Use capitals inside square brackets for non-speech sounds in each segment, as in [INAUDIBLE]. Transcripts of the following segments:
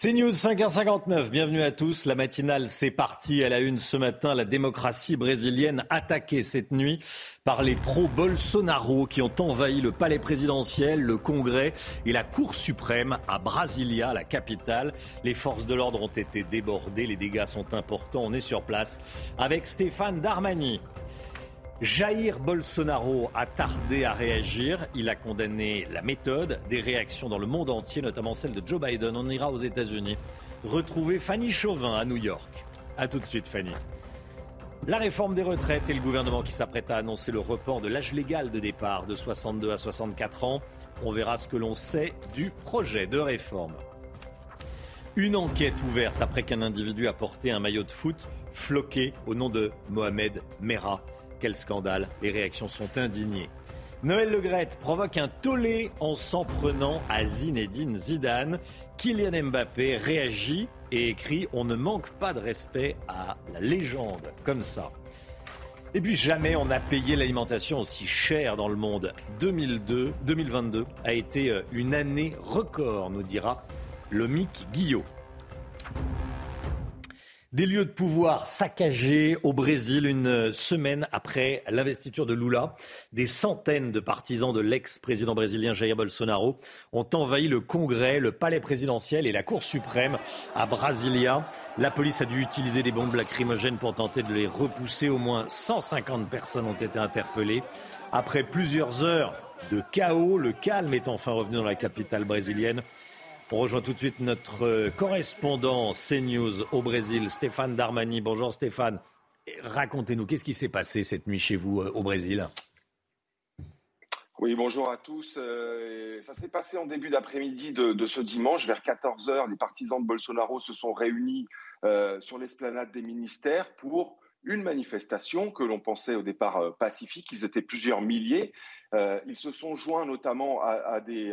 C'est News 5h59, bienvenue à tous. La matinale, c'est parti à la une ce matin. La démocratie brésilienne attaquée cette nuit par les pro-Bolsonaro qui ont envahi le palais présidentiel, le Congrès et la Cour suprême à Brasilia, la capitale. Les forces de l'ordre ont été débordées, les dégâts sont importants. On est sur place avec Stéphane Darmani. Jair Bolsonaro a tardé à réagir. Il a condamné la méthode des réactions dans le monde entier, notamment celle de Joe Biden. On ira aux États-Unis retrouver Fanny Chauvin à New York. A tout de suite, Fanny. La réforme des retraites et le gouvernement qui s'apprête à annoncer le report de l'âge légal de départ de 62 à 64 ans. On verra ce que l'on sait du projet de réforme. Une enquête ouverte après qu'un individu a porté un maillot de foot floqué au nom de Mohamed Merah. Quel scandale Les réactions sont indignées. Noël Legrette provoque un tollé en s'en prenant à Zinedine Zidane. Kylian Mbappé réagit et écrit On ne manque pas de respect à la légende, comme ça. Et puis jamais on a payé l'alimentation aussi cher dans le monde. 2002, 2022 a été euh, une année record, nous dira le Guillot. Des lieux de pouvoir saccagés au Brésil une semaine après l'investiture de Lula. Des centaines de partisans de l'ex-président brésilien Jair Bolsonaro ont envahi le Congrès, le palais présidentiel et la Cour suprême à Brasilia. La police a dû utiliser des bombes lacrymogènes pour tenter de les repousser. Au moins 150 personnes ont été interpellées. Après plusieurs heures de chaos, le calme est enfin revenu dans la capitale brésilienne. On rejoint tout de suite notre euh, correspondant CNews au Brésil, Stéphane Darmani. Bonjour Stéphane. Racontez-nous, qu'est-ce qui s'est passé cette nuit chez vous euh, au Brésil? Oui, bonjour à tous. Euh, ça s'est passé en début d'après-midi de, ce dimanche, vers 14h. Les partisans de Bolsonaro se sont réunis sur l'esplanade des ministères pour une manifestation que l'on pensait au départ pacifique. Ils étaient plusieurs milliers. ils se sont joints notamment à des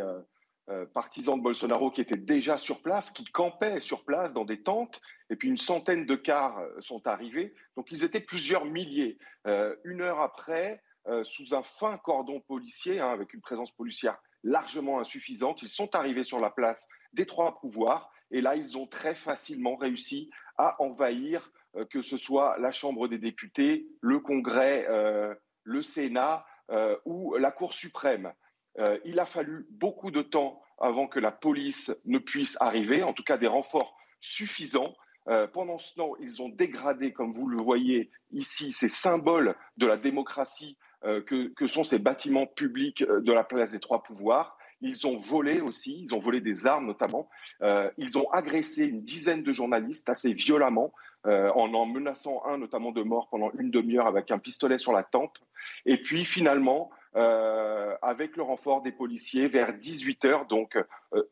partisans de Bolsonaro qui étaient déjà sur place, qui campaient sur place dans des tentes, et puis une centaine de cars euh, sont arrivés. Donc ils étaient plusieurs milliers. Euh, une heure après, sous un fin cordon policier, hein, avec une présence policière largement insuffisante, ils sont arrivés sur la place des trois pouvoirs, et là ils ont très facilement réussi à envahir que ce soit la Chambre des députés, le Congrès, le Sénat ou la Cour suprême. Euh, il a fallu beaucoup de temps avant que la police ne puisse arriver, en tout cas des renforts suffisants. Euh, pendant ce temps, ils ont dégradé, comme vous le voyez ici, ces symboles de la démocratie euh, que, sont ces bâtiments publics de la place des trois pouvoirs. Ils ont volé aussi, ils ont volé des armes notamment. ils ont agressé une dizaine de journalistes assez violemment, en en menaçant un notamment de mort pendant une demi-heure avec un pistolet sur la tempe. Et puis finalement, euh, avec le renfort des policiers vers 18 heures, donc euh,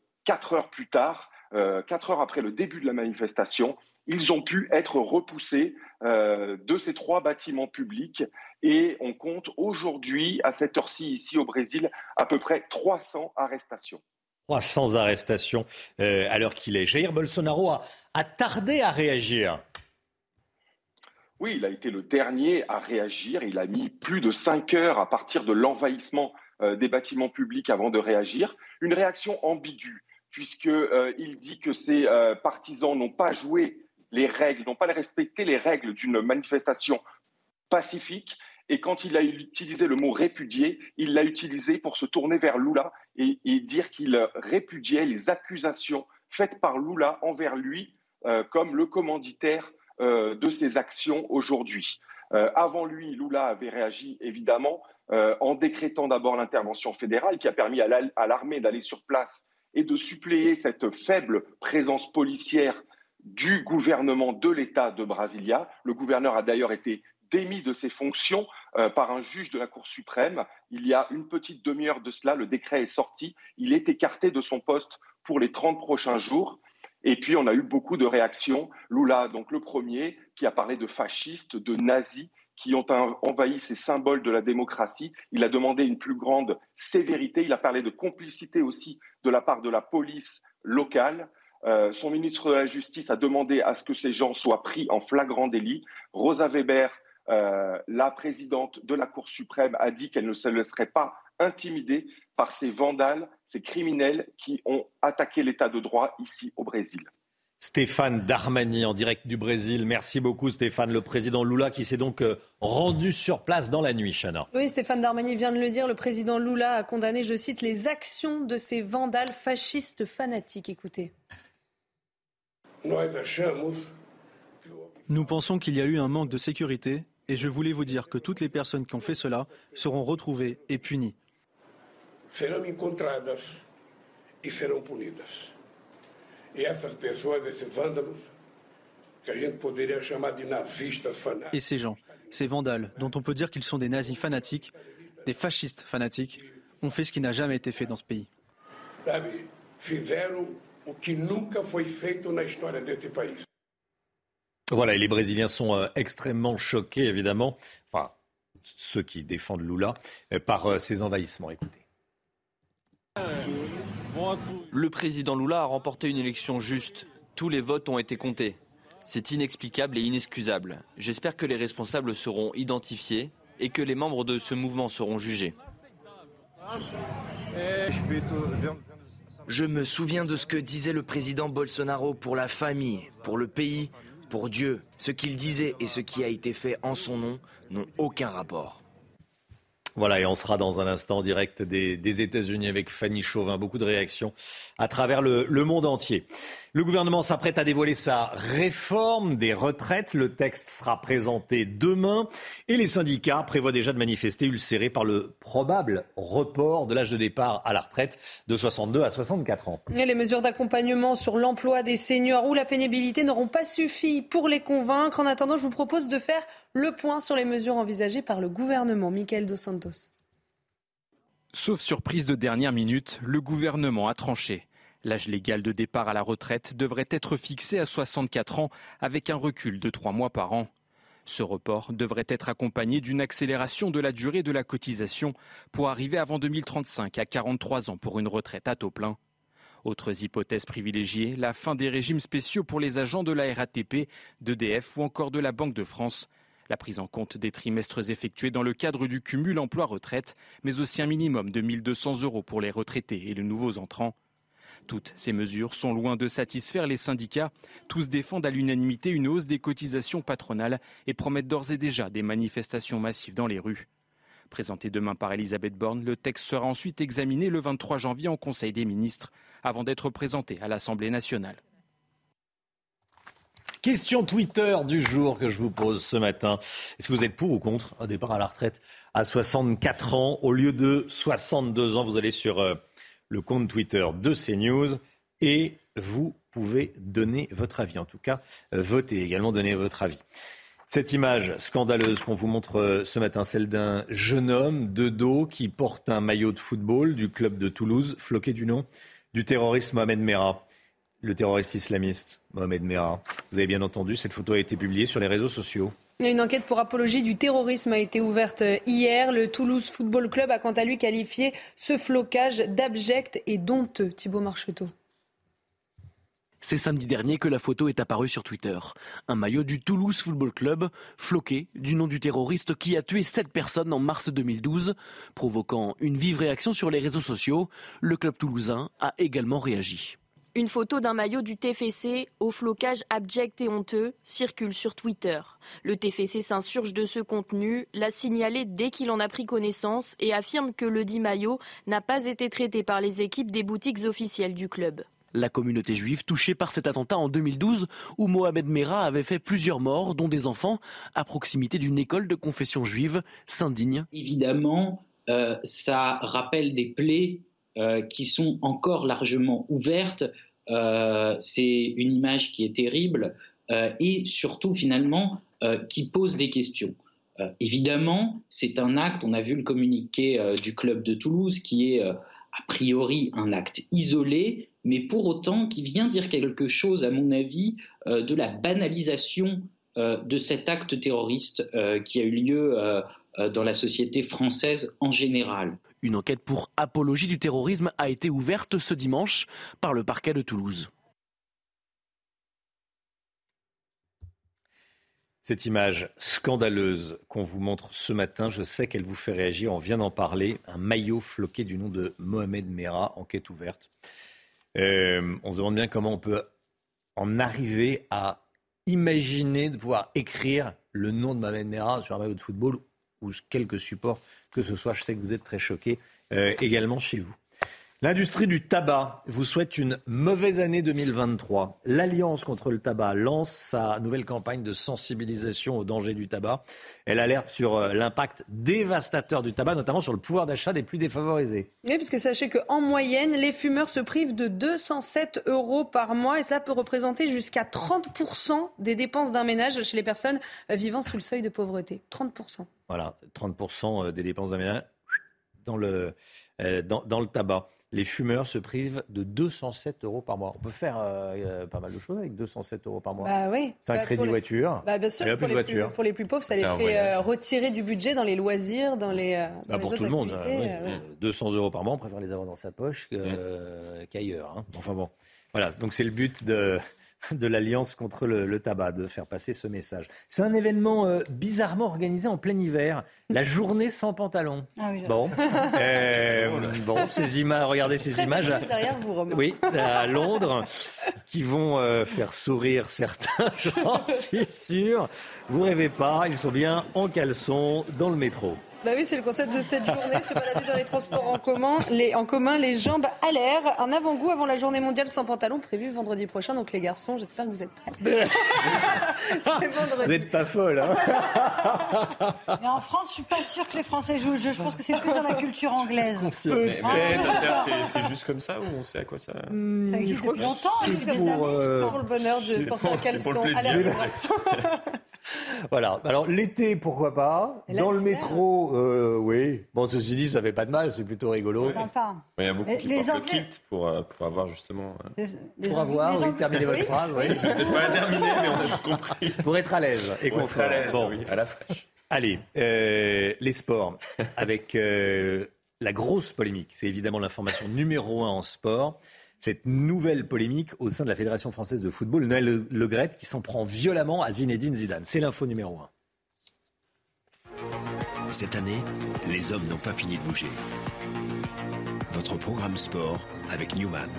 heures plus tard, euh, heures après le début de la manifestation, ils ont pu être repoussés de ces trois bâtiments publics et on compte aujourd'hui, à cette heure-ci, ici au Brésil, à peu près 300 arrestations. 300 arrestations à l'heure qu'il est. Jair Bolsonaro a, tardé à réagir. Oui, il a été le dernier à réagir. Il a mis plus de cinq heures à partir de l'envahissement euh, des bâtiments publics avant de réagir. Une réaction ambiguë, puisqu'il euh, dit que ses euh, partisans n'ont pas joué les règles, n'ont pas respecté les règles d'une manifestation pacifique. Et quand il a utilisé le mot répudier, il l'a utilisé pour se tourner vers Lula et, et dire qu'il répudiait les accusations faites par Lula envers lui comme le commanditaire euh, de ses actions aujourd'hui. Euh, avant lui, Lula avait réagi évidemment euh, en décrétant d'abord l'intervention fédérale qui a permis à l'armée d'aller sur place et de suppléer cette faible présence policière du gouvernement de l'État de Brasilia. Le gouverneur a d'ailleurs été démis de ses fonctions par un juge de la Cour suprême. Il y a une petite demi-heure de cela, le décret est sorti. Il est écarté de son poste pour les 30 prochains jours. Et puis, on a eu beaucoup de réactions. Lula, donc le premier, qui a parlé de fascistes, de nazis, qui ont envahi ces symboles de la démocratie. Il a demandé une plus grande sévérité. Il a parlé de complicité aussi de la part de la police locale. Euh, son ministre de la Justice a demandé à ce que ces gens soient pris en flagrant délit. Rosa Weber, euh, la présidente de la Cour suprême, a dit qu'elle ne se laisserait pas intimider par ces vandales, ces criminels qui ont attaqué l'état de droit ici au Brésil. Stéphane Darmani en direct du Brésil. Merci beaucoup Stéphane, le président Lula qui s'est donc euh, rendu sur place dans la nuit, Chana. Oui, Stéphane Darmani vient de le dire, le président Lula a condamné, je cite, les actions de ces vandales fascistes fanatiques. Écoutez. Nous pensons qu'il y a eu un manque de sécurité et je voulais vous dire que toutes les personnes qui ont fait cela seront retrouvées et punies. Et ces gens, ces vandales, dont on peut dire qu'ils sont des nazis fanatiques, des fascistes fanatiques, ont fait ce qui n'a jamais été fait dans ce pays. Voilà, et les Brésiliens sont euh, extrêmement choqués, évidemment, enfin, ceux qui défendent Lula, euh, par euh, ces envahissements. Écoutez. Le président Lula a remporté une élection juste. Tous les votes ont été comptés. C'est inexplicable et inexcusable. J'espère que les responsables seront identifiés et que les membres de ce mouvement seront jugés. Je me souviens de ce que disait le président Bolsonaro pour la famille, pour le pays, pour Dieu. Ce qu'il disait et ce qui a été fait en son nom n'ont aucun rapport. Voilà, et on sera dans un instant direct des, États-Unis avec Fanny Chauvin. Beaucoup de réactions à travers le, monde entier. Le gouvernement s'apprête à dévoiler sa réforme des retraites. Le texte sera présenté demain et les syndicats prévoient déjà de manifester ulcérés par le probable report de l'âge de départ à la retraite de 62 à 64 ans. Et les mesures d'accompagnement sur l'emploi des seniors ou la pénibilité n'auront pas suffi pour les convaincre. En attendant, je vous propose de faire le point sur les mesures envisagées par le gouvernement. Michael Dos Santos. Sauf surprise de dernière minute, le gouvernement a tranché. L'âge légal de départ à la retraite devrait être fixé à 64 ans avec un recul de 3 mois par an. Ce report devrait être accompagné d'une accélération de la durée de la cotisation pour arriver avant 2035 à 43 ans pour une retraite à taux plein. Autres hypothèses privilégiées, la fin des régimes spéciaux pour les agents de la RATP, d'EDF ou encore de la Banque de France. La prise en compte des trimestres effectués dans le cadre du cumul emploi-retraite, mais aussi un minimum de 1200 euros pour les retraités et les nouveaux entrants. Toutes ces mesures sont loin de satisfaire les syndicats. Tous défendent à l'unanimité une hausse des cotisations patronales et promettent d'ores et déjà des manifestations massives dans les rues. Présenté demain par Elisabeth Borne, le texte sera ensuite examiné le 23 janvier en Conseil des ministres avant d'être présenté à l'Assemblée nationale. Question Twitter du jour que je vous pose ce matin. Est-ce que vous êtes pour ou contre un départ à la retraite à 64 ans au lieu de 62 ans? Vous allez sur euh, le compte Twitter de CNews et vous pouvez donner votre avis. En tout cas, euh, votez également, donner votre avis. Cette image scandaleuse qu'on vous montre euh, ce matin, celle d'un jeune homme de dos qui porte un maillot de football du club de Toulouse, floqué du nom du terroriste Mohamed Merah le terroriste islamiste Mohamed Merah. Vous avez bien entendu, cette photo a été publiée sur les réseaux sociaux. Une enquête pour apologie du terrorisme a été ouverte hier. Le Toulouse Football Club a quant à lui qualifié ce flocage d'abject et d'honteux. Thibaut Marcheteau. C'est samedi dernier que la photo est apparue sur Twitter. Un maillot du Toulouse Football Club, floqué du nom du terroriste qui a tué sept personnes en mars 2012, provoquant une vive réaction sur les réseaux sociaux. Le club toulousain a également réagi. Une photo d'un maillot du TFC au flocage abject et honteux circule sur Twitter. Le TFC s'insurge de ce contenu, l'a signalé dès qu'il en a pris connaissance et affirme que le dit maillot n'a pas été traité par les équipes des boutiques officielles du club. La communauté juive touchée par cet attentat en 2012 où Mohamed Merah avait fait plusieurs morts, dont des enfants, à proximité d'une école de confession juive, s'indigne. Évidemment, euh, ça rappelle des plaies euh, qui sont encore largement ouvertes. Euh, c'est une image qui est terrible euh, et surtout finalement qui pose des questions. évidemment, c'est un acte, on a vu le communiqué du club de Toulouse, qui est a priori un acte isolé, mais pour autant qui vient dire quelque chose, à mon avis, de la banalisation de cet acte terroriste qui a eu lieu dans la société française en général. Une enquête pour apologie du terrorisme a été ouverte ce dimanche par le parquet de Toulouse. Cette image scandaleuse qu'on vous montre ce matin, je sais qu'elle vous fait réagir, on vient d'en parler, un maillot floqué du nom de Mohamed Merah, enquête ouverte. Euh, on se demande bien comment on peut en arriver à imaginer de pouvoir écrire le nom de Mohamed Merah sur un maillot de football ou quelques supports que ce soit. Je sais que vous êtes très choqués euh, également chez vous. L'industrie du tabac vous souhaite une mauvaise année 2023. L'Alliance contre le tabac lance sa nouvelle campagne de sensibilisation au danger du tabac. Elle alerte sur euh, l'impact dévastateur du tabac, notamment sur le pouvoir d'achat des plus défavorisés. Oui, puisque sachez qu'en moyenne, les fumeurs se privent de 207 euros par mois et ça peut représenter jusqu'à 30% des dépenses d'un ménage chez les personnes euh, vivant sous le seuil de pauvreté. 30%. Voilà, 30% euh, des dépenses d'un ménage dans le, dans le tabac les fumeurs se privent de 207 euros par mois. On peut faire euh, pas mal de choses avec 207 euros par mois. Bah oui. C'est un bah, crédit voiture. Bah bien sûr, pour les, plus, pour les, plus, pauvres, ça les fait euh, retirer du budget dans les loisirs, dans les. Euh, bah, pour tout le monde. 200 euros par mois, on préfère les avoir dans sa poche qu'ailleurs. Hein. Enfin bon. Voilà, donc c'est le but de, [LAUGHS] de l'Alliance contre le, tabac, de faire passer ce message. C'est un événement euh, bizarrement organisé en plein hiver, la [LAUGHS] journée sans pantalon. Ah oui, bon, [LAUGHS] euh, bon, ces images, regardez ces images. derrière vous, Romain. Oui, à Londres, qui vont euh, faire sourire certains, j'en suis sûr. Vous rêvez pas, ils sont bien en caleçon dans le métro. Bah oui, c'est le concept de cette journée, se balader dans les transports en commun, les, en commun, les jambes à l'air. Un avant-goût avant la journée mondiale sans pantalon prévue vendredi prochain. Donc les garçons, j'espère que vous êtes prêts. [LAUGHS] c'est vendredi. Vous n'êtes pas folle, hein [LAUGHS] Mais en France, je suis pas sûre que les Français jouent le jeu. Je pense que c'est plus dans la culture anglaise. Mais, c'est juste comme ça ou on sait à quoi ça Ça existe depuis longtemps, années. Euh, pour le bonheur de porter un caleçon à l'air [LAUGHS] voilà. Alors l'été, pourquoi pas? Dans le métro, euh, oui. Bon, ceci dit, ça fait pas de mal, c'est plutôt rigolo. Sympa. Il y a beaucoup qui portent le kit pour, euh, pour avoir justement. Euh, pour avoir, oui, terminer votre phrase. Oui. Je vais peut-être pas la terminer, mais on a tous compris. Pour être à l'aise et être à l'aise, bon. oui, à la fraîche. Allez, les sports avec la grosse polémique. C'est évidemment l'information numéro un en sport cette nouvelle polémique au sein de la Fédération française de football, Noël Le, qui s'en prend violemment à Zinedine Zidane. C'est l'info numéro 1. Cette année, les hommes n'ont pas fini de bouger. Votre programme sport avec Newman.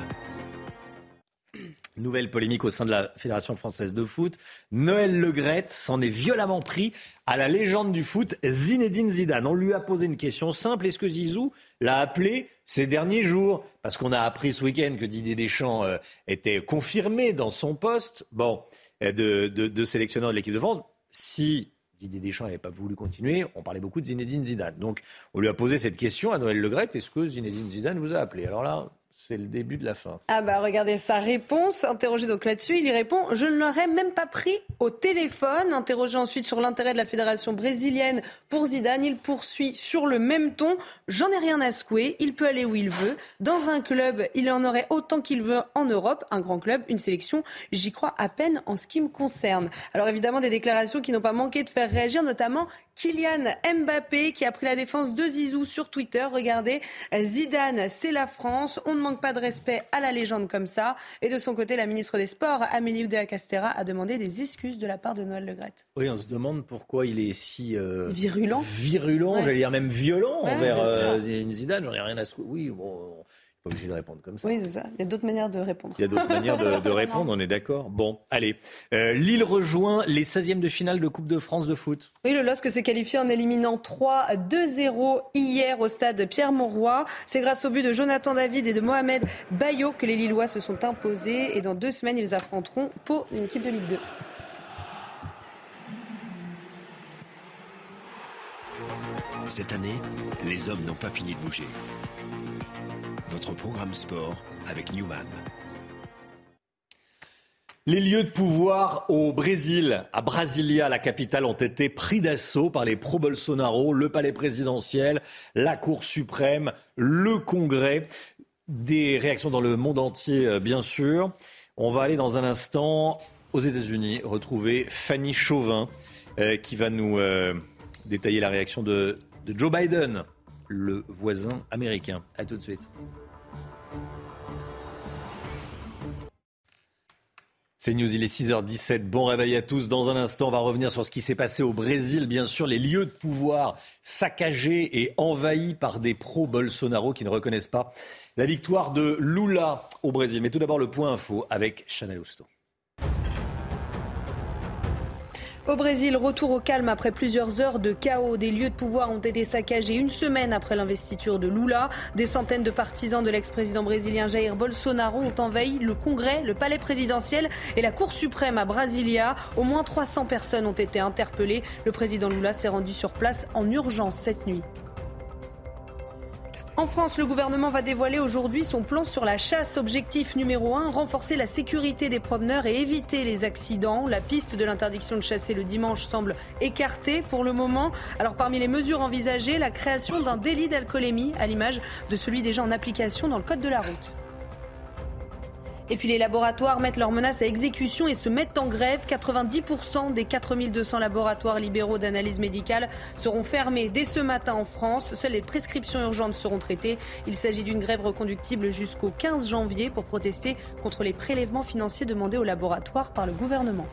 Nouvelle polémique au sein de la Fédération française de foot. Noël Legrette s'en est violemment pris à la légende du foot, Zinedine Zidane. On lui a posé une question simple. Est-ce que Zizou l'a appelé ces derniers jours? Parce qu'on a appris ce week-end que Didier Deschamps euh, était confirmé dans son poste bon, euh, de, de sélectionneur de l'équipe de France. Si Didier Deschamps n'avait pas voulu continuer, on parlait beaucoup de Zinedine Zidane. Donc on lui a posé cette question à Noël Legrette. Est-ce que Zinedine Zidane vous a appelé? Alors là, c'est le début de la fin. Ah bah regardez sa réponse, interrogé donc là-dessus, il y répond Je ne l'aurais même pas pris au téléphone. Interrogé ensuite sur l'intérêt de la fédération brésilienne pour Zidane, il poursuit sur le même ton J'en ai rien à secouer, il peut aller où il veut. Dans un club, il en aurait autant qu'il veut en Europe, un grand club, une sélection. J'y crois à peine en ce qui me concerne. Alors évidemment, des déclarations qui n'ont pas manqué de faire réagir, notamment Kylian Mbappé qui a pris la défense de Zizou sur Twitter. Regardez, Zidane, c'est la France. Manque pas de respect à la légende comme ça. Et de son côté, la ministre des Sports, Amélie Oudéa-Castera, a demandé des excuses de la part de Noël Legrette. Oui, on se demande pourquoi il est si euh, virulent. Virulent, j'allais dire même violent envers euh, Zidane. J'en ai rien à Oui, bon pas obligé de répondre comme ça. Oui, c'est ça. Il y a d'autres manières de répondre. Il y a d'autres manières de, [LAUGHS] répondre, on est d'accord. Bon, allez. Euh, Lille rejoint les 16e de finale de Coupe de France de foot. Oui, le LOSC s'est qualifié en éliminant 3-2-0 hier au stade Pierre-Mauroy. C'est grâce au but de Jonathan David et de Mohamed Bayo que les Lillois se sont imposés. Et dans deux semaines, ils affronteront pour une équipe de Ligue 2. Cette année, les hommes n'ont pas fini de bouger. Votre programme sport avec Newman. Les lieux de pouvoir au Brésil, à Brasilia, la capitale, ont été pris d'assaut par les pro-Bolsonaro, le palais présidentiel, la Cour suprême, le Congrès. Des réactions dans le monde entier, euh, bien sûr. On va aller dans un instant aux États-Unis retrouver Fanny Chauvin euh, qui va nous euh, détailler la réaction de, de Joe Biden, le voisin américain. A tout de suite. C'est News, il est 6h17. Bon réveil à tous. Dans un instant, on va revenir sur ce qui s'est passé au Brésil. Bien sûr, les lieux de pouvoir saccagés et envahis par des pro-Bolsonaro qui ne reconnaissent pas la victoire de Lula au Brésil. Mais tout d'abord, le point info avec Chanel Housteau. Au Brésil, retour au calme après plusieurs heures de chaos. Des lieux de pouvoir ont été saccagés une semaine après l'investiture de Lula. Des centaines de partisans de l'ex-président brésilien Jair Bolsonaro ont envahi le Congrès, le palais présidentiel et la Cour suprême à Brasilia. Au moins 300 personnes ont été interpellées. Le président Lula s'est rendu sur place en urgence cette nuit. En France, le gouvernement va dévoiler aujourd'hui son plan sur la chasse. Objectif numéro un, renforcer la sécurité des promeneurs et éviter les accidents. La piste de l'interdiction de chasser le dimanche semble écartée pour le moment. Alors parmi les mesures envisagées, la création d'un délit d'alcoolémie à l'image de celui déjà en application dans le Code de la route. Et puis les laboratoires mettent leurs menaces à exécution et se mettent en grève. 90% des 4200 laboratoires libéraux d'analyse médicale seront fermés dès ce matin en France. Seules les prescriptions urgentes seront traitées. Il s'agit d'une grève reconductible jusqu'au 15 janvier pour protester contre les prélèvements financiers demandés aux laboratoires par le gouvernement.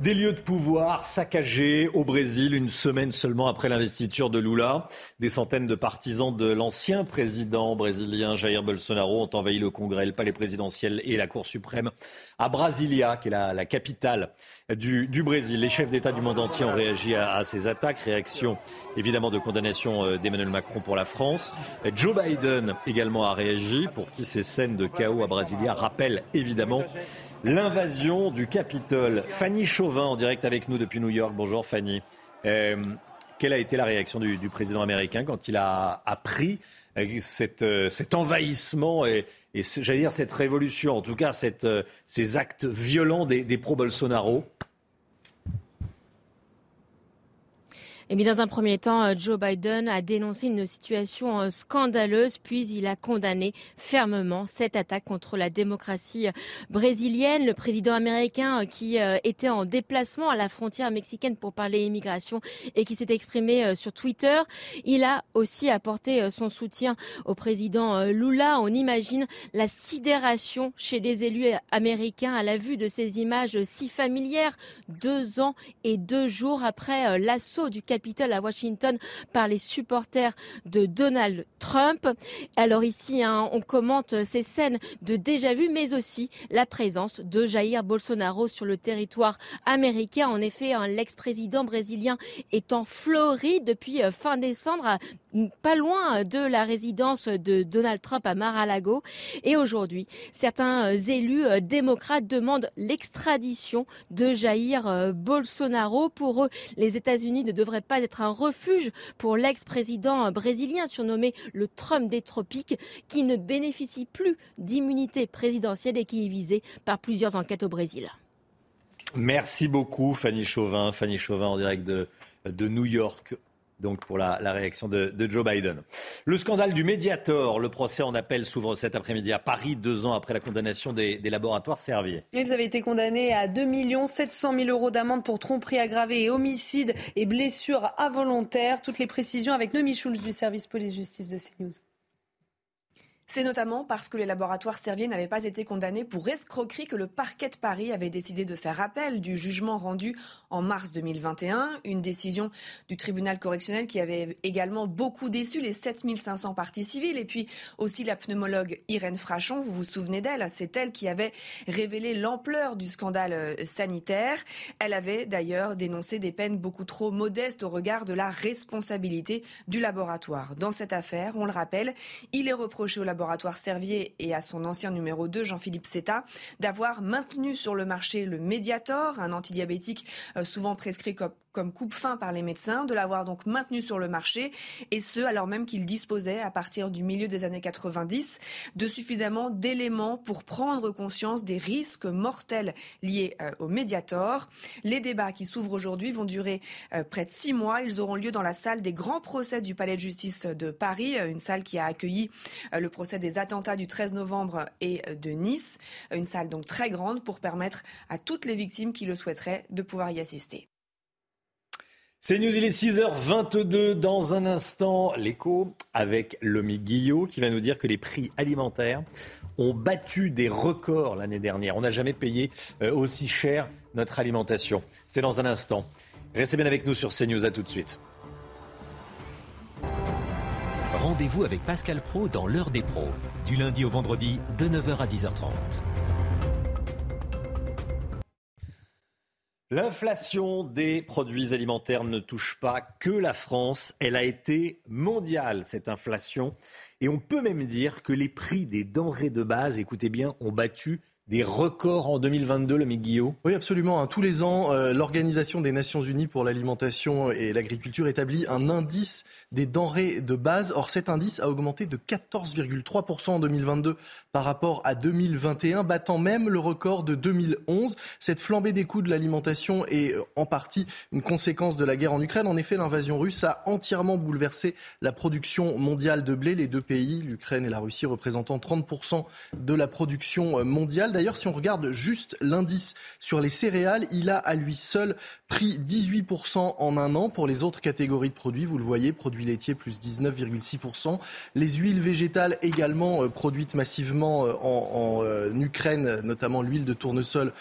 Des lieux de pouvoir saccagés au Brésil une semaine seulement après l'investiture de Lula. Des centaines de partisans de l'ancien président brésilien Jair Bolsonaro ont envahi le Congrès, le palais présidentiel et la Cour suprême à Brasilia, qui est la, capitale du, Brésil. Les chefs d'État du monde entier ont réagi à, ces attaques. Réaction évidemment de condamnation euh, d'Emmanuel Macron pour la France. Joe Biden également a réagi pour qui ces scènes de chaos à Brasilia rappellent évidemment l'invasion du Capitole. Fanny Chauvin en direct avec nous depuis New York. Bonjour Fanny. Euh, quelle a été la réaction du, président américain quand il a appris euh, euh, cet envahissement et, j'allais dire cette révolution, en tout cas ces actes violents des, des pro-Bolsonaro? Et bien, dans un premier temps, euh, Joe Biden a dénoncé une situation euh, scandaleuse, puis il a condamné fermement cette attaque contre la démocratie euh, brésilienne. Le président américain qui était en déplacement à la frontière mexicaine pour parler immigration et qui s'est exprimé sur Twitter, il a aussi apporté son soutien au président Lula. On imagine la sidération chez les élus américains à la vue de ces images si familières, deux ans et deux jours après l'assaut du Capitole à Washington par les supporters de Donald Trump. Alors ici, hein, on commente ces scènes de déjà-vu, mais aussi la présence de Jair Bolsonaro sur le territoire américain. En effet, hein, l'ex-président brésilien est en Floride depuis euh, fin décembre, pas loin de la résidence de Donald Trump à Mar-a-Lago. Et aujourd'hui, certains euh, élus euh, démocrates demandent l'extradition de Jair Bolsonaro. Pour eux, les États-Unis ne devraient pas être un refuge pour l'ex-président brésilien surnommé le Trump des tropiques qui ne bénéficie plus d'immunité présidentielle et qui est visé par plusieurs enquêtes au Brésil. Merci beaucoup Fanny Chauvin. Fanny Chauvin en direct de, de New York donc pour la, réaction de, Joe Biden. Le scandale du Mediator, le procès en appel s'ouvre cet après-midi à Paris, deux ans après la condamnation des, laboratoires Servier. Ils avaient été condamnés à 2 700 000 euros d'amende pour tromperie aggravée et homicide et blessures involontaires. Toutes les précisions avec Nomi Schulz du service police-justice de CNews. C'est notamment parce que les laboratoires Servier n'avaient pas été condamnés pour escroquerie que le parquet de Paris avait décidé de faire appel du jugement rendu en mars 2021. Une décision du tribunal correctionnel qui avait également beaucoup déçu les 7500 parties civiles et puis aussi la pneumologue Irène Frachon. Vous vous souvenez d'elle C'est elle qui avait révélé l'ampleur du scandale euh, sanitaire. Elle avait d'ailleurs dénoncé des peines beaucoup trop modestes au regard de la responsabilité du laboratoire. Dans cette affaire, on le rappelle, il est reproché au laboratoire laboratoire Servier et à son ancien numéro 2, Jean-Philippe Seta, d'avoir maintenu sur le marché le Mediator, un antidiabétique euh, souvent prescrit comme comme coupe-fin par les médecins, de l'avoir donc maintenu sur le marché, et ce, alors même qu'il disposait, à partir du milieu des années 90, de suffisamment d'éléments pour prendre conscience des risques mortels liés euh, au Mediator. Les débats qui s'ouvrent aujourd'hui vont durer euh, près de six mois. Ils auront lieu dans la salle des grands procès du Palais de justice de Paris, euh, une salle qui a accueilli le procès des attentats du 13 novembre et de Nice, une salle donc très grande pour permettre à toutes les victimes qui le souhaiteraient de pouvoir y assister. C'est News, il est 6h22. Dans un instant, l'écho avec Lomi Guillot qui va nous dire que les prix alimentaires ont battu des records l'année dernière. On n'a jamais payé euh, aussi cher notre alimentation. C'est dans un instant. Restez bien avec nous sur CNews. À tout de suite. Rendez-vous avec Pascal Pro dans l'heure des pros, du lundi au vendredi de 9h à 10h30. L'inflation des produits alimentaires ne touche pas que la France, elle a été mondiale, cette inflation. Et on peut même dire que les prix des denrées de base, écoutez bien, ont battu des records en 2022, le Guillaume? Oui, absolument. Hein. Tous les ans, euh, l'Organisation des Nations Unies pour l'alimentation et l'agriculture établit un indice des denrées de base. Or, cet indice a augmenté de 14,3% en 2022 par rapport à 2021, battant même le record de 2011. Cette flambée des coûts de l'alimentation est euh, en partie une conséquence de la guerre en Ukraine. En effet, l'invasion russe a entièrement bouleversé la production mondiale de blé. Les deux pays, l'Ukraine et la Russie, représentant 30% de la production euh, mondiale. D'ailleurs, si on regarde juste l'indice sur les céréales, il a à lui seul pris 18% en un an. Pour les autres catégories de produits, vous le voyez, produits laitiers plus 19,6%. Les huiles végétales également euh, produites massivement euh, en, euh, Ukraine, notamment l'huile de tournesol,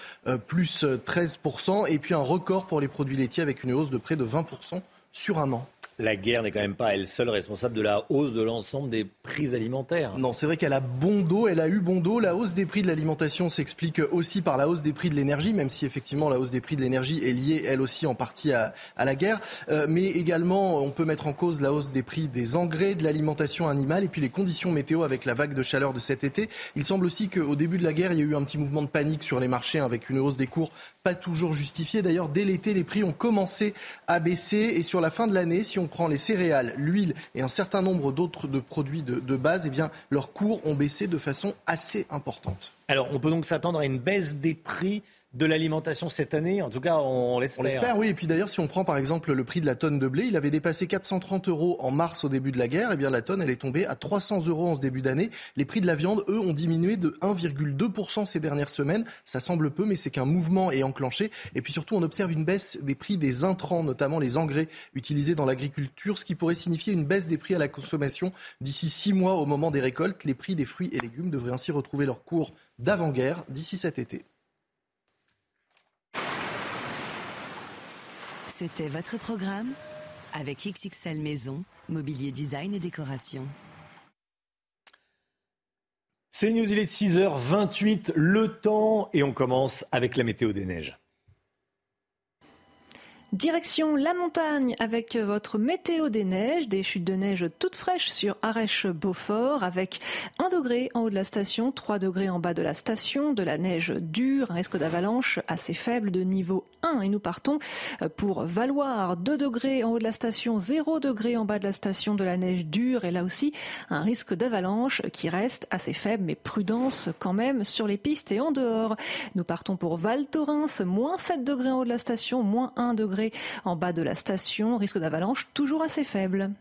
plus 13%. Et puis un record pour les produits laitiers avec une hausse de près de 20% sur un an la guerre n'est quand même pas elle seule responsable de la hausse de l'ensemble des prix alimentaires. Non, c'est vrai qu'elle a bon dos, elle a eu bon dos. La hausse des prix de l'alimentation s'explique aussi par la hausse des prix de l'énergie, même si effectivement la hausse des prix de l'énergie est liée elle aussi en partie à, la guerre. Euh, mais également, on peut mettre en cause la hausse des prix des engrais, de l'alimentation animale et puis les conditions météo avec la vague de chaleur de cet été. Il semble aussi qu'au début de la guerre, il y a eu un petit mouvement de panique sur les marchés avec une hausse des cours pas toujours justifiée. D'ailleurs, dès l'été, les prix ont commencé à baisser et sur la fin de l'année, si on prend les céréales, l'huile et un certain nombre d'autres produits de, de base, eh bien, leurs cours ont baissé de façon assez importante. Alors, on peut donc s'attendre à une baisse des prix de l'alimentation cette année. En tout cas, on l'espère. On l'espère, oui. Et puis d'ailleurs, si on prend par exemple le prix de la tonne de blé, il avait dépassé 430 euros en mars au début de la guerre. Et eh bien la tonne, elle est tombée à 300 euros en ce début d'année. Les prix de la viande, eux, ont diminué de 1,2% ces dernières semaines. Ça semble peu, mais c'est qu'un mouvement est enclenché. Et puis surtout, on observe une baisse des prix des intrants, notamment les engrais utilisés dans l'agriculture, ce qui pourrait signifier une baisse des prix à la consommation d'ici six mois au moment des récoltes. Les prix des fruits et légumes devraient ainsi retrouver leur cours d'avant-guerre d'ici cet été. C'était votre programme avec XXL Maison, Mobilier Design et Décoration. C'est News, il est 6h28, le temps, et on commence avec la météo des neiges. Direction la montagne avec votre météo des neiges, des chutes de neige toutes fraîches sur Arèche-Beaufort avec 1 degré en haut de la station, 3 degrés en bas de la station, de la neige dure, un risque d'avalanche assez faible de niveau 1 et nous partons pour Valoir, 2 degrés en haut de la station, 0 degré en bas de la station, de la neige dure et là aussi un risque d'avalanche qui reste assez faible mais prudence quand même sur les pistes et en dehors. Nous partons pour Val Thorens, moins 7 degrés en haut de la station, moins 1 degré en bas de la station. Risque d'avalanche toujours assez faible.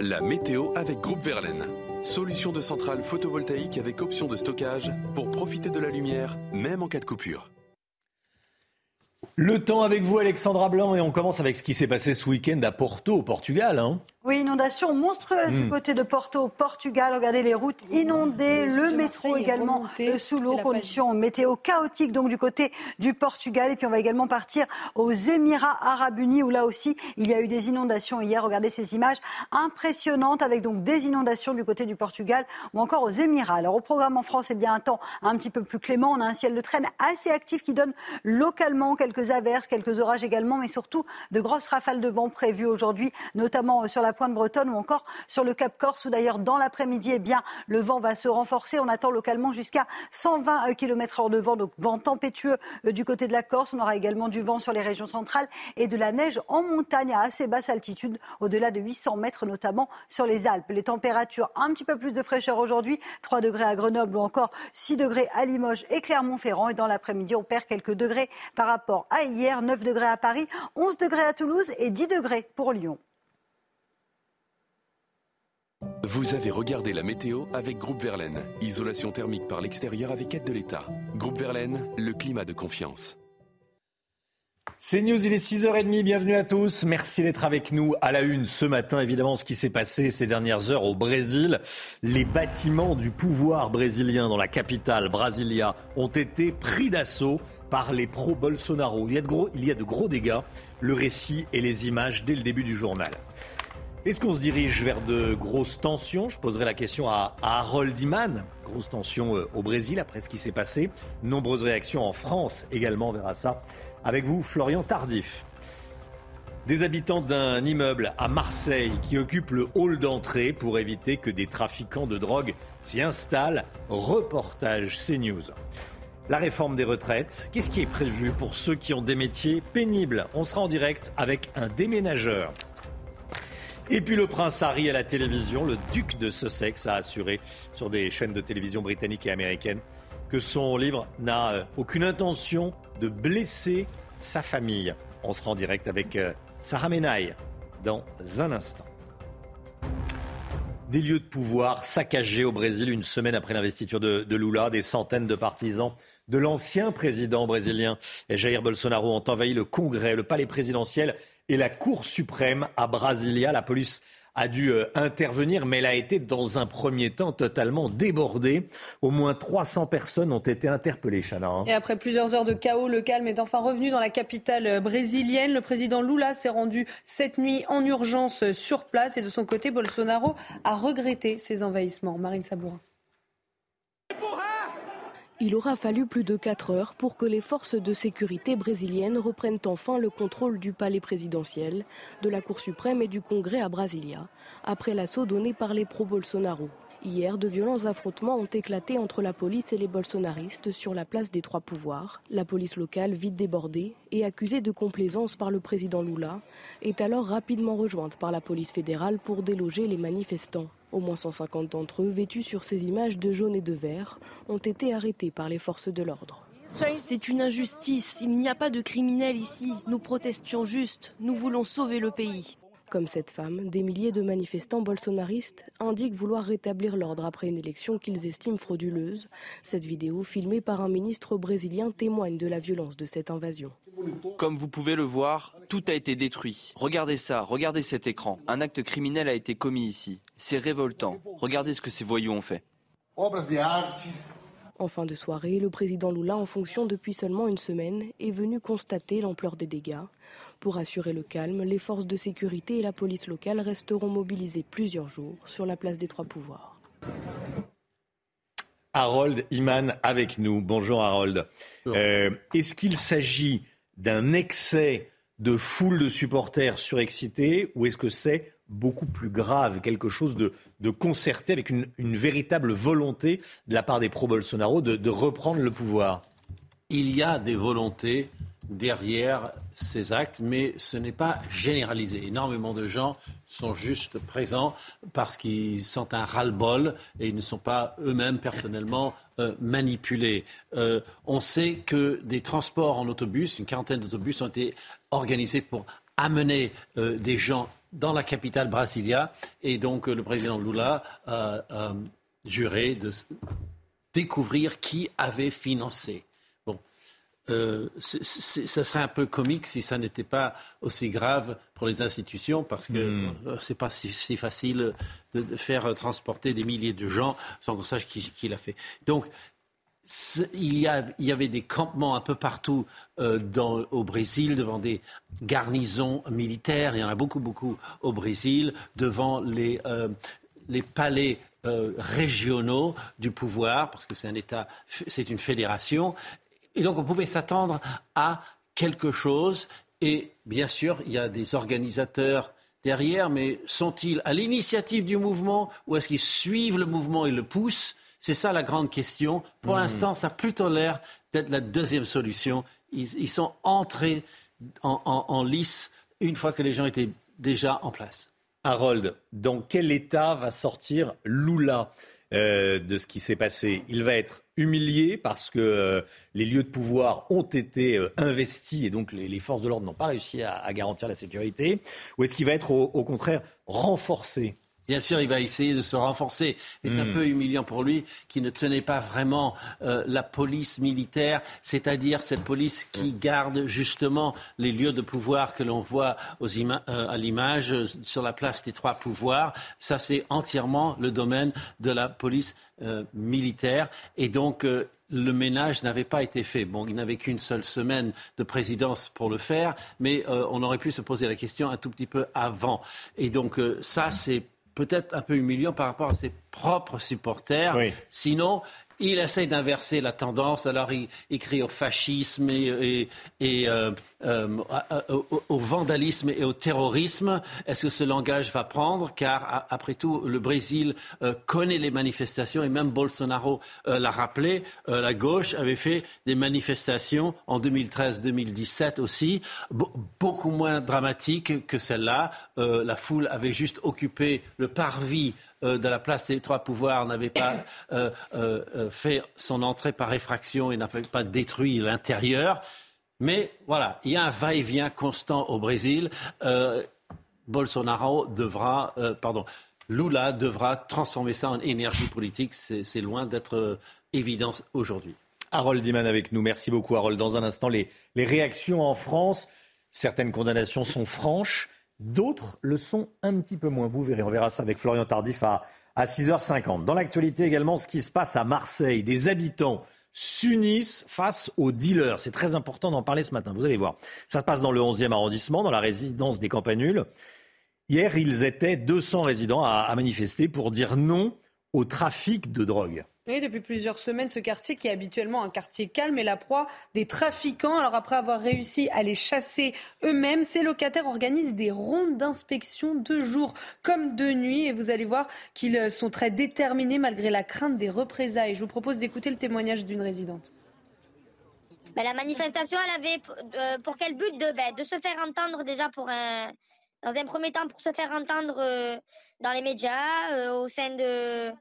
La météo avec Groupe Verlaine. Solution de centrale photovoltaïque avec option de stockage pour profiter de la lumière, même en cas de coupure. Le temps avec vous, Alexandra Blanc, et on commence avec ce qui s'est passé ce week-end à Porto, au Portugal. Hein. Oui, inondation monstrueuse du hmm. côté de Porto, Portugal. Regardez les routes inondées, le métro également euh, sous l'eau, conditions météo chaotiques donc du côté du Portugal. Et puis on va également partir aux Émirats Arabes Unis où là aussi il y a eu des inondations hier. Regardez ces images impressionnantes avec donc des inondations du côté du Portugal ou encore aux Émirats. Alors au programme en France, c'est bien un temps un petit peu plus clément. On a un ciel de traîne assez actif qui donne localement quelques quelques averses, quelques orages également, mais surtout de grosses rafales de vent prévues aujourd'hui, notamment sur la pointe bretonne ou encore sur le Cap Corse, où d'ailleurs dans l'après-midi, eh bien, le vent va se renforcer. On attend localement jusqu'à 120 km heure de vent, donc vent tempétueux euh, du côté de la Corse. On aura également du vent sur les régions centrales et de la neige en montagne à assez basse altitude, au-delà de 800 mètres, notamment sur les Alpes. Les températures un petit peu plus de fraîcheur aujourd'hui, 3 degrés à Grenoble ou encore 6 degrés à Limoges et Clermont-Ferrand. Et dans l'après-midi, on perd quelques degrés par rapport à hier, 9 degrés à Paris, 11 degrés à Toulouse et 10 degrés pour Lyon. Vous avez regardé la météo avec Groupe Verlaine. Isolation thermique par l'extérieur avec aide de l'État. Groupe Verlaine, le climat de confiance. C'est News, il est 6h30, bienvenue à tous. Merci d'être avec nous à la une ce matin. Évidemment, ce qui s'est passé ces dernières heures au Brésil, les bâtiments du pouvoir brésilien dans la capitale, Brasilia, ont été pris d'assaut par les pro-Bolsonaro. Il, il y a de gros dégâts. Le récit et les images dès le début du journal. Est-ce qu'on se dirige vers de grosses tensions? Je poserai la question à, Harold Iman. Grosse tension euh, au Brésil après ce qui s'est passé. Nombreuses réactions en France également, on verra ça. Avec vous, Florian Tardif. Des habitants d'un immeuble à Marseille qui occupe le hall d'entrée pour éviter que des trafiquants de drogue s'y installent. Reportage CNews. La réforme des retraites, qu'est-ce qui est prévu pour ceux qui ont des métiers pénibles? On sera en direct avec un déménageur. Et puis le prince Harry à la télévision, le duc de Sussex a assuré sur des chaînes de télévision britanniques et américaines que son livre n'a euh, aucune intention de blesser sa famille. On sera en direct avec euh, Sarah Menaille dans un instant. Des lieux de pouvoir saccagés au Brésil une semaine après l'investiture de, Lula. Des centaines de partisans de l'ancien président brésilien Jair Bolsonaro ont envahi le Congrès, le palais présidentiel et la Cour suprême à Brasilia. La police a dû euh, intervenir, mais elle a été dans un premier temps totalement débordée. Au moins 300 personnes ont été interpellées, Chana. Hein. Et après plusieurs heures de chaos, le calme est enfin revenu dans la capitale euh, brésilienne. Le président Lula s'est rendu cette nuit en urgence euh, sur place et de son côté, Bolsonaro a regretté ces envahissements. Marine Sabourin. Il aura fallu plus de 4 heures pour que les forces de sécurité brésiliennes reprennent enfin le contrôle du palais présidentiel, de la Cour suprême et du Congrès à Brasilia, après l'assaut donné par les pro-Bolsonaro. Hier, de violents affrontements ont éclaté entre la police et les bolsonaristes sur la place des trois pouvoirs. La police locale, vite débordée et accusée de complaisance par le président Lula, est alors rapidement rejointe par la police fédérale pour déloger les manifestants. Au moins 150 d'entre eux, vêtus sur ces images de jaune et de vert, ont été arrêtés par les forces de l'ordre. C'est une injustice. Il n'y a pas de criminels ici. Nous protestions juste. Nous voulons sauver le pays. Comme cette femme, des milliers de manifestants bolsonaristes indiquent vouloir rétablir l'ordre après une élection qu'ils estiment frauduleuse. Cette vidéo, filmée par un ministre brésilien, témoigne de la violence de cette invasion. Comme vous pouvez le voir, tout a été détruit. Regardez ça, regardez cet écran. Un acte criminel a été commis ici. C'est révoltant. Regardez ce que ces voyous ont fait. En fin de soirée, le président Lula, en fonction depuis seulement une semaine, est venu constater l'ampleur des dégâts. Pour assurer le calme, les forces de sécurité et la police locale resteront mobilisées plusieurs jours sur la place des Trois Pouvoirs. Harold Iman avec nous. Bonjour Harold. Euh, est-ce qu'il s'agit d'un excès de foule de supporters surexcités ou est-ce que c'est beaucoup plus grave, quelque chose de, concerté avec une, véritable volonté de la part des pro-Bolsonaro de, reprendre le pouvoir Il y a des volontés derrière ces actes, mais ce n'est pas généralisé. Énormément de gens sont juste présents parce qu'ils sentent un ras-le-bol et ils ne sont pas eux-mêmes personnellement euh, manipulés. Euh, on sait que des transports en autobus, une quarantaine d'autobus ont été organisés pour amener euh, des gens dans la capitale Brasilia. Et donc, euh, le président Lula a juré de découvrir qui avait financé. Bon, euh, ce serait un peu comique si ça n'était pas aussi grave pour les institutions, parce que hmm. euh, c'est pas si, facile de, faire transporter des milliers de gens sans qu'on sache qui, qui l'a fait. Donc, il y, avait des campements un peu partout euh, au Brésil, devant des garnisons militaires. Il y en a beaucoup, beaucoup au Brésil, devant les, euh, palais euh, régionaux du pouvoir, parce que c'est un État, c'est une fédération. Et donc on pouvait s'attendre à quelque chose. Et bien sûr, il y a des organisateurs derrière, mais sont-ils à l'initiative du mouvement ou est-ce qu'ils suivent le mouvement et le poussent? C'est ça la grande question. Pour mmh. l'instant, ça a plutôt l'air d'être la deuxième solution. Ils, sont entrés en lice une fois que les gens étaient déjà en place. Harold, dans quel état va sortir Lula euh, de ce qui s'est passé? Il va être humilié parce que euh, les lieux de pouvoir ont été euh, investis et donc les, forces de l'ordre n'ont pas réussi à, garantir la sécurité? Ou est-ce qu'il va être au contraire renforcé? Bien sûr, il va essayer de se renforcer. Mais c'est un hmm. peu humiliant pour lui qui ne tenait pas vraiment euh, la police militaire, c'est-à-dire cette police qui garde justement les lieux de pouvoir que l'on voit euh, à l'image euh, sur la place des trois pouvoirs. Ça, c'est entièrement le domaine de la police militaire. Et donc, le ménage n'avait pas été fait. Bon, il n'avait qu'une seule semaine de présidence pour le faire, mais on aurait pu se poser la question un tout petit peu avant. Et donc, ça, c'est peut-être un peu humiliant par rapport à ses propres supporters. Sinon, il essaie d'inverser la tendance, alors il, crie au fascisme et, euh, euh, au, vandalisme et au terrorisme. Est-ce que ce langage va prendre? Car après tout, le Brésil euh, connaît les manifestations et même Bolsonaro l'a rappelé. la gauche avait fait des manifestations en 2013-2017 aussi, beaucoup moins dramatiques que celle-là. la foule avait juste occupé le parvis euh, de la place des trois pouvoirs n'avait pas euh, euh, fait son entrée par effraction et n'avait pas détruit l'intérieur. Mais voilà, il y a un va-et-vient constant au Brésil. Bolsonaro devra, pardon, Lula devra transformer ça en énergie politique. C'est loin d'être évident aujourd'hui. Harold Diman avec nous. Merci beaucoup, Harold. Dans un instant, les, les réactions en France. Certaines condamnations sont franches. D'autres le sont un petit peu moins. Vous verrez, on verra ça avec Florian Tardif à, 6h50. Dans l'actualité également, ce qui se passe à Marseille. Des habitants s'unissent face aux dealers. C'est très important d'en parler ce matin, vous allez voir. Ça se passe dans le 11e arrondissement, dans la résidence des Campanules. Hier, ils étaient 200 résidents à manifester pour dire non au trafic de drogue. Depuis plusieurs semaines, ce quartier qui est habituellement un quartier calme est la proie des trafiquants. Alors après avoir réussi à les chasser eux-mêmes, ces locataires organisent des rondes d'inspection de jour comme de nuit. Et vous allez voir qu'ils sont très déterminés malgré la crainte des représailles. Je vous propose d'écouter le témoignage d'une résidente. Ben, la manifestation, elle avait euh, pour quel but de, ben, de se faire entendre déjà pour un, dans un premier temps pour se faire entendre euh, dans les médias, euh, au sein de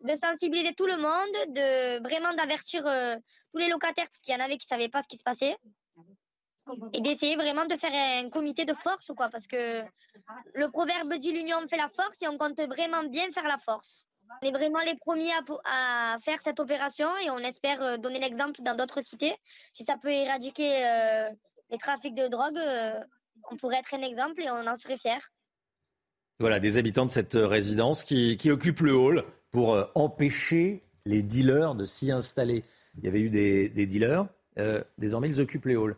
de sensibiliser tout le monde, de vraiment d'avertir euh, tous les locataires, parce qu'il y en avait qui ne savaient pas ce qui se passait. Et d'essayer vraiment de faire un comité de force, quoi, parce que le proverbe dit l'union fait la force et on compte vraiment bien faire la force. On est vraiment les premiers à, faire cette opération et on espère euh, donner l'exemple dans d'autres cités. Si ça peut éradiquer euh, les trafics de drogue, on pourrait être un exemple et on en serait fiers. Voilà, des habitants de cette résidence qui, qui occupent le hall pour euh, empêcher les dealers de s'y installer. Il y avait eu des, dealers, euh, désormais ils occupent les halls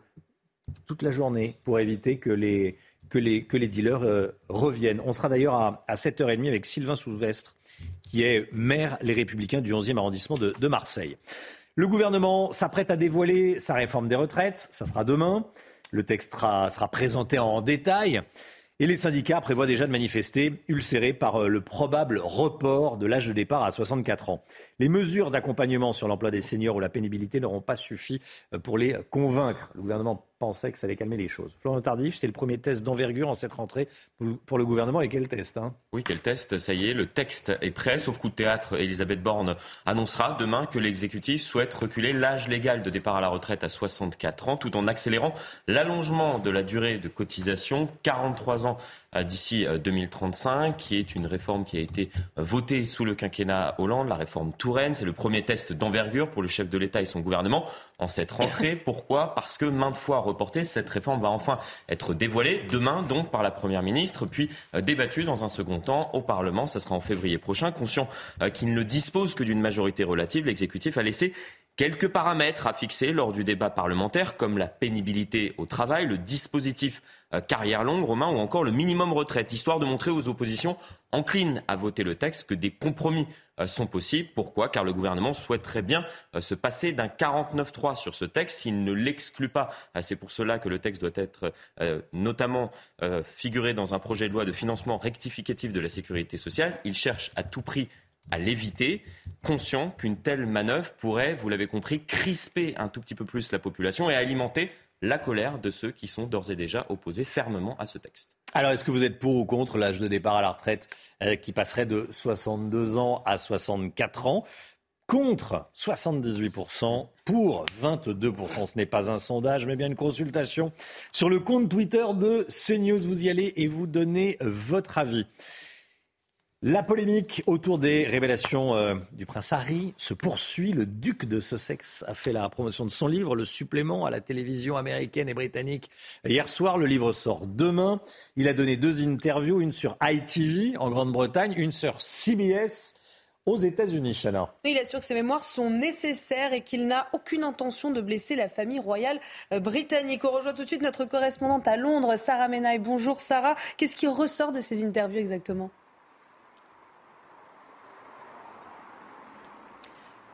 toute la journée pour éviter que les, dealers euh, reviennent. On sera d'ailleurs à, 7h30 avec Sylvain Souvestre, qui est maire Les Républicains du 11e arrondissement de, Marseille. Le gouvernement s'apprête à dévoiler sa réforme des retraites, ça sera demain. Le texte sera présenté en détail. Et les syndicats prévoient déjà de manifester, ulcérés par euh, le probable report de l'âge de départ à 64 ans. Les mesures d'accompagnement sur l'emploi des seniors ou la pénibilité n'auront pas suffi euh, pour les convaincre. Le gouvernement pensait que ça allait calmer les choses. Florent Tardif, c'est le premier test d'envergure en cette rentrée pour le gouvernement. Et quel test hein? Oui, quel test? Ça y est, le texte est prêt. Sauf coup de théâtre, Elisabeth Borne annoncera demain que l'exécutif souhaite reculer l'âge légal de départ à la retraite à 64 ans, tout en accélérant l'allongement de la durée de cotisation, 43 ans d'ici 2035, euh, qui est une réforme qui a été euh, votée sous le quinquennat Hollande, la réforme Touraine. C'est le premier test d'envergure pour le chef de l'État et son gouvernement en cette rentrée. [LAUGHS] Pourquoi? Parce que maintes fois reportée, cette réforme va enfin être dévoilée demain, donc par la Première ministre, puis débattue dans un second temps au Parlement. Ça sera en février prochain. Conscient qu'il ne dispose que d'une majorité relative, l'exécutif a laissé quelques paramètres à fixer lors du débat parlementaire, comme la pénibilité au travail, le dispositif euh, carrière longue, Romain, ou encore le minimum retraite, histoire de montrer aux oppositions enclines à voter le texte que des compromis euh, sont possibles. Pourquoi? Car le gouvernement souhaiterait bien euh, se passer d'un 49-3 sur ce texte s'il ne l'exclut pas. C'est pour cela que le texte doit être notamment figuré dans un projet de loi de financement rectificatif de la sécurité sociale. Il cherche à tout prix à l'éviter, conscient qu'une telle manœuvre pourrait, vous l'avez compris, crisper un tout petit peu plus la population et alimenter la colère de ceux qui sont d'ores et déjà opposés fermement à ce texte. Alors, est-ce que vous êtes pour ou contre l'âge de départ à la retraite euh, qui passerait de 62 ans à 64 ans? Contre 78%, pour 22%. Ce n'est pas un sondage, mais bien une consultation sur le compte Twitter de CNews. Vous y allez et vous donnez votre avis. La polémique autour des révélations euh, du prince Harry se poursuit. Le duc de Sussex a fait la promotion de son livre, le supplément à la télévision américaine et britannique. Hier soir, le livre sort demain. Il a donné deux interviews, une sur ITV en Grande-Bretagne, une sur CBS aux États-Unis, Chana. Il assure que ses mémoires sont nécessaires et qu'il n'a aucune intention de blesser la famille royale euh, britannique. On rejoint tout de suite notre correspondante à Londres, Sarah Menaille. Bonjour Sarah. Qu'est-ce qui ressort de ces interviews exactement?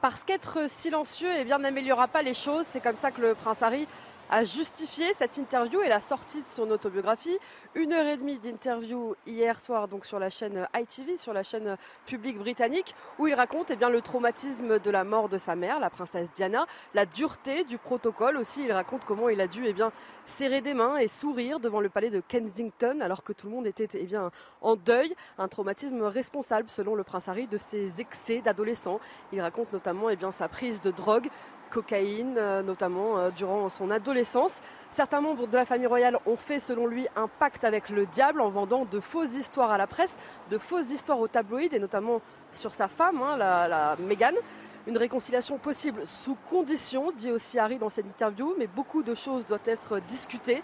Parce qu'être silencieux eh bien, n'améliorera pas les choses. C'est comme ça que le prince Harry a justifié cette interview et la sortie de son autobiographie. Une heure et demie d'interview hier soir donc sur la chaîne ITV, sur la chaîne publique britannique, où il raconte eh bien, le traumatisme de la mort de sa mère, la princesse Diana, la dureté du protocole aussi. Il raconte comment il a dû eh bien, serrer des mains et sourire devant le palais de Kensington alors que tout le monde était eh bien, en deuil. Un traumatisme responsable, selon le prince Harry, de ses excès d'adolescent. Il raconte notamment eh bien, sa prise de drogue, cocaïne, euh, notamment euh, durant son adolescence. Certains membres de la famille royale ont fait, selon lui, un pacte avec le diable en vendant de fausses histoires à la presse, de fausses histoires aux tabloïds et notamment sur sa femme, hein, la, la Meghan. Une réconciliation possible sous condition, dit aussi Harry dans cette interview, mais beaucoup de choses doivent être discutées.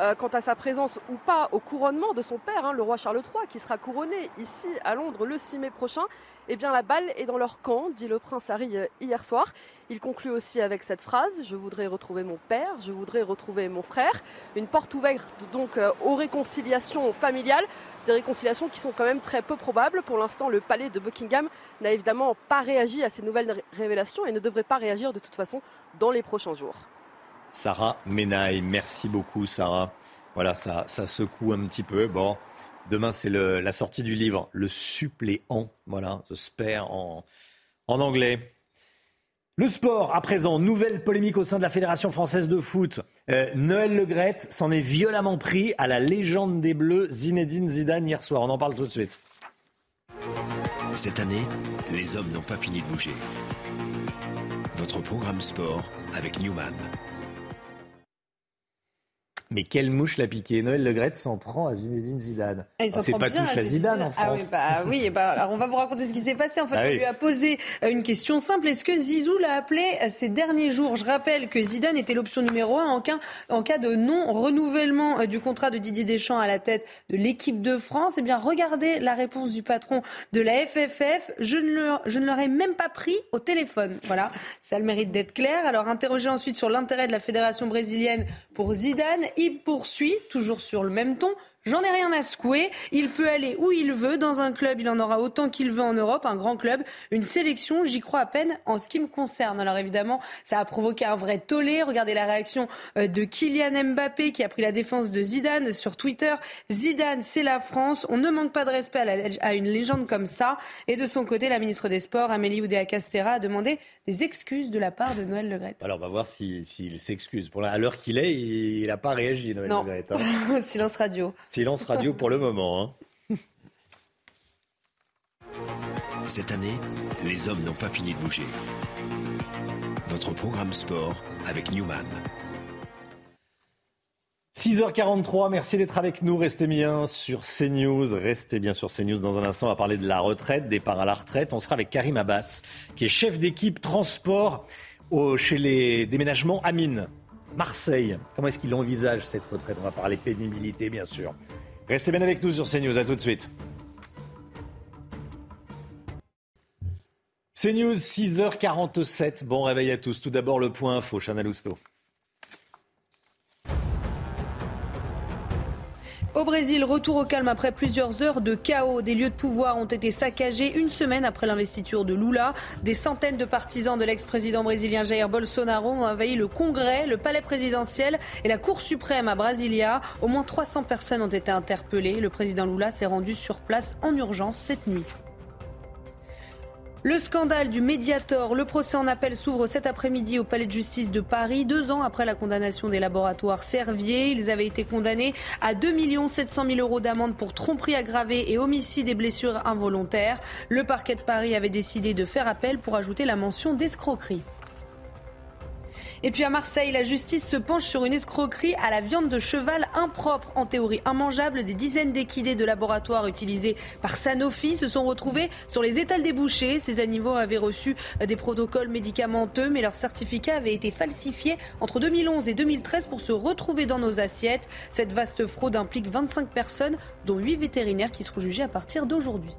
Euh, quant à sa présence ou pas au couronnement de son père, hein, le roi Charles III, qui sera couronné ici à Londres le 6 mai prochain, eh bien la balle est dans leur camp, dit le prince Harry euh, hier soir. Il conclut aussi avec cette phrase Je voudrais retrouver mon père, je voudrais retrouver mon frère. Une porte ouverte donc euh, aux réconciliations familiales, des réconciliations qui sont quand même très peu probables. Pour l'instant, le palais de Buckingham n'a évidemment pas réagi à ces nouvelles révélations et ne devrait pas réagir de toute façon dans les prochains jours. Sarah Menaille, merci beaucoup Sarah. Voilà, ça, ça secoue un petit peu. Bon, Demain, c'est la sortie du livre Le suppléant. Voilà, The Spare en, anglais. Le sport, à présent, nouvelle polémique au sein de la Fédération française de foot. Euh, Noël Legrette s'en est violemment pris à la légende des Bleus, Zinedine Zidane, hier soir. On en parle tout de suite. Cette année, les hommes n'ont pas fini de bouger. Votre programme sport avec Newman. Mais quelle mouche l'a piqué Noël Legrette s'en prend à Zinedine Zidane. Ah, c'est pas touche à Zidane, en France. Ah oui, bah, oui bah, alors on va vous raconter ce qui s'est passé. En fait, ah on lui a posé euh, une question simple. Est-ce que Zizou l'a appelé ces derniers jours? Je rappelle que Zidane était l'option numéro un en cas, en cas de non-renouvellement euh, du contrat de Didier Deschamps à la tête de l'équipe de France. Eh bien, regardez la réponse du patron de la FFF. Je ne, je ne l'aurais même pas pris au téléphone. Voilà, ça a le mérite d'être clair. Alors, interrogé ensuite sur l'intérêt de la fédération brésilienne pour Zidane, il poursuit, toujours sur le même ton, J'en ai rien à secouer. Il peut aller où il veut. Dans un club, il en aura autant qu'il veut en Europe. Un grand club, une sélection, j'y crois à peine en ce qui me concerne. Alors évidemment, ça a provoqué un vrai tollé. Regardez la réaction euh, de Kylian Mbappé qui a pris la défense de Zidane sur Twitter. Zidane, c'est la France. On ne manque pas de respect à, une légende comme ça. Et de son côté, la ministre des Sports, Amélie Oudéa-Castera, a demandé des excuses de la part de Noël Legrette. Alors on va voir s'il s'excuse. Pour à l'heure qu'il est, il n'a pas réagi, Noël non. Legrette. Hein. [LAUGHS] Silence radio. Silence radio pour le moment. Hein. Cette année, les hommes n'ont pas fini de bouger. Votre programme sport avec Newman. 6h43, merci d'être avec nous. Restez bien sur CNews. Restez bien sur CNews. Dans un instant, on va parler de la retraite, départ à la retraite. On sera avec Karim Abbas, qui est chef d'équipe transport chez les déménagements Amine. Marseille. Comment est-ce qu'il envisage cette retraite? On va parler pénibilité, bien sûr. Restez bien avec nous sur CNews, à tout de suite. CNews, 6h47. Bon réveil à tous. Tout d'abord, le point info, Chanel Housteau. Au Brésil, retour au calme après plusieurs heures de chaos. Des lieux de pouvoir ont été saccagés une semaine après l'investiture de Lula. Des centaines de partisans de l'ex-président brésilien Jair Bolsonaro ont envahi le Congrès, le palais présidentiel et la Cour suprême à Brasilia. Au moins 300 personnes ont été interpellées. Le président Lula s'est rendu sur place en urgence cette nuit. Le scandale du Mediator, le procès en appel s'ouvre cet après-midi au Palais de justice de Paris, deux ans après la condamnation des laboratoires Servier. Ils avaient été condamnés à 2 700 000 euros d'amende pour tromperie aggravée et homicide et blessures involontaires. Le parquet de Paris avait décidé de faire appel pour ajouter la mention d'escroquerie. Et puis à Marseille, la justice se penche sur une escroquerie à la viande de cheval impropre, en théorie immangeable. Des dizaines d'équidés de laboratoire utilisés par Sanofi se sont retrouvés sur les étals des bouchers. Ces animaux avaient reçu des protocoles médicamenteux, mais leur certificat avait été falsifié entre 2011 et 2013 pour se retrouver dans nos assiettes. Cette vaste fraude implique 25 personnes, dont 8 vétérinaires qui seront jugés à partir d'aujourd'hui.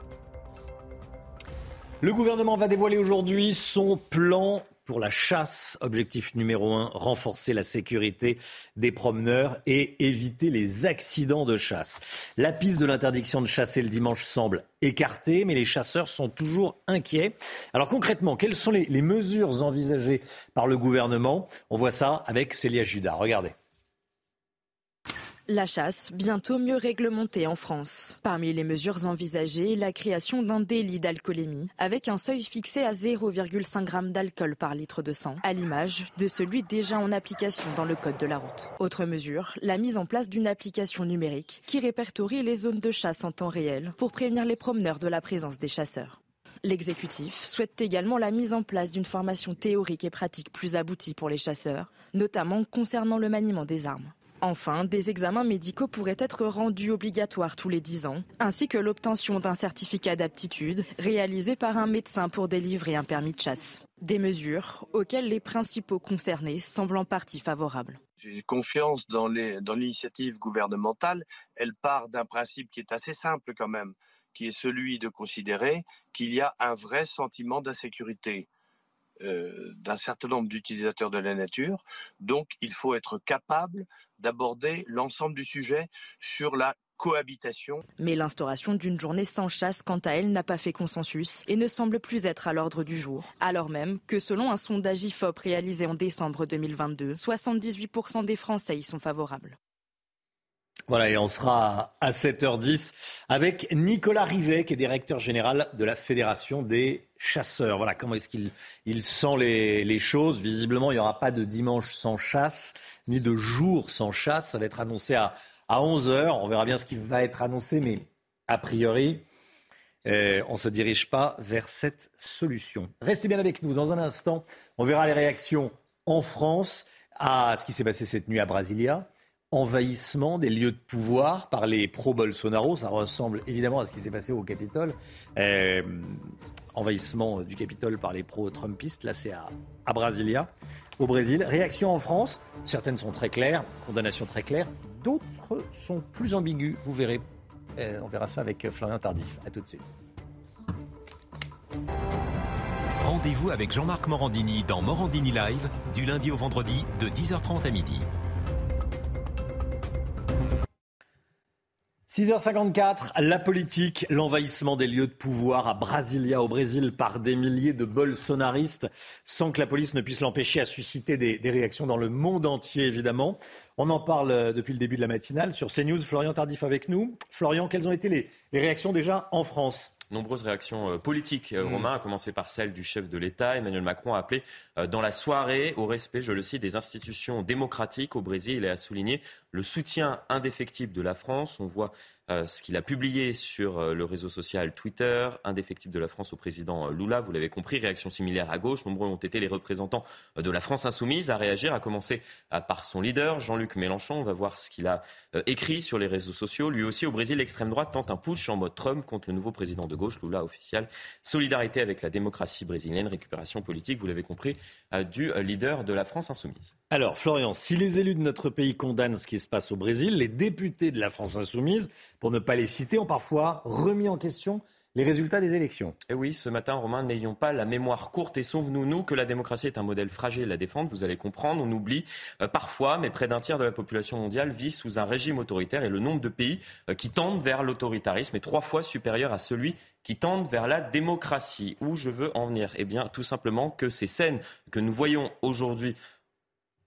Le gouvernement va dévoiler aujourd'hui son plan pour la chasse. Objectif numéro un, renforcer la sécurité des promeneurs et éviter les accidents de chasse. La piste de l'interdiction de chasser le dimanche semble écartée, mais les chasseurs sont toujours inquiets. Alors concrètement, quelles sont les, mesures envisagées par le gouvernement? On voit ça avec Célia Judas. Regardez. La chasse, bientôt mieux réglementée en France. Parmi les mesures envisagées, la création d'un délit d'alcoolémie, avec un seuil fixé à 0,5 g d'alcool par litre de sang, à l'image de celui déjà en application dans le Code de la route. Autre mesure, la mise en place d'une application numérique qui répertorie les zones de chasse en temps réel pour prévenir les promeneurs de la présence des chasseurs. L'exécutif souhaite également la mise en place d'une formation théorique et pratique plus aboutie pour les chasseurs, notamment concernant le maniement des armes. Enfin, des examens médicaux pourraient être rendus obligatoires tous les 10 ans, ainsi que l'obtention d'un certificat d'aptitude réalisé par un médecin pour délivrer un permis de chasse. Des mesures auxquelles les principaux concernés semblent en partie favorables. J'ai confiance dans l'initiative gouvernementale. Elle part d'un principe qui est assez simple quand même, qui est celui de considérer qu'il y a un vrai sentiment d'insécurité. Euh, d'un certain nombre d'utilisateurs de la nature. Donc, il faut être capable d'aborder l'ensemble du sujet sur la cohabitation. Mais l'instauration d'une journée sans chasse, quant à elle, n'a pas fait consensus et ne semble plus être à l'ordre du jour. Alors même que selon un sondage IFOP réalisé en décembre 2022, 78% des Français y sont favorables. Voilà, et on sera à 7h10 avec Nicolas Rivet, qui est directeur général de la Fédération des chasseurs. Voilà, comment est-ce qu'il il sent les, choses Visiblement, il n'y aura pas de dimanche sans chasse, ni de jour sans chasse. Ça va être annoncé à, à 11h. On verra bien ce qui va être annoncé, mais a priori, euh, on ne se dirige pas vers cette solution. Restez bien avec nous. Dans un instant, on verra les réactions en France à ce qui s'est passé cette nuit à Brasilia envahissement des lieux de pouvoir par les pro-Bolsonaro. Ça ressemble évidemment à ce qui s'est passé au Capitole. Euh, envahissement du Capitole par les pro-Trumpistes. Là, c'est à, Brasilia, au Brésil. Réaction en France. Certaines sont très claires, condamnation très claire. D'autres sont plus ambiguës. Vous verrez. Euh, on verra ça avec Florian Tardif. À tout de suite. Rendez-vous avec Jean-Marc Morandini dans Morandini Live du lundi au vendredi de 10h30 à midi. 6h54, la politique, l'envahissement des lieux de pouvoir à Brasilia, au Brésil, par des milliers de bolsonaristes, sans que la police ne puisse l'empêcher à susciter des, réactions dans le monde entier, évidemment. On en parle depuis le début de la matinale sur CNews. Florian Tardif avec nous. Florian, quelles ont été les réactions déjà en France? Nombreuses réactions politiques, mmh. Romain, à commencer par celle du chef de l'État. Emmanuel Macron a appelé dans la soirée au respect, je le cite, des institutions démocratiques au Brésil et a souligné le soutien indéfectible de la France. On voit euh, ce qu'il a publié sur euh, le réseau social Twitter, indéfectible de la France au président Lula. Vous l'avez compris, réaction similaire à gauche. Nombreux ont été les représentants de la France insoumise à réagir, à commencer par son leader, Jean-Luc Mélenchon. On va voir ce qu'il a écrit sur les réseaux sociaux. Lui aussi, au Brésil, l'extrême droite tente un push en mode Trump contre le nouveau président de gauche, Lula officiel. Solidarité avec la démocratie brésilienne, récupération politique, vous l'avez compris, du leader de la France insoumise. Alors, Florian, si les élus de notre pays condamnent ce qui se passe au Brésil, les députés de la France insoumise, pour ne pas les citer, ont parfois remis en question les résultats des élections. Et oui, ce matin, Romain, n'ayons pas la mémoire courte et souvenons-nous que la démocratie est un modèle fragile à défendre. Vous allez comprendre, on oublie euh, parfois, mais près d'un tiers de la population mondiale vit sous un régime autoritaire et le nombre de pays euh, qui tendent vers l'autoritarisme est trois fois supérieur à celui qui tendent vers la démocratie. Où je veux en venir? Eh bien, tout simplement que ces scènes que nous voyons aujourd'hui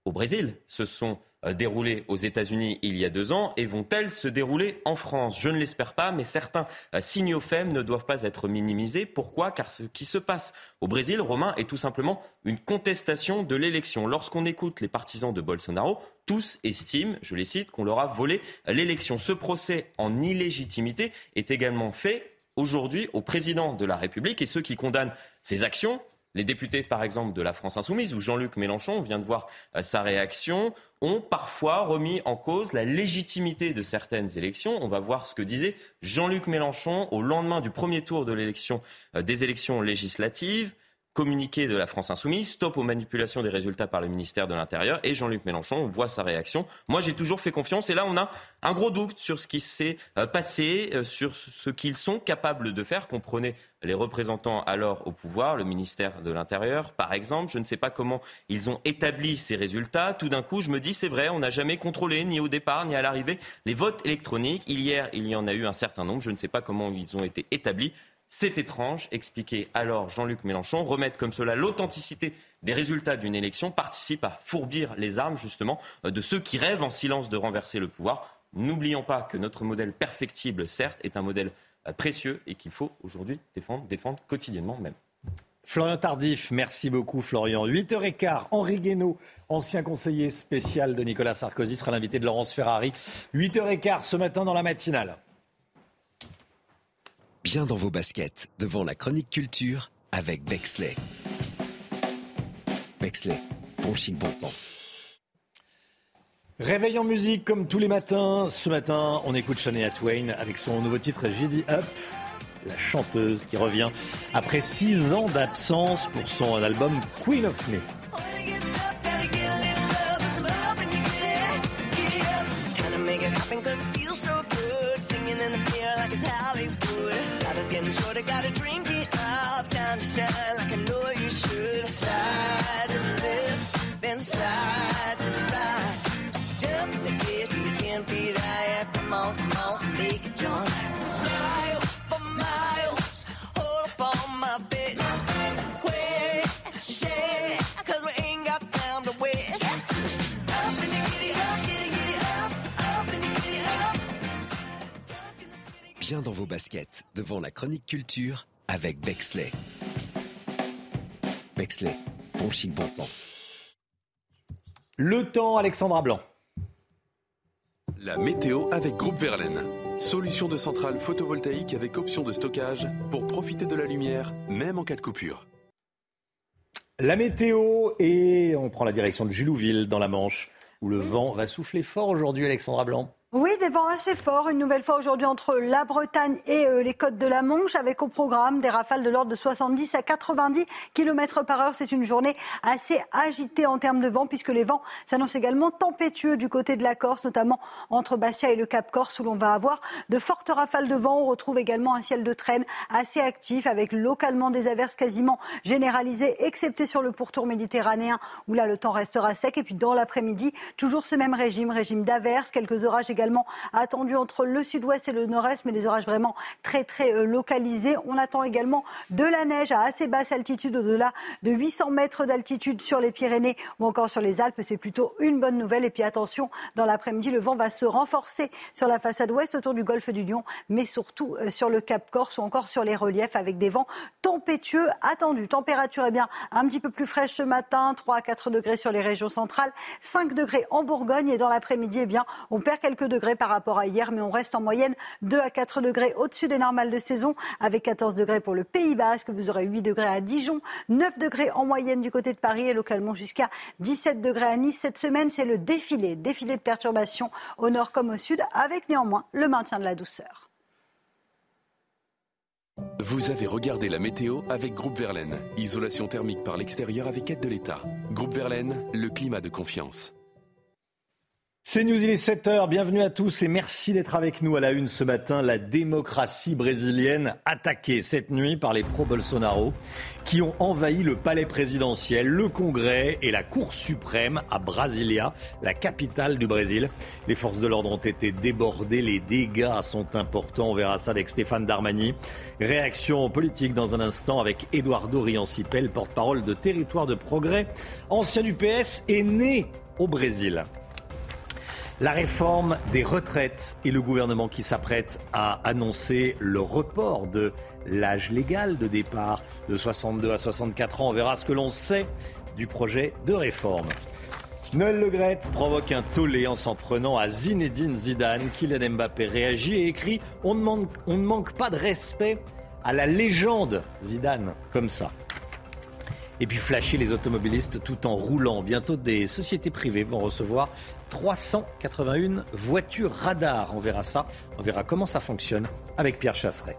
au Brésil, ce sont euh, déroulées aux États-Unis il y a deux ans et vont-elles se dérouler en France? Je ne l'espère pas, mais certains euh, signaux faibles ne doivent pas être minimisés. Pourquoi? Car ce qui se passe au Brésil, Romain, est tout simplement une contestation de l'élection. Lorsqu'on écoute les partisans de Bolsonaro, tous estiment, je les cite, qu'on leur a volé l'élection. Ce procès en illégitimité est également fait aujourd'hui au président de la République et ceux qui condamnent ces actions les députés, par exemple, de la France Insoumise, où Jean-Luc Mélenchon, on vient de voir euh, sa réaction, ont parfois remis en cause la légitimité de certaines élections. On va voir ce que disait Jean-Luc Mélenchon au lendemain du premier tour de l'élection, euh, des élections législatives communiqué de la France Insoumise, stop aux manipulations des résultats par le ministère de l'Intérieur. Et Jean-Luc Mélenchon, on voit sa réaction. Moi, j'ai toujours fait confiance. Et là, on a un gros doute sur ce qui s'est euh, passé, euh, sur ce qu'ils sont capables de faire. Comprenez les représentants alors au pouvoir, le ministère de l'Intérieur, par exemple. Je ne sais pas comment ils ont établi ces résultats. Tout d'un coup, je me dis, c'est vrai, on n'a jamais contrôlé, ni au départ, ni à l'arrivée, les votes électroniques. Hier, il y en a eu un certain nombre. Je ne sais pas comment ils ont été établis. C'est étrange, expliquait alors Jean-Luc Mélenchon. Remettre comme cela l'authenticité des résultats d'une élection participe à fourbir les armes justement euh, de ceux qui rêvent en silence de renverser le pouvoir. N'oublions pas que notre modèle perfectible, certes, est un modèle euh, précieux et qu'il faut aujourd'hui défendre, défendre quotidiennement même. Florian Tardif, merci beaucoup Florian. 8h15, Henri Guénaud, ancien conseiller spécial de Nicolas Sarkozy, sera l'invité de Laurence Ferrari. 8h15 ce matin dans la matinale bien dans vos baskets devant la chronique culture avec Bexley. Bexley, bon chic, bon sens. Réveil en musique comme tous les matins. Ce matin, on écoute Shania Twain avec son nouveau titre JD Up. La chanteuse qui revient après six ans d'absence pour son album Queen of Me. Bien dans vos baskets, devant la chronique culture avec Bexley. Bexley, bon chic, bon sens. Le temps, Alexandra Blanc. La météo avec Groupe Verlaine. Solution de centrale photovoltaïque avec option de stockage pour profiter de la lumière, même en cas de coupure. La météo et on prend la direction de Julouville dans la Manche où le vent va souffler fort aujourd'hui, Alexandra Blanc. Oui, des vents assez forts, une nouvelle fois aujourd'hui entre la Bretagne et euh, les côtes de la Manche, avec au programme des rafales de l'ordre de 70 à 90 km par heure. C'est une journée assez agitée en termes de vent, puisque les vents s'annoncent également tempétueux du côté de la Corse, notamment entre Bastia et le Cap Corse, où l'on va avoir de fortes rafales de vent. On retrouve également un ciel de traîne assez actif, avec localement des averses quasiment généralisées, excepté sur le pourtour méditerranéen, où là le temps restera sec. Et puis dans l'après-midi, toujours ce même régime, régime d'averses, quelques orages également également attendu entre le sud-ouest et le nord-est, mais des orages vraiment très très euh, localisés. On attend également de la neige à assez basse altitude, au-delà de 800 mètres d'altitude sur les Pyrénées ou encore sur les Alpes. C'est plutôt une bonne nouvelle. Et puis attention, dans l'après-midi, le vent va se renforcer sur la façade ouest autour du golfe du Lion, mais surtout euh, sur le Cap Corse ou encore sur les reliefs avec des vents tempétueux attendus. Température est bien un petit peu plus fraîche ce matin, 3 à 4 degrés sur les régions centrales, 5 degrés en Bourgogne et dans l'après-midi, eh bien, on perd quelques degrés par rapport à hier, mais on reste en moyenne 2 à 4 degrés au-dessus des normales de saison, avec 14 degrés pour le Pays Basque. Vous aurez 8 degrés à Dijon, 9 degrés en moyenne du côté de Paris et localement jusqu'à 17 degrés à Nice. Cette semaine, c'est le défilé, défilé de perturbations au nord comme au sud, avec néanmoins le maintien de la douceur. Vous avez regardé la météo avec Groupe Verlaine. Isolation thermique par l'extérieur avec aide de l'État. Groupe Verlaine, le climat de confiance. C'est News, il est 7h, bienvenue à tous et merci d'être avec nous à la une ce matin. La démocratie brésilienne attaquée cette nuit par les pro-Bolsonaro qui ont envahi le palais présidentiel, le Congrès et la Cour suprême à Brasilia, la capitale du Brésil. Les forces de l'ordre ont été débordées, les dégâts sont importants, on verra ça avec Stéphane Darmani. Réaction politique dans un instant avec Eduardo Riancipel, porte-parole de Territoire de Progrès, ancien du PS et né au Brésil. La réforme des retraites et le gouvernement qui s'apprête à annoncer le report de l'âge légal de départ de 62 à 64 ans. On verra ce que l'on sait du projet de réforme. Noël Legrette provoque un tollé en s'en prenant à Zinedine Zidane. Kylian Mbappé réagit et écrit on ne, manque, on ne manque pas de respect à la légende Zidane, comme ça. Et puis flasher les automobilistes tout en roulant. Bientôt, des sociétés privées vont recevoir 381 voitures radar. On verra ça, on verra comment ça fonctionne avec Pierre Chasseret.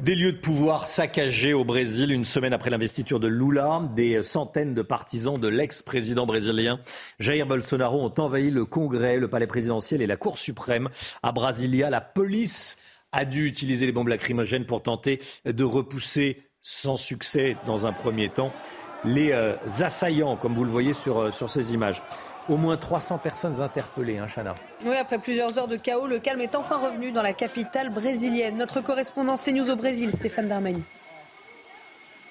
Des lieux de pouvoir saccagés au Brésil une semaine après l'investiture de Lula. Des centaines de partisans de l'ex-président brésilien Jair Bolsonaro ont envahi le Congrès, le palais présidentiel et la Cour suprême à Brasilia. La police a dû utiliser les bombes lacrymogènes pour tenter de repousser sans succès dans un premier temps les euh, assaillants, comme vous le voyez sur, euh, sur ces images. Au moins 300 personnes interpellées, hein, Chana. Oui, après plusieurs heures de chaos, le calme est enfin revenu dans la capitale brésilienne. Notre correspondant CNews au Brésil, Stéphane Darmani.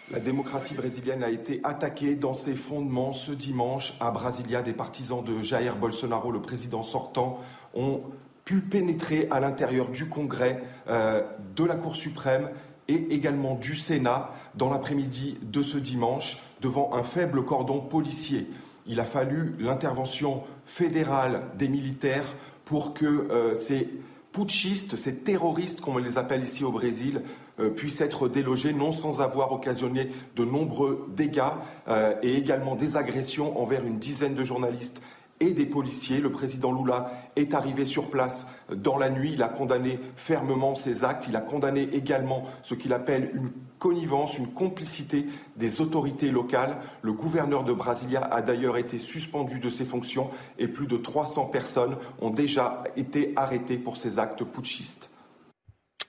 La démocratie brésilienne a été attaquée dans ses fondements ce dimanche à Brasilia. Des partisans de Jair Bolsonaro, le président sortant, ont pu pénétrer à l'intérieur du Congrès, euh, de la Cour suprême et également du Sénat dans l'après-midi de ce dimanche devant un faible cordon policier. Il a fallu l'intervention fédérale des militaires pour que euh, ces putschistes, ces terroristes, comme on les appelle ici au Brésil, euh, puissent être délogés, non sans avoir occasionné de nombreux dégâts euh, et également des agressions envers une dizaine de journalistes et des policiers. Le président Lula est arrivé sur place dans la nuit. Il a condamné fermement ces actes. Il a condamné également ce qu'il appelle une connivence, une complicité des autorités locales. Le gouverneur de Brasilia a d'ailleurs été suspendu de ses fonctions et plus de 300 personnes ont déjà été arrêtées pour ces actes putschistes.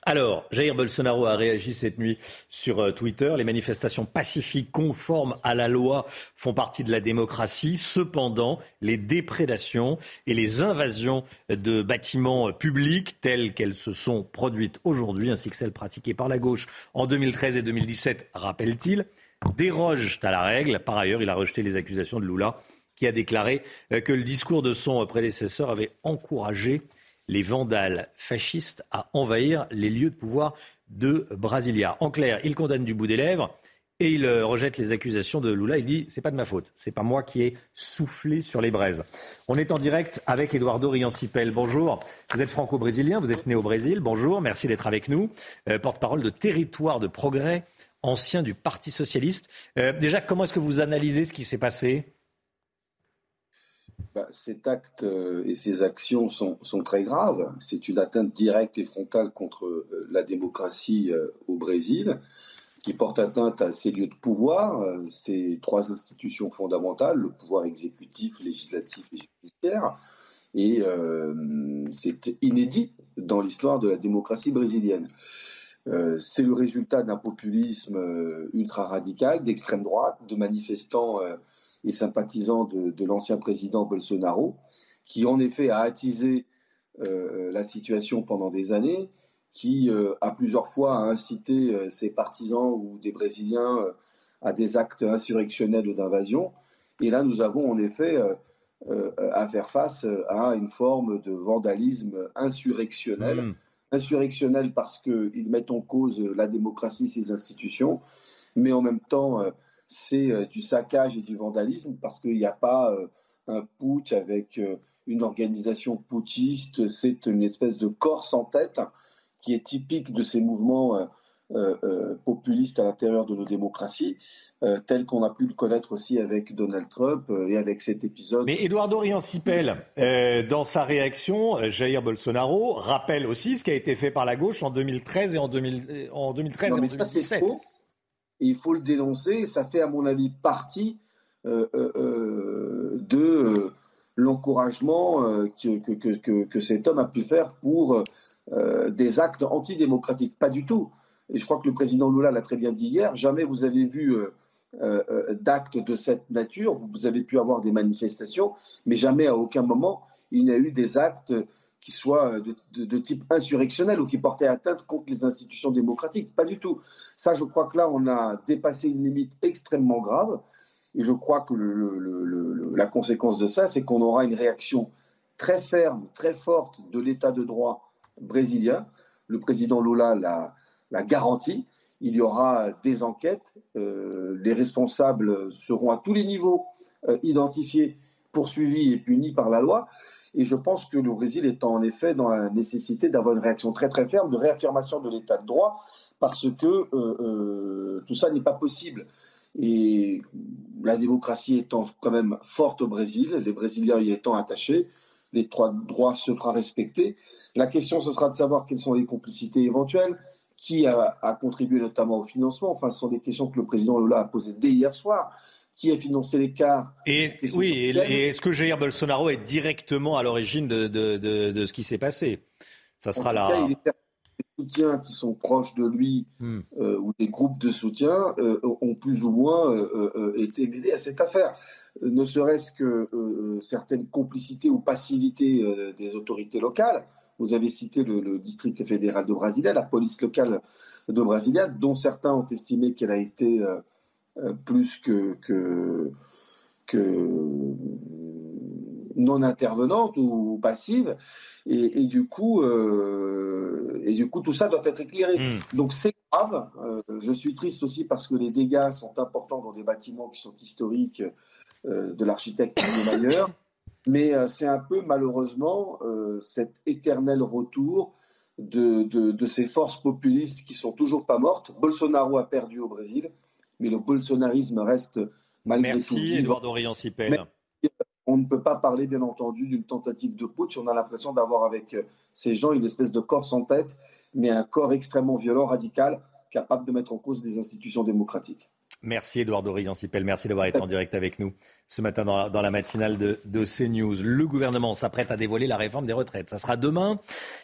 Alors, Jair Bolsonaro a réagi cette nuit sur euh, Twitter. Les manifestations pacifiques conformes à la loi font partie de la démocratie. Cependant, les déprédations et les invasions de bâtiments publics telles qu'elles se sont produites aujourd'hui, ainsi que celles pratiquées par la gauche en 2013 et 2017, rappelle-t-il, dérogent à la règle. Par ailleurs, il a rejeté les accusations de Lula qui a déclaré euh, que le discours de son prédécesseur avait encouragé les vandales fascistes à envahir les lieux de pouvoir de Brasilia. En clair, il condamne du bout des lèvres et il euh, rejette les accusations de Lula. Il dit c'est pas de ma faute, c'est pas moi qui ai soufflé sur les braises. On est en direct avec Eduardo Riancipel. Bonjour. Vous êtes franco-brésilien, vous êtes né au Brésil. Bonjour, merci d'être avec nous. Euh, porte-parole de Territoire de Progrès, ancien du Parti socialiste. Euh, déjà, comment est-ce que vous analysez ce qui s'est passé? Bah, cet acte euh, et ces actions sont, très graves. C'est une atteinte directe et frontale contre euh, la démocratie euh, au Brésil, qui porte atteinte à ces lieux de pouvoir, ces trois institutions fondamentales, le pouvoir exécutif, législatif et judiciaire. Et c'est inédit dans l'histoire de la démocratie brésilienne. c'est le résultat d'un populisme ultra radical, d'extrême droite, de manifestants et sympathisant de, l'ancien président Bolsonaro, qui en effet a attisé euh, la situation pendant des années, qui euh, a plusieurs fois incité euh, ses partisans ou des Brésiliens à des actes insurrectionnels ou d'invasion. Et là, nous avons en effet à faire face à une forme de vandalisme insurrectionnel. Mmh. Insurrectionnel parce qu'ils mettent en cause la démocratie, ses institutions, mais en même temps c'est euh, du saccage et du vandalisme parce qu'il n'y a pas euh, un putsch avec euh, une organisation putschiste, c'est une espèce de corse en tête qui est typique de ces mouvements populistes à l'intérieur de nos démocraties, tel qu'on a pu le connaître aussi avec Donald Trump et avec cet épisode. Mais Eduardo Riancipel, dans sa réaction, Jair Bolsonaro rappelle aussi ce qui a été fait par la gauche en 2013 et en, 2000, en 2013 et en 2017 il faut le dénoncer. Ça fait, à mon avis, partie euh, euh, euh, de l'encouragement que, que, cet homme a pu faire pour des actes antidémocratiques. Pas du tout. Et je crois que le président Lula l'a très bien dit hier, jamais vous avez vu d'actes de cette nature, vous avez pu avoir des manifestations, mais jamais à aucun moment il n'y a eu des actes qui soient de, type insurrectionnel ou qui portaient atteinte contre les institutions démocratiques. Pas du tout. Ça, je crois que là, on a dépassé une limite extrêmement grave. Et je crois que la conséquence de ça, c'est qu'on aura une réaction très ferme, très forte de l'état de droit brésilien. Le président Lula l'a garanti. Il y aura des enquêtes. Euh, les responsables seront à tous les niveaux euh, identifiés, poursuivis et punis par la loi. Et je pense que le Brésil est en effet dans la nécessité d'avoir une réaction très très ferme de réaffirmation de l'état de droit, parce que euh, euh, tout ça n'est pas possible. Et la démocratie étant quand même forte au Brésil, les Brésiliens y étant attachés, les trois droits se fera respecter. La question, ce sera de savoir quelles sont les complicités éventuelles, qui a, a contribué notamment au financement. Enfin, ce sont des questions que le président Lula a posées dès hier soir qui a financé l'écart. Et oui, et, est-ce que Jair Bolsonaro est directement à l'origine de, de, de, ce qui s'est passé? Ça sera là. Il des soutiens qui sont proches de lui hmm. euh, ou des groupes de soutien euh, ont plus ou moins euh, été mêlés à cette affaire. Ne serait-ce que certaines complicités ou passivités des autorités locales. Vous avez cité le, le, district fédéral de Brasilia, la police locale de Brasilia, dont certains ont estimé qu'elle a été plus que, que, non intervenante ou passive. Et, du coup, euh, et du coup, tout ça doit être éclairé. Hmm. Donc c'est grave. Euh, je suis triste aussi parce que les dégâts sont importants dans des bâtiments qui sont historiques de l'architecte ailleurs. Mais c'est un peu malheureusement cet éternel retour de, de, de, ces forces populistes qui sont toujours pas mortes. Bolsonaro a perdu au Brésil mais le bolsonarisme reste malgré Merci, tout. Merci, Edouard. On ne peut pas parler, bien entendu, d'une tentative de putsch. On a l'impression d'avoir avec euh, ces gens une espèce de corps sans tête, mais un corps extrêmement violent, radical, capable de mettre en cause des institutions démocratiques. Merci Edouard Dorian-Sipel, merci d'avoir été en direct avec nous ce matin dans la, matinale de, CNews. Le gouvernement s'apprête à dévoiler la réforme des retraites. Ça sera demain.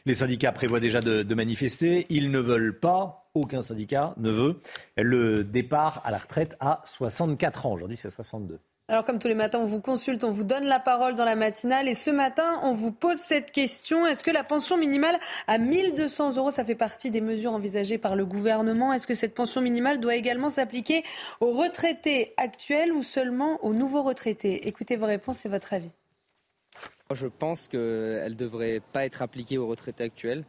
Les syndicats prévoient déjà de, de manifester. Ils ne veulent pas, aucun syndicat ne veut, le départ à la retraite à 64 ans. Aujourd'hui c'est 62. Alors comme tous les matins, on vous consulte, on vous donne la parole dans la matinale et ce matin, on vous pose cette question. Est-ce que la pension minimale à 1200 euros, ça fait partie des mesures envisagées par le gouvernement? Est-ce que cette pension minimale doit également s'appliquer aux retraités actuels ou seulement aux nouveaux retraités? Écoutez vos réponses et votre avis. Je pense qu'elle ne devrait pas être appliquée aux retraités actuels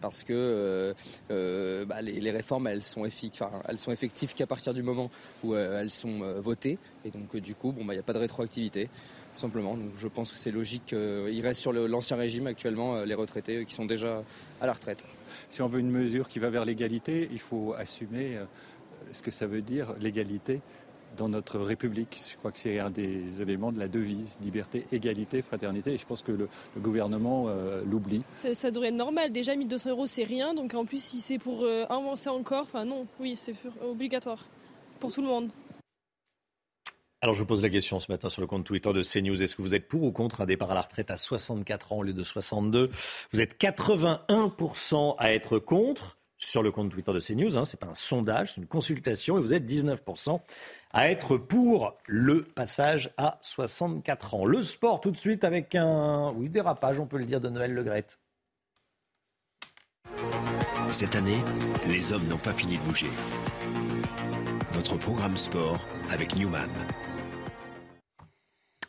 parce que euh, euh, bah, les, réformes elles sont, sont effectives qu'à partir du moment où euh, elles sont votées. Et donc du coup bon bah, il n'y a pas de rétroactivité tout simplement. Donc je pense que c'est logique qu'il reste sur l'ancien régime actuellement les retraités qui sont déjà à la retraite. Si on veut une mesure qui va vers l'égalité, il faut assumer ce que ça veut dire l'égalité dans notre République. Je crois que c'est un des éléments de la devise liberté, égalité, fraternité. Et je pense que le, gouvernement euh, l'oublie. Ça, devrait être normal. Déjà, 1200 euros, c'est rien. Donc en plus, si c'est pour euh, avancer encore, enfin non, oui, c'est obligatoire pour tout le monde. Alors je vous pose la question ce matin sur le compte Twitter de CNews. Est-ce que vous êtes pour ou contre un départ à la retraite à 64 ans au lieu de 62 Vous êtes 81% à être contre sur le compte Twitter de CNews. Hein, Ce n'est pas un sondage, c'est une consultation. Et vous êtes 19% à être pour le passage à 64 ans. Le sport tout de suite avec un oui, dérapage, on peut le dire, de Noël Legrette. Cette année, les hommes n'ont pas fini de bouger. Votre programme sport avec Newman.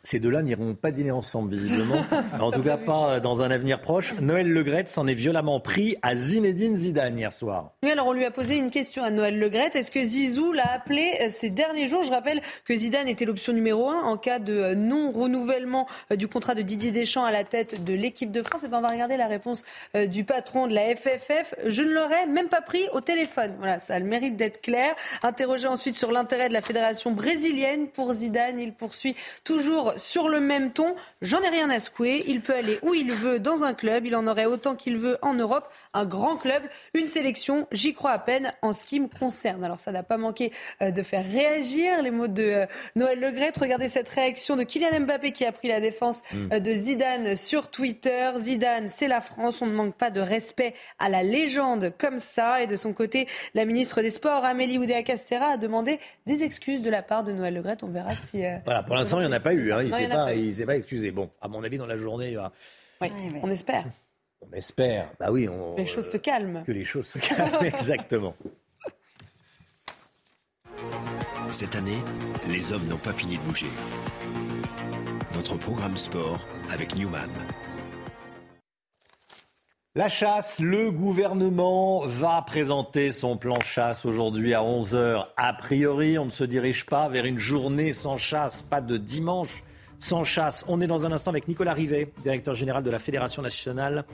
Ces deux-là n'iront pas dîner ensemble, visiblement. [LAUGHS] en tout cas, pas dans un avenir proche. Noël Legrette s'en est violemment pris à Zinedine Zidane hier soir. Oui, alors on lui a posé une question à Noël Legrette. Est-ce que Zizou l'a appelé euh, ces derniers jours? Je rappelle que Zidane était l'option numéro un en cas de euh, non-renouvellement euh, du contrat de Didier Deschamps à la tête de l'équipe de France. Et bien, on va regarder la réponse du patron de la FFF. Je ne l'aurais même pas pris au téléphone. Voilà, ça a le mérite d'être clair. Interrogé ensuite sur l'intérêt de la fédération brésilienne pour Zidane, il poursuit toujours sur le même ton. J'en ai rien à secouer. Il peut aller où il veut dans un club. Il en aurait autant qu'il veut en Europe. Un grand club, une sélection. J'y crois à peine en ce qui me concerne. Alors ça n'a pas manqué euh, de faire réagir les mots de euh, Noël Legrette. Regardez cette réaction de Kylian Mbappé qui a pris la défense mm. euh, de Zidane sur Twitter. Zidane, c'est la France. On ne manque pas de respect à la légende comme ça. Et de son côté, la ministre des Sports, Amélie Oudéa-Castera, a demandé des excuses de la part de Noël Legrette. On verra si. voilà, pour l'instant, il n'y en a pas eu. Hein. Il ne s'est pas, pas, excusé. Bon, à mon avis, dans la journée, il va. Oui, on espère. On espère. Bah oui, on, les choses se calment. Que les choses se calment, [LAUGHS] exactement. Cette année, les hommes n'ont pas fini de bouger. Votre programme sport avec Newman. La chasse, le gouvernement va présenter son plan chasse aujourd'hui à 11h. A priori, on ne se dirige pas vers une journée sans chasse, pas de dimanche sans chasse. On est dans un instant avec Nicolas Rivet, directeur général de la Fédération nationale,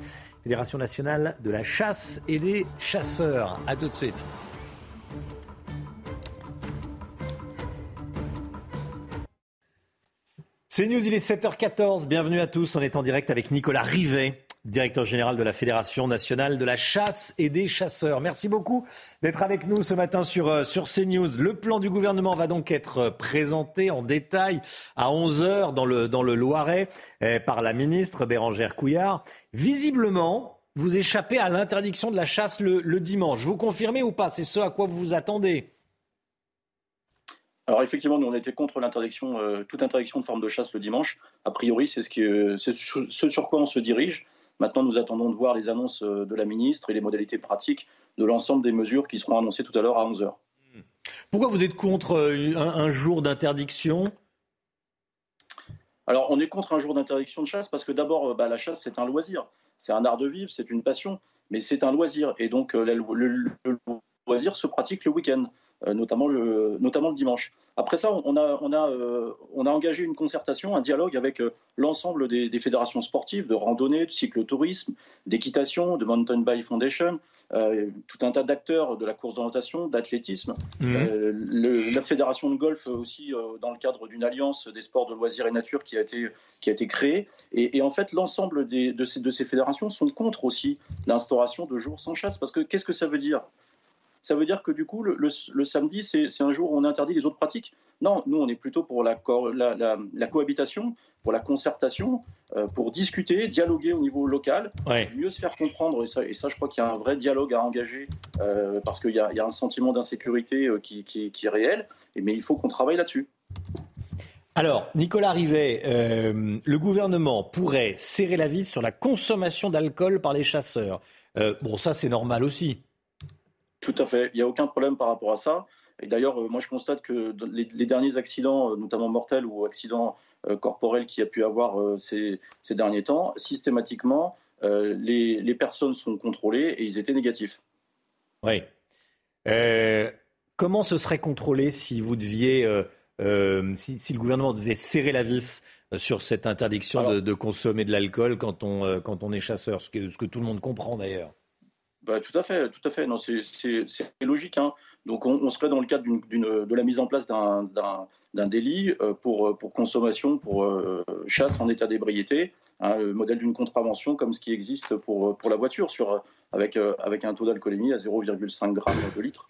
Fédération nationale de la chasse et des chasseurs. A tout de suite. C'est News, il est 7h14. Bienvenue à tous. On est en direct avec Nicolas Rivet, directeur général de la Fédération nationale de la chasse et des chasseurs. Merci beaucoup d'être avec nous ce matin sur, euh, sur CNews. Le plan du gouvernement va donc être euh, présenté en détail à 11h dans le, dans le Loiret eh, par la ministre Bérangère Couillard. Visiblement, vous échappez à l'interdiction de la chasse le, le dimanche. Vous confirmez ou pas? C'est ce à quoi vous vous attendez? Alors effectivement, nous on était contre l'interdiction, euh, toute interdiction de forme de chasse le dimanche. A priori, c'est ce, ce, sur quoi on se dirige. Maintenant, nous attendons de voir les annonces euh, de la ministre et les modalités pratiques de l'ensemble des mesures qui seront annoncées tout à l'heure à 11h. Pourquoi vous êtes contre euh, un, jour d'interdiction? Alors, on est contre un jour d'interdiction de chasse parce que d'abord, bah, la chasse, c'est un loisir. C'est un art de vivre, c'est une passion, mais c'est un loisir. Et donc, le, le loisir se pratique le week-end. Euh, notamment, le, notamment le dimanche. Après ça, on a, on, a, euh, on a engagé une concertation, un dialogue avec euh, l'ensemble des, fédérations sportives de randonnée, de cyclotourisme, d'équitation, de Mountain Bike Foundation, tout un tas d'acteurs de la course d'orientation, d'athlétisme. Mmh. la fédération de golf aussi, dans le cadre d'une alliance des sports de loisirs et nature qui a été, qui a été créée. Et, en fait, l'ensemble de ces, de ces fédérations sont contre aussi l'instauration de jours sans chasse. Parce que qu'est-ce que ça veut dire? Ça veut dire que du coup, le, samedi, c'est un jour où on interdit les autres pratiques Non, nous, on est plutôt pour la, la, cohabitation, pour la concertation, euh, pour discuter, dialoguer au niveau local, mieux se faire comprendre. Et ça, et ça je crois qu'il y a un vrai dialogue à engager euh, parce qu'il y, a un sentiment d'insécurité euh, qui, est réel, mais il faut qu'on travaille là-dessus. Alors, Nicolas Rivet, le gouvernement pourrait serrer la vis sur la consommation d'alcool par les chasseurs. bon, ça, c'est normal aussi. Tout à fait. Il n'y a aucun problème par rapport à ça. Et d'ailleurs, euh, moi, je constate que les, derniers accidents, euh, notamment mortels ou accidents euh, corporels qu'il y a pu avoir ces, derniers temps, systématiquement, les, personnes sont contrôlées et ils étaient négatifs. Oui. comment ce serait contrôlé si vous deviez, si, le gouvernement devait serrer la vis sur cette interdiction de, consommer de l'alcool quand on, quand on est chasseur, ce que tout le monde comprend d'ailleurs? Bah, tout à fait, tout à fait. Non, c'est logique. Hein. Donc, on, serait dans le cadre de la mise en place d'un délit euh, pour, pour consommation, pour euh, chasse en état d'ébriété, hein, le modèle d'une contravention comme ce qui existe pour, la voiture, avec, euh, un taux d'alcoolémie à 0,5 g de litre,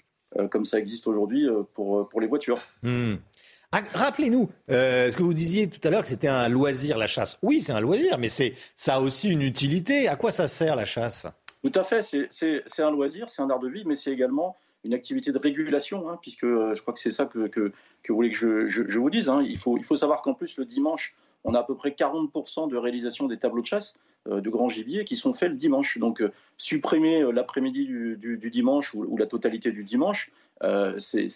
comme ça existe aujourd'hui pour, les voitures. Hmm. Ah, rappelez-nous, ce que vous disiez tout à l'heure que c'était un loisir la chasse. Oui, c'est un loisir, mais ça a aussi une utilité. À quoi ça sert la chasse? Tout à fait, c'est un loisir, c'est un art de vie, mais c'est également une activité de régulation, hein, puisque euh, je crois que c'est ça que, vous voulez que je, vous dise. Hein. Il, faut, savoir qu'en plus, le dimanche, on a à peu près 40% de réalisation des tableaux de chasse euh, de grands gibiers qui sont faits le dimanche. Donc, euh, supprimer l'après-midi du, dimanche ou, la totalité du dimanche, ce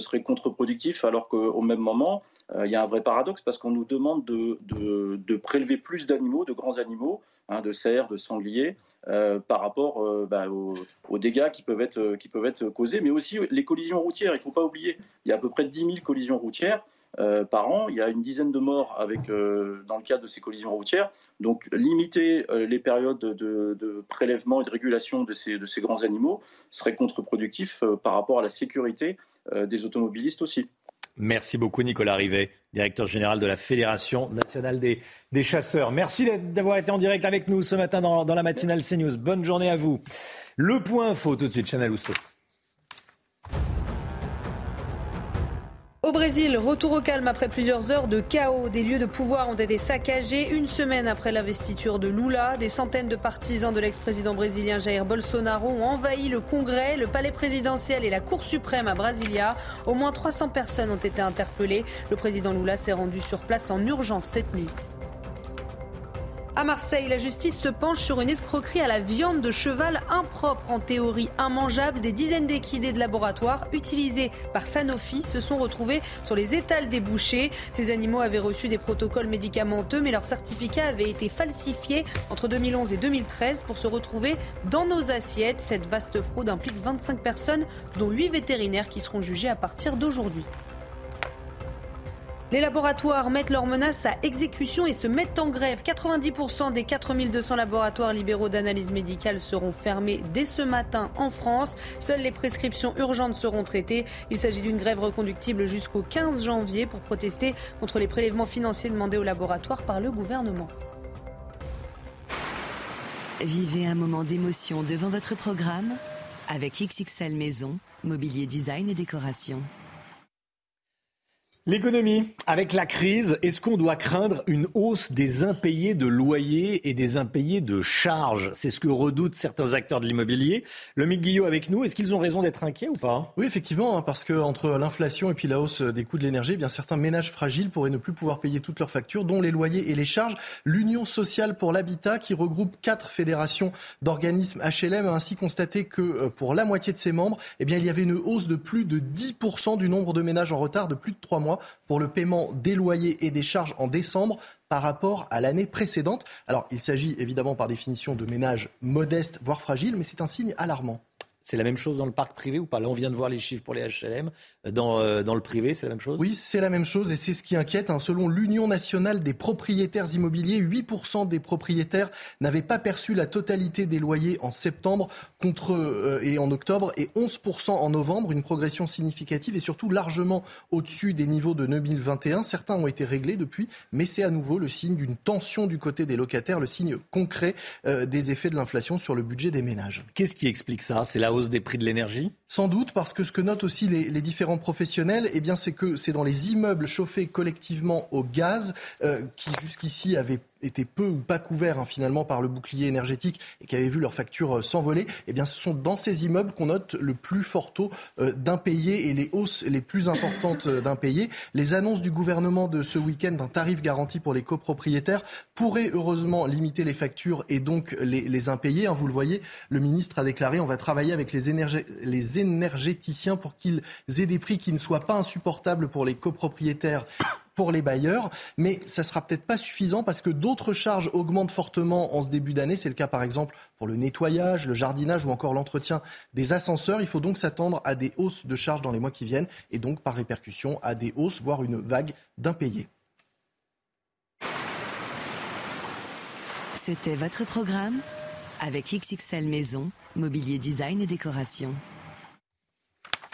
serait contre-productif, alors qu'au même moment, il y a un vrai paradoxe parce qu'on nous demande de, de prélever plus d'animaux, de grands animaux, Hein, de cerfs, de sangliers, euh, par rapport euh, bah, aux, dégâts qui peuvent, être, euh, causés, mais aussi les collisions routières. Il ne faut pas oublier, il y a à peu près 10 000 collisions routières. par an. Il y a une dizaine de morts avec, dans le cadre de ces collisions routières. Donc limiter les périodes de, prélèvement et de régulation de ces, de ces grands animaux serait contre-productif par rapport à la sécurité des automobilistes aussi. Merci beaucoup Nicolas Rivet, directeur général de la Fédération nationale des, chasseurs. Merci d'avoir été en direct avec nous ce matin dans, dans la matinale CNews. Bonne journée à vous. Le point info tout de suite, Chanel Housteau. Au Brésil, retour au calme après plusieurs heures de chaos. Des lieux de pouvoir ont été saccagés une semaine après l'investiture de Lula. Des centaines de partisans de l'ex-président brésilien Jair Bolsonaro ont envahi le Congrès, le palais présidentiel et la Cour suprême à Brasilia. Au moins 300 personnes ont été interpellées. Le président Lula s'est rendu sur place en urgence cette nuit. À Marseille, la justice se penche sur une escroquerie à la viande de cheval impropre, en théorie immangeable. Des dizaines d'équidés de laboratoire utilisés par Sanofi se sont retrouvés sur les étals des bouchers. Ces animaux avaient reçu des protocoles médicamenteux, mais leur certificat avait été falsifié entre 2011 et 2013 pour se retrouver dans nos assiettes. Cette vaste fraude implique 25 personnes, dont 8 vétérinaires qui seront jugés à partir d'aujourd'hui. Les laboratoires mettent leurs menaces à exécution et se mettent en grève. 90% des 4200 laboratoires libéraux d'analyse médicale seront fermés dès ce matin en France. Seules les prescriptions urgentes seront traitées. Il s'agit d'une grève reconductible jusqu'au 15 janvier pour protester contre les prélèvements financiers demandés aux laboratoires par le gouvernement. Vivez un moment d'émotion devant votre programme avec XXL Maison, mobilier design et décoration. L'économie, avec la crise, est-ce qu'on doit craindre une hausse des impayés de loyers et des impayés de charges? C'est ce que redoutent certains acteurs de l'immobilier. Le Guillot avec nous, est-ce qu'ils ont raison d'être inquiets ou pas? Oui, effectivement, hein, parce que entre l'inflation et puis la hausse des coûts de l'énergie, eh bien certains ménages fragiles pourraient ne plus pouvoir payer toutes leurs factures, dont les loyers et les charges. L'Union sociale pour l'habitat, qui regroupe quatre fédérations d'organismes HLM, a ainsi constaté que euh, pour la moitié de ses membres, eh bien il y avait une hausse de plus de 10% du nombre de ménages en retard de plus de trois mois pour le paiement des loyers et des charges en décembre par rapport à l'année précédente. Alors, il s'agit évidemment par définition de ménages modestes, voire fragiles, mais c'est un signe alarmant. C'est la même chose dans le parc privé ou pas? Là, on vient de voir les chiffres pour les HLM. Dans, euh, dans le privé, c'est la même chose? Oui, c'est la même chose et c'est ce qui inquiète. Hein. Selon l'Union nationale des propriétaires immobiliers, 8% des propriétaires n'avaient pas perçu la totalité des loyers en septembre contre, euh, et en octobre et 11% en novembre, une progression significative et surtout largement au-dessus des niveaux de 2021. Certains ont été réglés depuis, mais c'est à nouveau le signe d'une tension du côté des locataires, le signe concret euh, des effets de l'inflation sur le budget des ménages. Qu'est-ce qui explique ça? C'est la Sans doute, parce que ce que notent aussi les, différents professionnels, eh c'est que c'est dans les immeubles chauffés collectivement au gaz euh, qui jusqu'ici avaient étaient peu ou pas couverts hein, finalement par le bouclier énergétique et qui avaient vu leurs factures euh, s'envoler, eh bien ce sont dans ces immeubles qu'on note le plus fort taux euh, d'impayés et les hausses les plus importantes euh, d'impayés. Les annonces du gouvernement de ce week-end d'un tarif garanti pour les copropriétaires pourraient heureusement limiter les factures et donc les, impayés. Hein. Vous le voyez, le ministre a déclaré on va travailler avec les énergéticiens pour qu'ils aient des prix qui ne soient pas insupportables pour les copropriétaires pour les bailleurs, mais ça sera peut-être pas suffisant parce que d'autres charges augmentent fortement en ce début d'année. C'est le cas par exemple pour le nettoyage, le jardinage ou encore l'entretien des ascenseurs. Il faut donc s'attendre à des hausses de charges dans les mois qui viennent et donc par répercussion à des hausses, voire une vague d'impayés. C'était votre programme avec XXL Maison, mobilier design et décoration.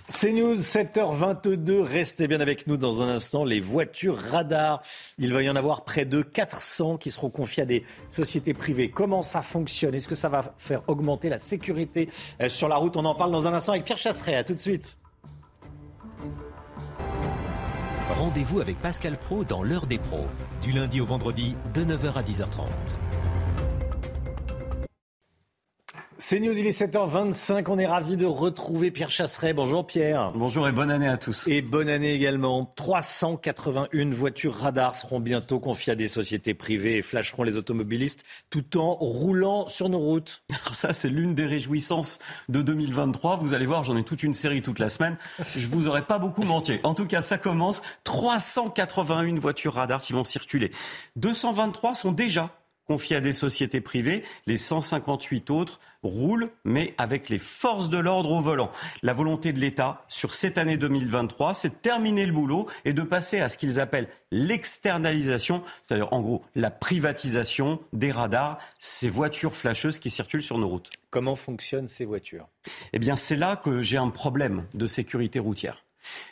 C'est News, 7h22. Restez bien avec nous dans un instant. Les voitures radars. Il va y en avoir près de 400 qui seront confiées à des sociétés privées. Comment ça fonctionne? Est-ce que ça va faire augmenter la sécurité euh, sur la route? On en parle dans un instant avec Pierre Chasseret. À tout de suite. Rendez-vous avec Pascal Pro dans l'heure des pros. Du lundi au vendredi, de 9h à 10h30. C'est News, il est 7h25. On est ravi de retrouver Pierre Chasseret. Bonjour Pierre. Bonjour et bonne année à tous. Et bonne année également. 381 voitures radars seront bientôt confiées à des sociétés privées et flasheront les automobilistes tout en roulant sur nos routes. Alors ça, c'est l'une des réjouissances de 2023. Vous allez voir, j'en ai toute une série toute la semaine. Je vous aurais pas beaucoup menti. En tout cas, ça commence. 381 voitures radars qui vont circuler. 223 sont déjà confiées à des sociétés privées. Les 158 autres roule, mais avec les forces de l'ordre au volant. La volonté de l'État sur cette année 2023, c'est de terminer le boulot et de passer à ce qu'ils appellent l'externalisation, c'est-à-dire en gros la privatisation des radars, ces voitures flasheuses qui circulent sur nos routes. Comment fonctionnent ces voitures? Eh bien, c'est là que j'ai un problème de sécurité routière.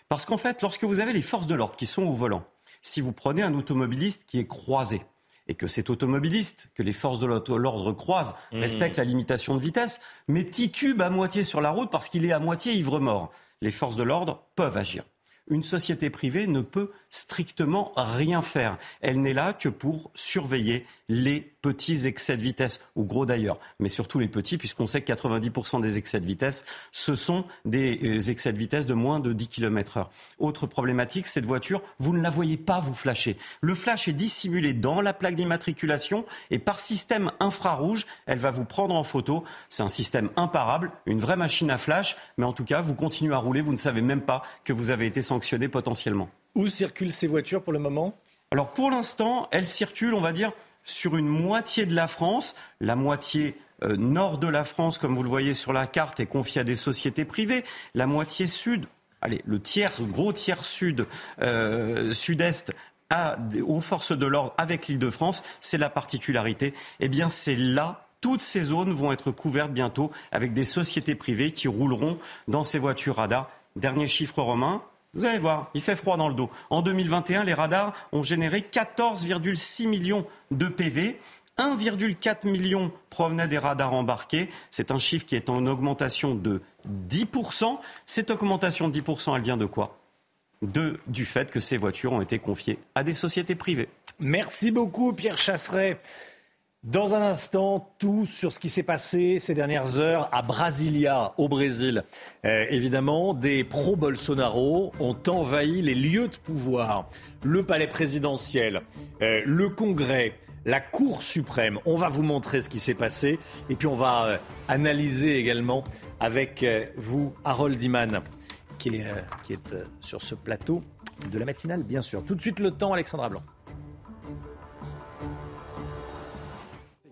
Parce qu'en fait, lorsque vous avez les forces de l'ordre qui sont au volant, si vous prenez un automobiliste qui est croisé, et que cet automobiliste, que les forces de l'ordre croisent, mmh. respecte la limitation de vitesse, mais titube à moitié sur la route parce qu'il est à moitié ivre-mort. Les forces de l'ordre peuvent agir une société privée ne peut strictement rien faire. Elle n'est là que pour surveiller les petits excès de vitesse, ou gros d'ailleurs, mais surtout les petits, puisqu'on sait que 90% des excès de vitesse, ce sont des euh, excès de vitesse de moins de 10 km heure. Autre problématique, cette voiture, vous ne la voyez pas vous flasher. Le flash est dissimulé dans la plaque d'immatriculation et par système infrarouge, elle va vous prendre en photo. C'est un système imparable, une vraie machine à flash, mais en tout cas, vous continuez à rouler, vous ne savez même pas que vous avez été sanctionné potentiellement. Où circulent ces voitures pour le moment? Alors pour l'instant, elles circulent, on va dire, sur une moitié de la France, la moitié euh, nord de la France, comme vous le voyez sur la carte, est confiée à des sociétés privées. La moitié sud, allez, le tiers, gros tiers sud, euh, sud-est, aux forces de l'ordre avec l'Île-de-France. C'est la particularité. Eh bien, c'est là toutes ces zones vont être couvertes bientôt avec des sociétés privées qui rouleront dans ces voitures radars. Dernier chiffre romain, vous allez voir, il fait froid dans le dos. En 2021, les radars ont généré 14,6 millions de PV. 1,4 million provenaient des radars embarqués. C'est un chiffre qui est en augmentation de 10%. Cette augmentation de 10%, elle vient de quoi? Du fait que ces voitures ont été confiées à des sociétés privées. Merci beaucoup, Pierre Chasseret. Dans un instant, tout sur ce qui s'est passé ces dernières heures à Brasilia, au Brésil. Euh, évidemment, des pro-Bolsonaro ont envahi les lieux de pouvoir. Le palais présidentiel, euh, le Congrès, la Cour suprême. On va vous montrer ce qui s'est passé et puis on va euh, analyser également avec vous Harold Iman, qui est, qui est sur ce plateau de la matinale, bien sûr. Tout de suite le temps, Alexandra Blanc.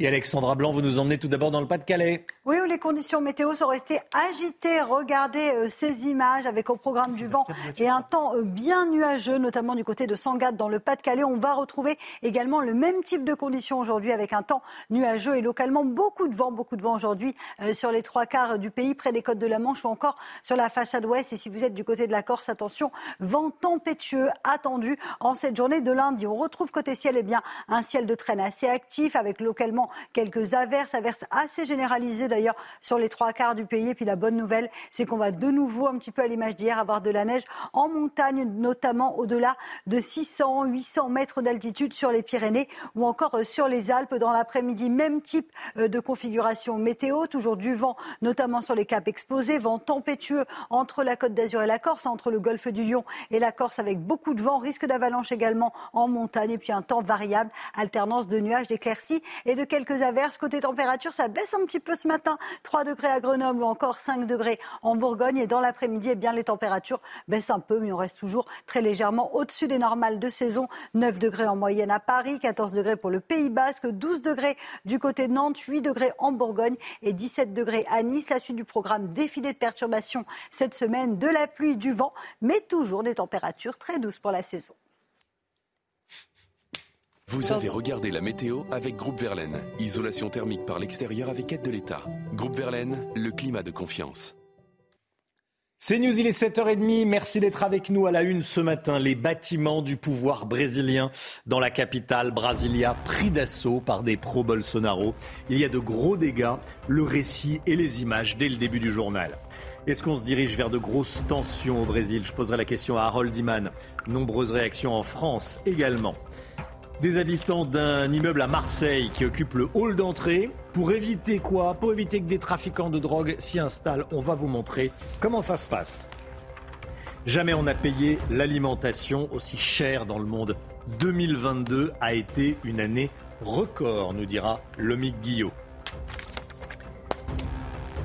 Et Alexandra Blanc, vous nous emmenez tout d'abord dans le Pas-de-Calais. Oui, où les conditions météo sont restées agitées. Regardez euh, ces images avec au programme du vent et un temps euh, bien nuageux, notamment du côté de Sangatte dans le Pas-de-Calais. On va retrouver également le même type de conditions aujourd'hui avec un temps nuageux et localement beaucoup de vent, beaucoup de vent aujourd'hui euh, sur les trois quarts du pays, près des côtes de la Manche ou encore sur la façade ouest. Et si vous êtes du côté de la Corse, attention, vent tempétueux attendu en cette journée de lundi. On retrouve côté ciel, eh bien, un ciel de traîne assez actif avec localement quelques averses, averses assez généralisées d'ailleurs sur les trois quarts du pays. Et puis la bonne nouvelle, c'est qu'on va de nouveau, un petit peu à l'image d'hier, avoir de la neige en montagne, notamment au-delà de 600, 800 mètres d'altitude sur les Pyrénées ou encore euh, sur les Alpes dans l'après-midi. Même type euh, de configuration météo, toujours du vent, notamment sur les caps exposés, vent tempétueux entre la Côte d'Azur et la Corse, entre le golfe du Lion et la Corse avec beaucoup de vent, risque d'avalanche également en montagne et puis un temps variable, alternance de nuages, d'éclaircies et de quelques averses. Côté température, ça baisse un petit peu ce matin. 3 degrés à Grenoble ou encore 5 degrés en Bourgogne. Et dans l'après-midi, eh bien, les températures baissent un peu, mais on reste toujours très légèrement au-dessus des normales de saison. 9 degrés en moyenne à Paris, 14 degrés pour le Pays Basque, 12 degrés du côté de Nantes, 8 degrés en Bourgogne et 17 degrés à Nice. La suite du programme défilé de perturbations cette semaine, de la pluie, du vent, mais toujours des températures très douces pour la saison. Vous avez regardé la météo avec Groupe Verlaine. Isolation thermique par l'extérieur avec aide de l'État. Groupe Verlaine, le climat de confiance. C'est News, il est 7h30. Merci d'être avec nous à la une ce matin. Les bâtiments du pouvoir brésilien dans la capitale, Brasilia, pris d'assaut par des pro-Bolsonaro. Il y a de gros dégâts. Le récit et les images dès le début du journal. Est-ce qu'on se dirige vers de grosses tensions au Brésil? Je poserai la question à Harold Iman. Nombreuses réactions en France également des habitants d'un immeuble à Marseille qui occupe le hall d'entrée. Pour éviter quoi? Pour éviter que des trafiquants de drogue s'y installent. On va vous montrer comment ça se passe. Jamais on n'a payé l'alimentation aussi cher dans le monde. 2022 a été une année record, nous dira Lomic Guillot.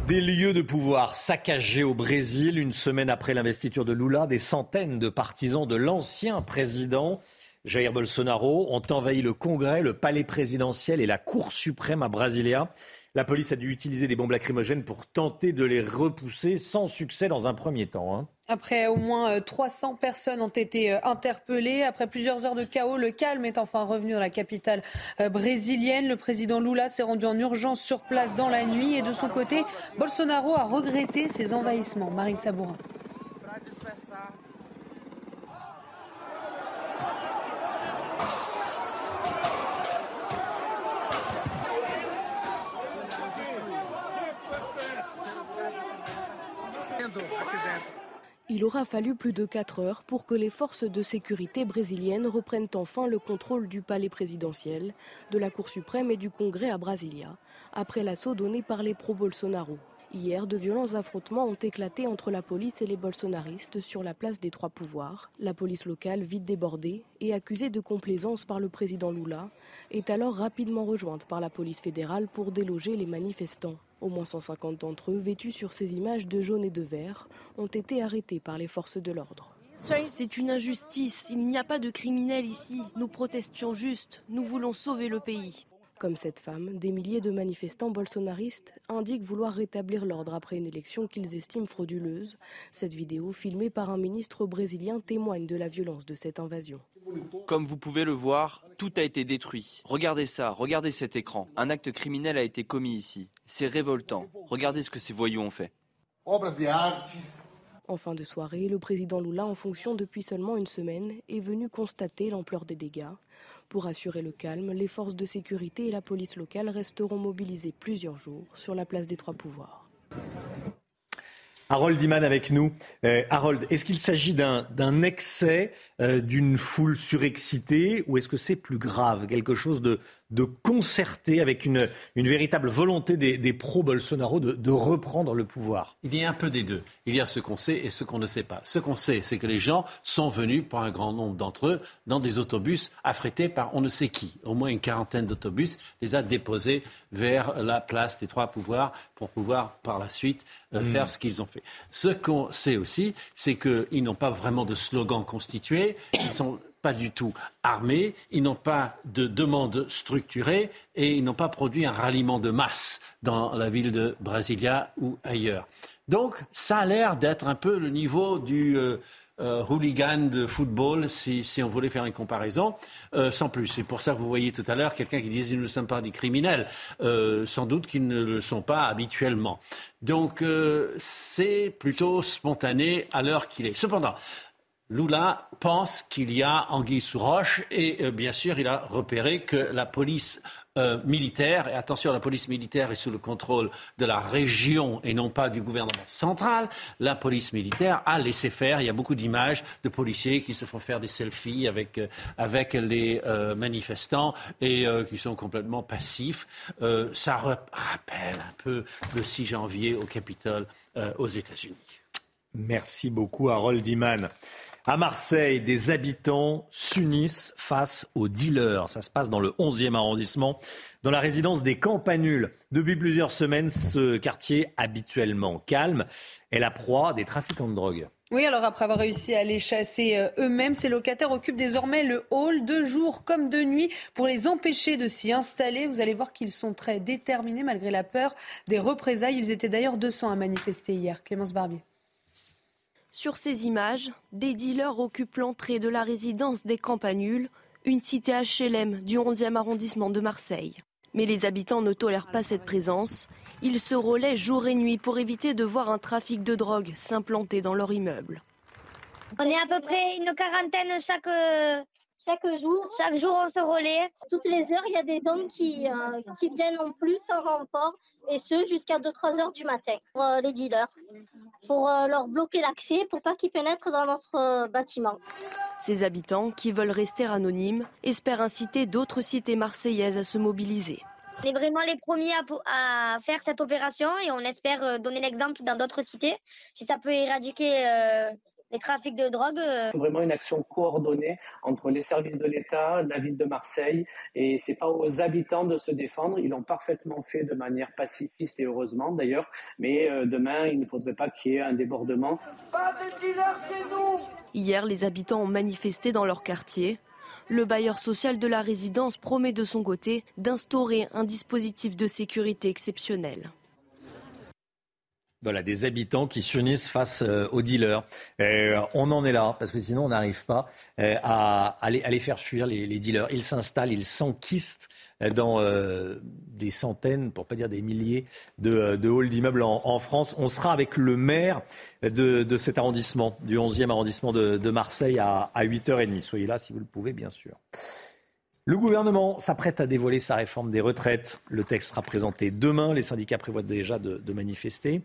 Des lieux de pouvoir saccagés au Brésil une semaine après l'investiture de Lula, des centaines de partisans de l'ancien président Jair Bolsonaro ont envahi le Congrès, le palais présidentiel et la Cour suprême à Brasilia. La police a dû utiliser des bombes lacrymogènes pour tenter de les repousser sans succès dans un premier temps. Hein. Après au moins 300 personnes ont été interpellées. Après plusieurs heures de chaos, le calme est enfin revenu dans la capitale brésilienne. Le président Lula s'est rendu en urgence sur place dans la nuit et de son côté, Bolsonaro a regretté ces envahissements. Marine Sabourin. Il aura fallu plus de 4 heures pour que les forces de sécurité brésiliennes reprennent enfin le contrôle du palais présidentiel, de la Cour suprême et du Congrès à Brasilia, après l'assaut donné par les pro-Bolsonaro. Hier, de violents affrontements ont éclaté entre la police et les bolsonaristes sur la place des trois pouvoirs. La police locale, vite débordée et accusée de complaisance par le président Lula, est alors rapidement rejointe par la police fédérale pour déloger les manifestants. Au moins 150 d'entre eux, vêtus sur ces images de jaune et de vert, ont été arrêtés par les forces de l'ordre. C'est une injustice, il n'y a pas de criminels ici. Nous protestions juste, nous voulons sauver le pays. Comme cette femme, des milliers de manifestants bolsonaristes indiquent vouloir rétablir l'ordre après une élection qu'ils estiment frauduleuse. Cette vidéo, filmée par un ministre brésilien, témoigne de la violence de cette invasion. Comme vous pouvez le voir, tout a été détruit. Regardez ça, regardez cet écran. Un acte criminel a été commis ici. C'est révoltant. Regardez ce que ces voyous ont fait. En fin de soirée, le président Lula, en fonction depuis seulement une semaine, est venu constater l'ampleur des dégâts. Pour assurer le calme, les forces de sécurité et la police locale resteront mobilisées plusieurs jours sur la place des Trois Pouvoirs. Harold Iman avec nous. Euh, Harold, est-ce qu'il s'agit d'un excès, euh, d'une foule surexcitée, ou est-ce que c'est plus grave, quelque chose de, de concerté avec une, une véritable volonté des, des pro-Bolsonaro de, de, reprendre le pouvoir Il y a un peu des deux. Il y a ce qu'on sait et ce qu'on ne sait pas. Ce qu'on sait, c'est que les gens sont venus, pour un grand nombre d'entre eux, dans des autobus affrétés par on ne sait qui. Au moins une quarantaine d'autobus les a déposés vers la place des trois pouvoirs pour pouvoir par la suite euh, mmh. faire ce qu'ils ont fait. Ce qu'on sait aussi, c'est qu'ils n'ont pas vraiment de slogan constitué. Ils sont pas du tout armés, ils n'ont pas de demande structurée et ils n'ont pas produit un ralliement de masse dans la ville de Brasilia ou ailleurs. Donc ça a l'air d'être un peu le niveau du euh, euh, hooligan de football, si, on voulait faire une comparaison, euh, sans plus. C'est pour ça que vous voyez tout à l'heure quelqu'un qui disait nous ne sommes pas des criminels. Sans doute qu'ils ne le sont pas habituellement. Donc c'est plutôt spontané à l'heure qu'il est. Cependant, Lula pense qu'il y a anguille sous roche et euh, bien sûr il a repéré que la police euh, militaire, et attention la police militaire est sous le contrôle de la région et non pas du gouvernement central, la police militaire a laissé faire, il y a beaucoup d'images de policiers qui se font faire des selfies avec, euh, les manifestants et qui sont complètement passifs. Ça rappelle un peu le 6 janvier au Capitole aux États-Unis. Merci beaucoup Harold Iman. À Marseille, des habitants s'unissent face aux dealers. Ça se passe dans le 11e arrondissement, dans la résidence des Campanules. Depuis plusieurs semaines, ce quartier habituellement calme est la proie des trafiquants de drogue. Oui, alors après avoir réussi à les chasser euh, eux-mêmes, ces locataires occupent désormais le hall de jour comme de nuit pour les empêcher de s'y installer. Vous allez voir qu'ils sont très déterminés malgré la peur des représailles. Ils étaient d'ailleurs 200 à manifester hier. Clémence Barbier. Sur ces images, des dealers occupent l'entrée de la résidence des Campanules, une cité HLM du 11e arrondissement de Marseille. Mais les habitants ne tolèrent pas cette présence. Ils se relaient jour et nuit pour éviter de voir un trafic de drogue s'implanter dans leur immeuble. On est à peu près une quarantaine chaque, chaque jour. Chaque jour, on se relaie. Toutes les heures, il y a des qui, euh, qui viennent en plus en renfort, et ce jusqu'à 2-3 heures du matin, pour euh, les dealers, pour euh, leur bloquer l'accès, pour pas qu'ils pénètrent dans notre bâtiment. Ces habitants, qui veulent rester anonymes, espèrent inciter d'autres cités marseillaises à se mobiliser. On est vraiment les premiers à, à faire cette opération et on espère donner l'exemple dans d'autres cités. Si ça peut éradiquer les trafics de drogue. Euh... C'est vraiment une action coordonnée entre les services de l'État, la ville de Marseille, et c'est pas aux habitants de se défendre. Ils l'ont parfaitement fait de manière pacifiste et heureusement d'ailleurs. Mais euh, demain, il ne faudrait pas qu'il y ait un débordement. Pas de dealers chez nous Hier, les habitants ont manifesté dans leur quartier. Le bailleur social de la résidence promet de son côté d'instaurer un dispositif de sécurité exceptionnel. Voilà, des habitants qui s'unissent face euh, aux dealers. Euh, on en est là, parce que sinon on n'arrive pas euh, à, à, les, faire fuir les, dealers. Ils s'installent, ils s'enquistent dans des centaines, pour pas dire des milliers, de, halls d'immeubles en, France. On sera avec le maire de, cet arrondissement, du 11e arrondissement de, Marseille, à, à 8h30. Soyez là si vous le pouvez, bien sûr. Le gouvernement s'apprête à dévoiler sa réforme des retraites. Le texte sera présenté demain. Les syndicats prévoient déjà de manifester.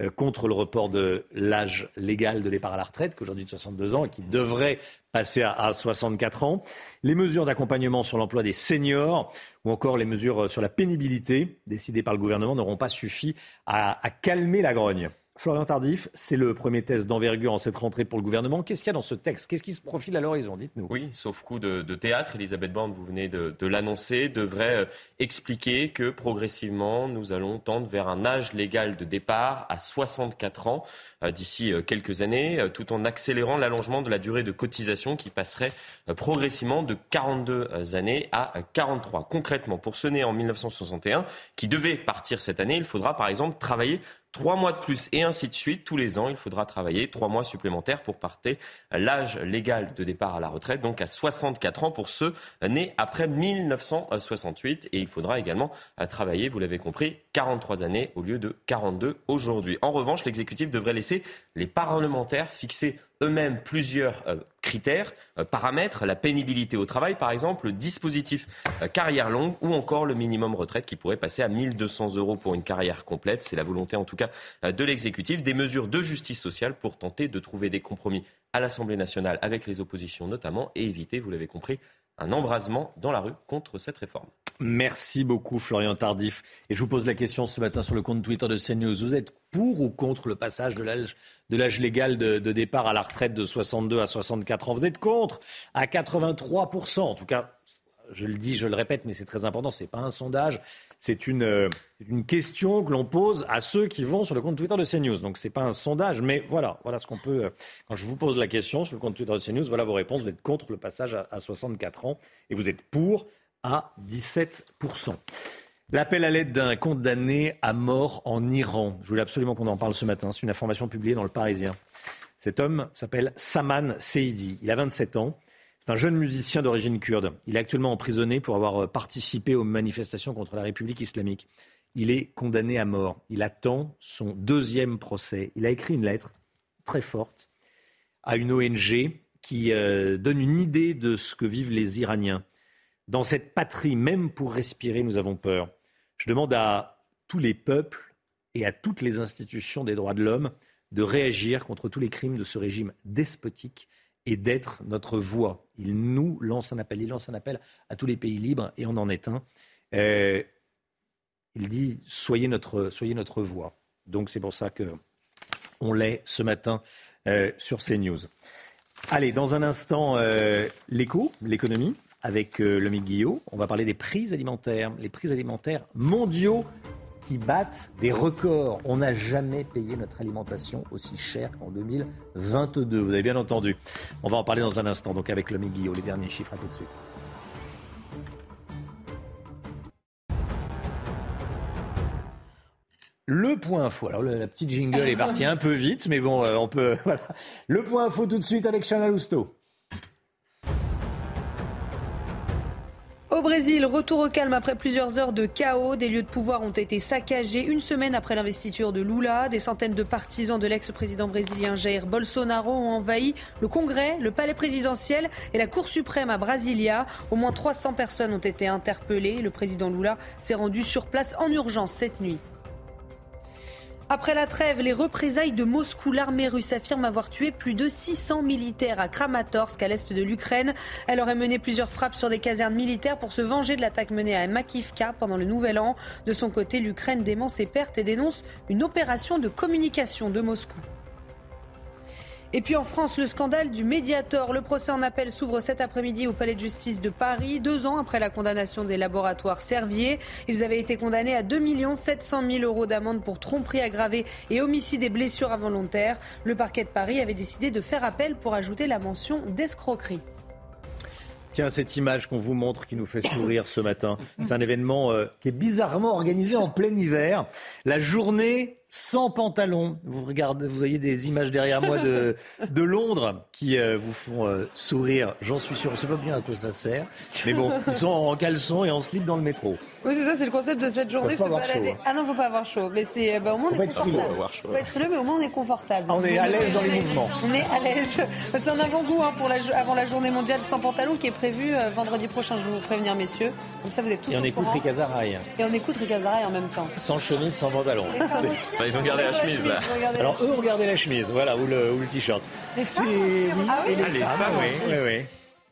Euh, contre le report de l'âge légal de départ à la retraite, qui aujourd'hui de 62 ans et qui devrait passer à, 64 ans, les mesures d'accompagnement sur l'emploi des seniors ou encore les mesures sur la pénibilité décidées par le gouvernement n'auront pas suffi à calmer la grogne. Florian Tardif, c'est le premier test d'envergure en cette rentrée pour le gouvernement. Qu'est-ce qu'il y a dans ce texte? Qu'est-ce qui se profile à l'horizon? Dites-nous. Oui, sauf coup de, théâtre, Elisabeth Borne, vous venez de, l'annoncer, devrait euh, expliquer que progressivement, nous allons tendre vers un âge légal de départ à 64 ans euh, d'ici euh, quelques années, tout en accélérant l'allongement de la durée de cotisation qui passerait progressivement de 42 années à 43. Concrètement, pour ce né en 1961, qui devait partir cette année, il faudra par exemple travailler trois mois de plus et ainsi de suite. Tous les ans, il faudra travailler trois mois supplémentaires pour partir l'âge légal de départ à la retraite, donc à 64 ans pour ceux nés après 1968. Et il faudra également travailler, vous l'avez compris, 43 années au lieu de 42 aujourd'hui. En revanche, l'exécutif devrait laisser les parlementaires fixer eux-mêmes plusieurs euh, critères, euh, paramètres, la pénibilité au travail par exemple, le dispositif euh, carrière longue ou encore le minimum retraite qui pourrait passer à 1200 euros pour une carrière complète. C'est la volonté en tout cas de l'exécutif. Des mesures de justice sociale pour tenter de trouver des compromis à l'Assemblée nationale avec les oppositions notamment et éviter, vous l'avez compris, un embrasement dans la rue contre cette réforme. Merci beaucoup Florian Tardif. Et je vous pose la question ce matin sur le compte Twitter de CNews. Vous êtes pour ou contre le passage de l'âge légal de, départ à la retraite de 62 à 64 ans? Vous êtes contre? À 83%. En tout cas, je le dis, je le répète, mais c'est très important. Ce n'est pas un sondage. C'est une, question que l'on pose à ceux qui vont sur le compte Twitter de CNews. Donc ce n'est pas un sondage, mais voilà, voilà ce qu'on peut. Quand je vous pose la question sur le compte Twitter de CNews, voilà vos réponses. Vous êtes contre le passage à, à 64 ans et vous êtes pour à 17%. L'appel à l'aide d'un condamné à mort en Iran. Je voulais absolument qu'on en parle ce matin. C'est une information publiée dans le Parisien. Cet homme s'appelle Saman Seidi. Il a 27 ans. C'est un jeune musicien d'origine kurde. Il est actuellement emprisonné pour avoir participé aux manifestations contre la République islamique. Il est condamné à mort. Il attend son deuxième procès. Il a écrit une lettre très forte à une ONG qui euh, donne une idée de ce que vivent les Iraniens. Dans cette patrie, même pour respirer, nous avons peur. Je demande à tous les peuples et à toutes les institutions des droits de l'homme de réagir contre tous les crimes de ce régime despotique et d'être notre voix. Il nous lance un appel, il lance un appel à tous les pays libres et on en est un. Euh, il dit soyez notre, voix. Donc c'est pour ça que on l'est ce matin euh, sur CNews. Allez, dans un instant, euh, l'écho, l'économie avec euh, le Guillot. On va parler des prix alimentaires, les prix alimentaires mondiaux qui battent des records. On n'a jamais payé notre alimentation aussi cher qu'en 2022. Vous avez bien entendu. On va en parler dans un instant, donc avec le Guillot. Les derniers chiffres, à tout de suite. Le point info. Alors la petite jingle est partie un peu vite, mais bon, euh, on peut. [LAUGHS] Voilà. Le point info tout de suite avec Chana Lousteau. Au Brésil, retour au calme après plusieurs heures de chaos. Des lieux de pouvoir ont été saccagés une semaine après l'investiture de Lula. Des centaines de partisans de l'ex-président brésilien Jair Bolsonaro ont envahi le Congrès, le palais présidentiel et la Cour suprême à Brasilia. Au moins 300 personnes ont été interpellées. Le président Lula s'est rendu sur place en urgence cette nuit. Après la trêve, les représailles de Moscou, l'armée russe affirme avoir tué plus de 600 militaires à Kramatorsk, à l'est de l'Ukraine. Elle aurait mené plusieurs frappes sur des casernes militaires pour se venger de l'attaque menée à Makivka pendant le Nouvel An. De son côté, l'Ukraine dément ses pertes et dénonce une opération de communication de Moscou. Et puis en France, le scandale du Mediator. Le procès en appel s'ouvre cet après-midi au Palais de justice de Paris, deux ans après la condamnation des laboratoires Servier. Ils avaient été condamnés à 2 700 000 euros d'amende pour tromperie aggravée et homicide et blessures involontaires. Le parquet de Paris avait décidé de faire appel pour ajouter la mention d'escroquerie. Tiens, cette image qu'on vous montre qui nous fait sourire ce matin, c'est un événement euh, qui est bizarrement organisé en plein hiver. La journée sans pantalon. Vous regardez, vous voyez des images derrière moi de, [LAUGHS] de Londres qui euh, vous font euh, sourire. J'en suis sûr. Je sais pas bien à quoi ça sert. Mais bon, ils sont en caleçon et en slip dans le métro. Oui, c'est ça, c'est le concept de cette journée. Faut pas se avoir balader. chaud, hein. Ah non, faut pas avoir chaud. Mais c'est, bah, au moins on Faut est confortable. frileux, avoir chaud. Faut pas être frileux, mais au moins on est confortable. Ah, on est à l'aise dans les mouvements. On est à l'aise. C'est un avant-goût hein, pour la, avant la journée mondiale sans pantalon qui est prévue euh, vendredi prochain. Je vais vous prévenir, messieurs. Comme ça, vous êtes tous Et on écoute. Ricazaraï. Et on écoute Ricazaraï en même temps. Sans chemise, sans pantalon. Ils ont gardé la chemise là. Alors eux ont gardé la chemise, voilà, ou le, ou le t-shirt. Les C'est ah oui les Ah, femmes, femmes oui, aussi. oui, oui.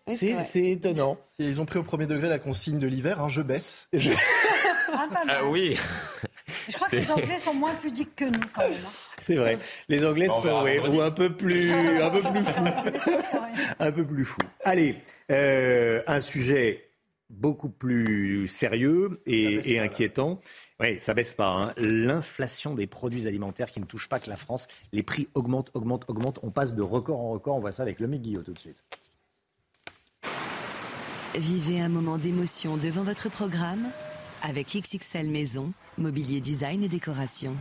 Oui, c'est étonnant. C'est- Ils ont pris au premier degré la consigne de l'hiver, hein, je baisse. Ah, pas mal. Ah oui. Je crois que les Anglais sont moins pudiques que nous, quand même. hein. C'est vrai. Les Anglais On sont ou un peu plus, [LAUGHS] un peu plus fous, un peu plus fous. Allez, euh, un sujet beaucoup plus sérieux et, et inquiétant. Oui, ça baisse pas. hein. L'inflation des produits alimentaires qui ne touche pas que la France. Les prix augmentent, augmentent, augmentent. On passe de record en record. On voit ça avec le Guillot tout de suite. Vivez un moment d'émotion devant votre programme avec XXL Maison, mobilier design et décoration.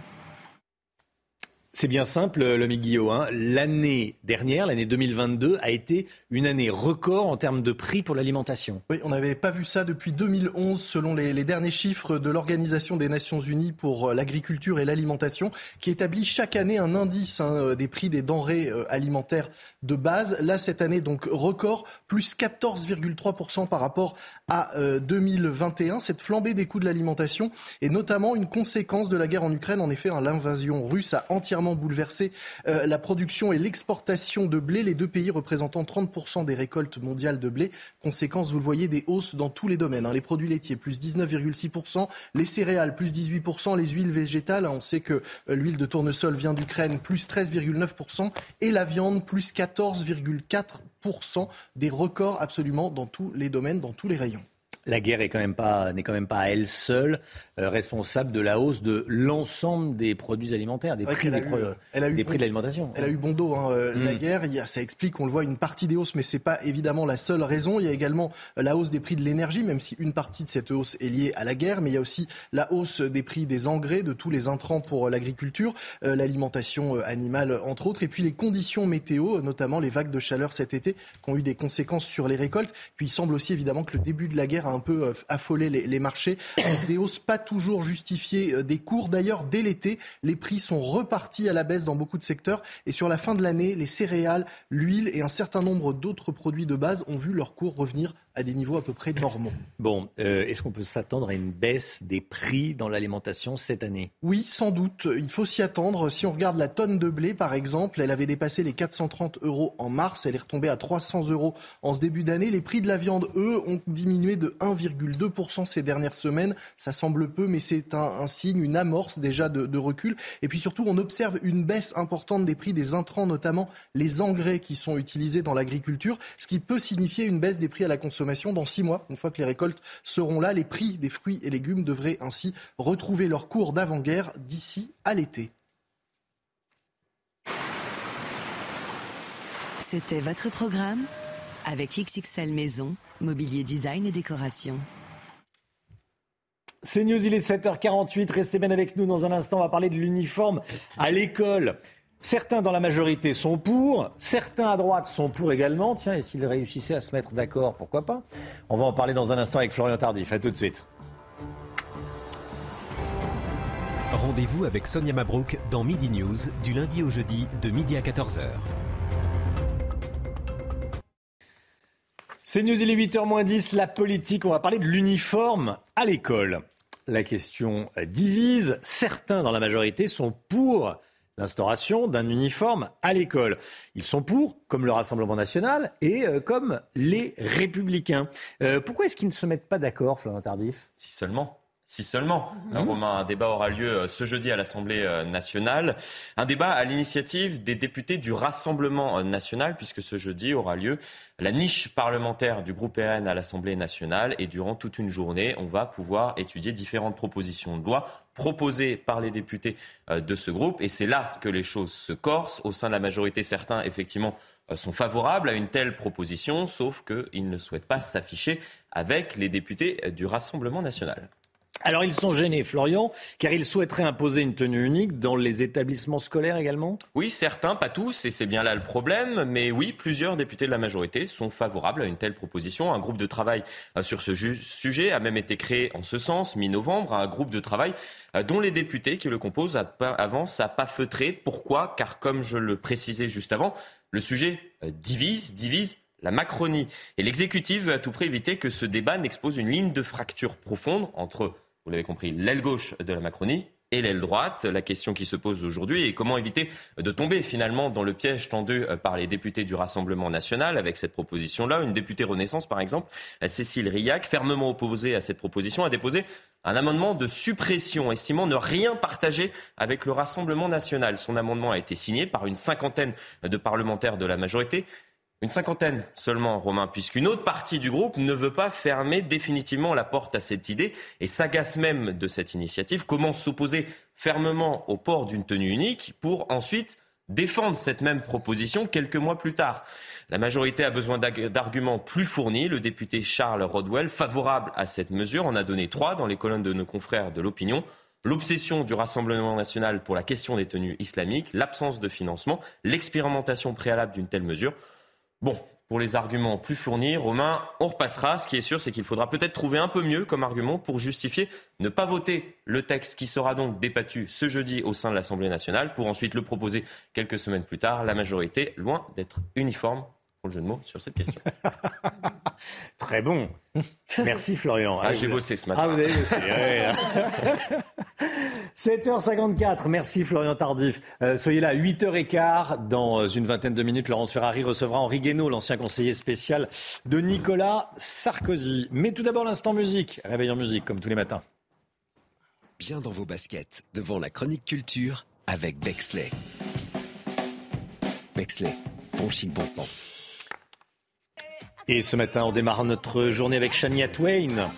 C'est bien simple, le Guillot. Hein. L'année dernière, l'année 2022, a été une année record en termes de prix pour l'alimentation. Oui, on n'avait pas vu ça depuis 2011, selon les, derniers chiffres de l'Organisation des Nations Unies pour euh, l'agriculture et l'alimentation, qui établit chaque année un indice hein, euh, des prix des denrées euh, alimentaires de base. Là, cette année, donc record, plus 14,3% par rapport à euh, 2021. Cette flambée des coûts de l'alimentation est notamment une conséquence de la guerre en Ukraine. En effet, hein, l'invasion russe a entièrement bouleversé euh, la production et l'exportation de blé, les deux pays représentant 30% des récoltes mondiales de blé. Conséquence, vous le voyez, des hausses dans tous les domaines. hein. Les produits laitiers, plus 19,6%, les céréales, plus 18%, les huiles végétales, hein, on sait que euh, l'huile de tournesol vient d'Ukraine, plus 13,9%, et la viande, plus 14,4%, des records absolument dans tous les domaines, dans tous les rayons. La guerre est quand même pas n'est quand même pas à elle seule euh, responsable de la hausse de l'ensemble des produits alimentaires, des prix, des, eu- pro- des bon- prix de l'alimentation. Elle a eu bon dos, hein, euh, la Mm. guerre. Il y a- ça explique, on le voit, une partie des hausses, mais c'est pas évidemment la seule raison. Il y a également la hausse des prix de l'énergie, même si une partie de cette hausse est liée à la guerre, mais il y a aussi la hausse des prix des engrais, de tous les intrants pour euh, l'agriculture, euh, l'alimentation animale, entre autres, et puis les conditions météo, notamment les vagues de chaleur cet été, qui ont eu des conséquences sur les récoltes. Puis il semble aussi évidemment que le début de la guerre a un peu euh, affolé les, les marchés, avec des hausses pas toujours justifiées euh, des cours. D'ailleurs, dès l'été, les prix sont repartis à la baisse dans beaucoup de secteurs. Et sur la fin de l'année, les céréales, l'huile et un certain nombre d'autres produits de base ont vu leurs cours revenir à des niveaux à peu près normaux. Bon, euh, est-ce qu'on peut s'attendre à une baisse des prix dans l'alimentation cette année? Oui, sans doute. Il faut s'y attendre. Si on regarde la tonne de blé, par exemple, elle avait dépassé les 430 euros en mars. Elle est retombée à 300 euros en ce début d'année. Les prix de la viande, eux, ont diminué de 1,2% ces dernières semaines. Ça semble peu, mais c'est un, signe, une amorce déjà de, de recul. Et puis surtout, on observe une baisse importante des prix des intrants, notamment les engrais qui sont utilisés dans l'agriculture, ce qui peut signifier une baisse des prix à la consommation dans six mois. Une fois que les récoltes seront là, les prix des fruits et légumes devraient ainsi retrouver leur cours d'avant-guerre d'ici à l'été. C'était votre programme avec XXL Maison, mobilier design et décoration. C'est News, il est 7h48. Restez bien avec nous dans un instant. On va parler de l'uniforme à l'école. Certains dans la majorité sont pour, certains à droite sont pour également. Tiens, et s'ils réussissaient à se mettre d'accord, pourquoi pas? On va en parler dans un instant avec Florian Tardif. À tout de suite. Rendez-vous avec Sonia Mabrouk dans Midi News du lundi au jeudi de midi à 14h. C'est News, il est 8h10, la politique. On va parler de l'uniforme à l'école. La question divise. Certains dans la majorité sont pour l'instauration d'un uniforme à l'école. Ils sont pour, comme le Rassemblement national et euh, comme les Républicains. Euh, pourquoi est-ce qu'ils ne se mettent pas d'accord, Florent Tardif? Si seulement. Si seulement. Euh, Romain, un débat aura lieu euh, ce jeudi à l'Assemblée euh, nationale. Un débat à l'initiative des députés du Rassemblement euh, national, puisque ce jeudi aura lieu la niche parlementaire du groupe RN à l'Assemblée nationale. Et durant toute une journée, on va pouvoir étudier différentes propositions de loi proposées par les députés de ce groupe. Et c'est là que les choses se corsent. Au sein de la majorité, certains, effectivement, sont favorables à une telle proposition, sauf qu'ils ne souhaitent pas s'afficher avec les députés du Rassemblement national. Alors ils sont gênés, Florian, car ils souhaiteraient imposer une tenue unique dans les établissements scolaires également? Oui, certains, pas tous, et c'est bien là le problème, mais oui, plusieurs députés de la majorité sont favorables à une telle proposition. Un groupe de travail euh, sur ce sujet a même été créé en ce sens, mi-novembre, un groupe de travail euh, dont les députés qui le composent avancent à pas feutrer. Pourquoi? Car comme je le précisais juste avant, le sujet euh, divise, divise la Macronie. Et l'exécutif veut à tout prix éviter que ce débat n'expose une ligne de fracture profonde entre vous l'avez compris, l'aile gauche de la Macronie et l'aile droite. La question qui se pose aujourd'hui est comment éviter de tomber finalement dans le piège tendu euh, par les députés du Rassemblement national avec cette proposition-là. Une députée Renaissance, par exemple, Cécile Riac, fermement opposée à cette proposition, a déposé un amendement de suppression, estimant ne rien partager avec le Rassemblement national. Son amendement a été signé par une cinquantaine de parlementaires de la majorité. Une cinquantaine seulement, Romain, puisqu'une autre partie du groupe ne veut pas fermer définitivement la porte à cette idée et s'agace même de cette initiative, commence s'opposer fermement au port d'une tenue unique pour ensuite défendre cette même proposition quelques mois plus tard? La majorité a besoin d'arguments plus fournis. Le député Charles Rodwell, favorable à cette mesure, en a donné trois dans les colonnes de nos confrères de l'opinion l'obsession du Rassemblement national pour la question des tenues islamiques, l'absence de financement, l'expérimentation préalable d'une telle mesure. Bon, pour les arguments plus fournis, Romain, on repassera. Ce qui est sûr, c'est qu'il faudra peut-être trouver un peu mieux comme argument pour justifier ne pas voter le texte qui sera donc débattu ce jeudi au sein de l'Assemblée nationale, pour ensuite le proposer quelques semaines plus tard. La majorité, loin d'être uniforme, pour le jeu de mots, sur cette question. [LAUGHS] Très bon. Merci Florian. Ah, j'ai bossé ce matin. Ah, vous avez bossé. 7h54, [LAUGHS] merci Florian Tardif. Euh, soyez là, 8h15. Dans euh, une vingtaine de minutes, Laurence Ferrari recevra Henri Guénaud, l'ancien conseiller spécial de Nicolas Sarkozy. Mais tout d'abord, l'instant musique. Réveil en musique, comme tous les matins. Bien dans vos baskets, devant la chronique culture avec Bexley. Bexley, bon chic, bon sens. Et ce matin, on démarre notre journée avec Shania Twain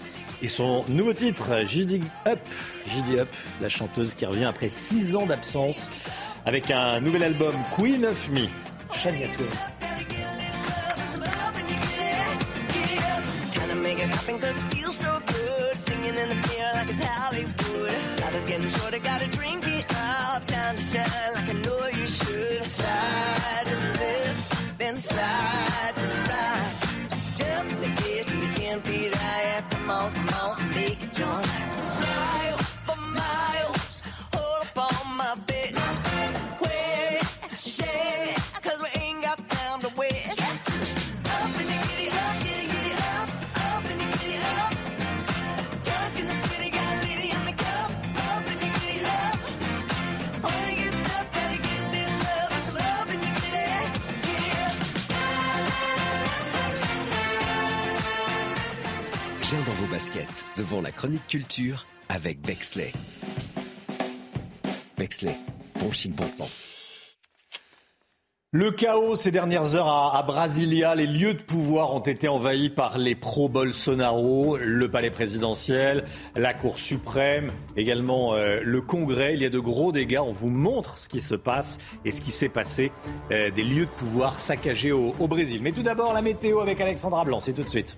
et son nouveau titre, JD Up. JD Up, la chanteuse qui revient après six ans d'absence avec un nouvel album, Queen of Me. Shania Twain. Devant la chronique culture avec Bexley. Bexley, bon chic, bon sens. Le chaos ces dernières heures à, Brasilia, les lieux de pouvoir ont été envahis par les pro-Bolsonaro, le palais présidentiel, la Cour suprême, également euh, le Congrès. Il y a de gros dégâts. On vous montre ce qui se passe et ce qui s'est passé. Euh, des lieux de pouvoir saccagés au, au Brésil. Mais tout d'abord, la météo avec Alexandra Blanc. C'est tout de suite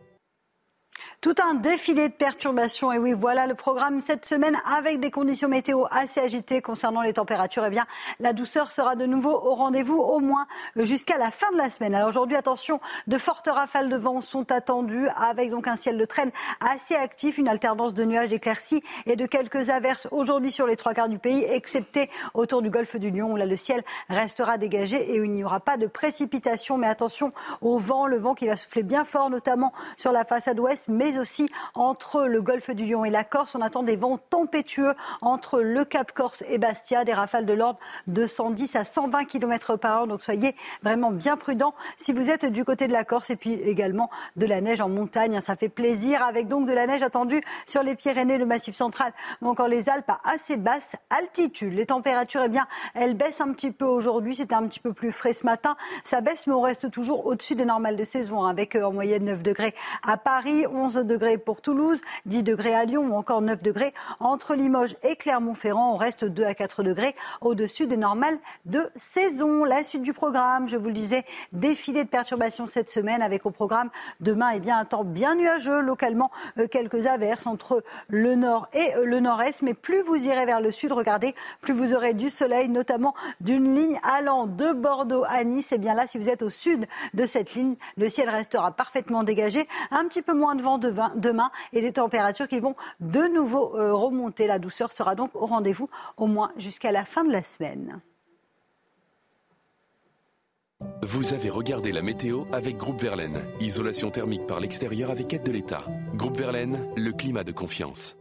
Tout un défilé de perturbations. Et oui, voilà le programme cette semaine avec des conditions météo assez agitées concernant les températures. Eh bien, la douceur sera de nouveau au rendez-vous au moins jusqu'à la fin de la semaine. Alors aujourd'hui, attention, de fortes rafales de vent sont attendues avec donc un ciel de traîne assez actif, une alternance de nuages éclaircis et de quelques averses aujourd'hui sur les trois quarts du pays, excepté autour du golfe du Lion où là le ciel restera dégagé et où il n'y aura pas de précipitations. Mais attention au vent, le vent qui va souffler bien fort, notamment sur la façade ouest, aussi entre le golfe du Lion et la Corse. On attend des vents tempétueux entre le Cap Corse et Bastia, des rafales de l'ordre de 110 à 120 km par heure. Donc soyez vraiment bien prudents si vous êtes du côté de la Corse et puis également de la neige en montagne. Ça fait plaisir avec donc de la neige attendue sur les Pyrénées, le Massif central ou encore les Alpes à assez basse altitude. Les températures, eh bien, elles baissent un petit peu aujourd'hui. C'était un petit peu plus frais ce matin. Ça baisse, mais on reste toujours au-dessus des normales de saison avec euh, en moyenne 9 degrés à Paris, 11 degrés pour Toulouse, 10 degrés à Lyon ou encore 9 degrés entre Limoges et Clermont-Ferrand. On reste 2 à 4 degrés au-dessus des normales de saison. La suite du programme, je vous le disais, défilé de perturbations cette semaine avec au programme demain eh bien, un temps bien nuageux, localement euh, quelques averses entre le nord et euh, le nord-est. Mais plus vous irez vers le sud, regardez, plus vous aurez du soleil, notamment d'une ligne allant de Bordeaux à Nice. Et bien là, si vous êtes au sud de cette ligne, le ciel restera parfaitement dégagé, un petit peu moins de vent demain et des températures qui vont de nouveau euh, remonter. La douceur sera donc au rendez-vous au moins jusqu'à la fin de la semaine. Vous avez regardé la météo avec Groupe Verlaine. Isolation thermique par l'extérieur avec aide de l'État. Groupe Verlaine, le climat de confiance.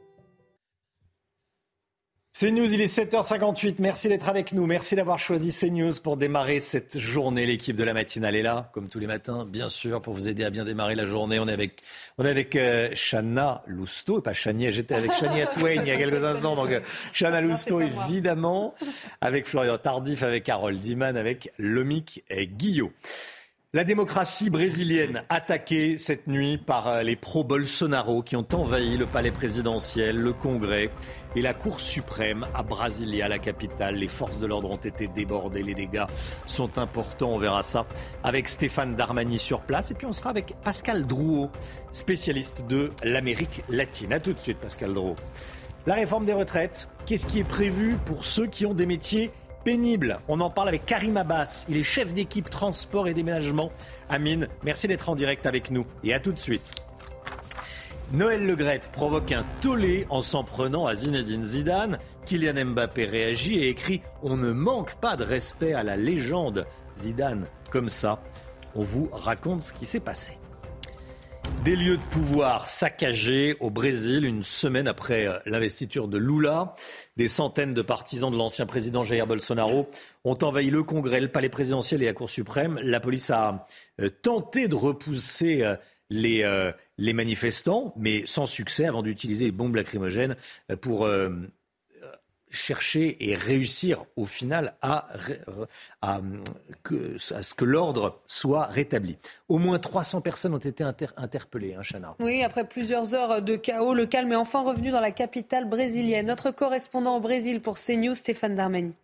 CNews, il est 7h58. Merci d'être avec nous. Merci d'avoir choisi CNews pour démarrer cette journée. L'équipe de la matinale est là, comme tous les matins, bien sûr, pour vous aider à bien démarrer la journée. On est avec, on est avec euh, Chana Lousteau, pas Chania. J'étais avec Chania Twain il y a quelques instants. Donc, euh, Chana Lousteau, évidemment, avec Florian Tardif, avec Carole Diman, avec Lomic et Guillot. La démocratie brésilienne attaquée cette nuit par euh, les pro-Bolsonaro qui ont envahi le palais présidentiel, le Congrès et la Cour suprême à Brasilia, la capitale. Les forces de l'ordre ont été débordées, les dégâts sont importants, on verra ça avec Stéphane Darmani sur place et puis on sera avec Pascal Drouot, spécialiste de l'Amérique latine. A tout de suite Pascal Drouot. La réforme des retraites, qu'est-ce qui est prévu pour ceux qui ont des métiers pénible. On en parle avec Karim Abbas. Il est chef d'équipe transport et déménagement. Amine, merci d'être en direct avec nous et à tout de suite. Noël Legrette provoque un tollé en s'en prenant à Zinedine Zidane. Kylian Mbappé réagit et écrit On ne manque pas de respect à la légende Zidane. Comme ça, on vous raconte ce qui s'est passé. Des lieux de pouvoir saccagés au Brésil une semaine après euh, l'investiture de Lula. Des centaines de partisans de l'ancien président Jair Bolsonaro ont envahi le Congrès, le palais présidentiel et la Cour suprême. La police a euh, tenté de repousser euh, les, manifestants, mais sans succès, avant d'utiliser les bombes lacrymogènes pour chercher et réussir au final à, à, ce que l'ordre soit rétabli. Au moins 300 personnes ont été interpellées, hein, Chana. Oui, après plusieurs heures de chaos, le calme est enfin revenu dans la capitale brésilienne. Notre correspondant au Brésil pour CNews, Stéphane Darmani.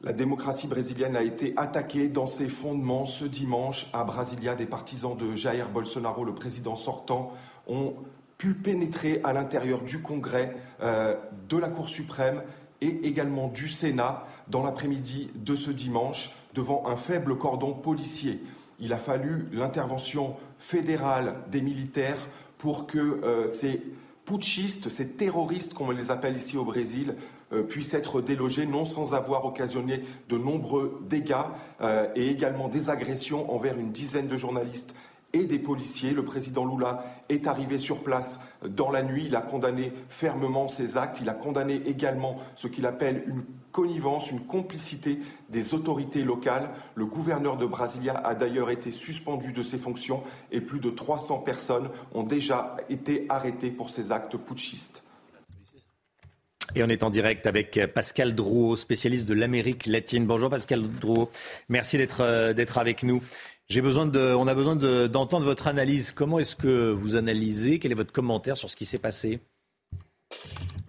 La démocratie brésilienne a été attaquée dans ses fondements ce dimanche à Brasilia. Des partisans de Jair Bolsonaro, le président sortant, ont pu pénétrer à l'intérieur du Congrès, euh, de la Cour suprême et également du Sénat dans l'après-midi de ce dimanche devant un faible cordon policier. Il a fallu l'intervention fédérale des militaires pour que euh, ces putschistes, ces terroristes, comme on les appelle ici au Brésil, euh, puissent être délogés, non sans avoir occasionné de nombreux dégâts et également des agressions envers une dizaine de journalistes et des policiers. Le président Lula est arrivé sur place dans la nuit. Il a condamné fermement ces actes. Il a condamné également ce qu'il appelle une connivence, une complicité des autorités locales. Le gouverneur de Brasilia a d'ailleurs été suspendu de ses fonctions et plus de 300 personnes ont déjà été arrêtées pour ces actes putschistes. Et on est en direct avec Pascal Drouot, spécialiste de l'Amérique latine. Bonjour Pascal Drouot, merci d'être euh, avec nous. J'ai besoin de, on a besoin d'entendre votre analyse. Comment est-ce que vous analysez? Quel est votre commentaire sur ce qui s'est passé?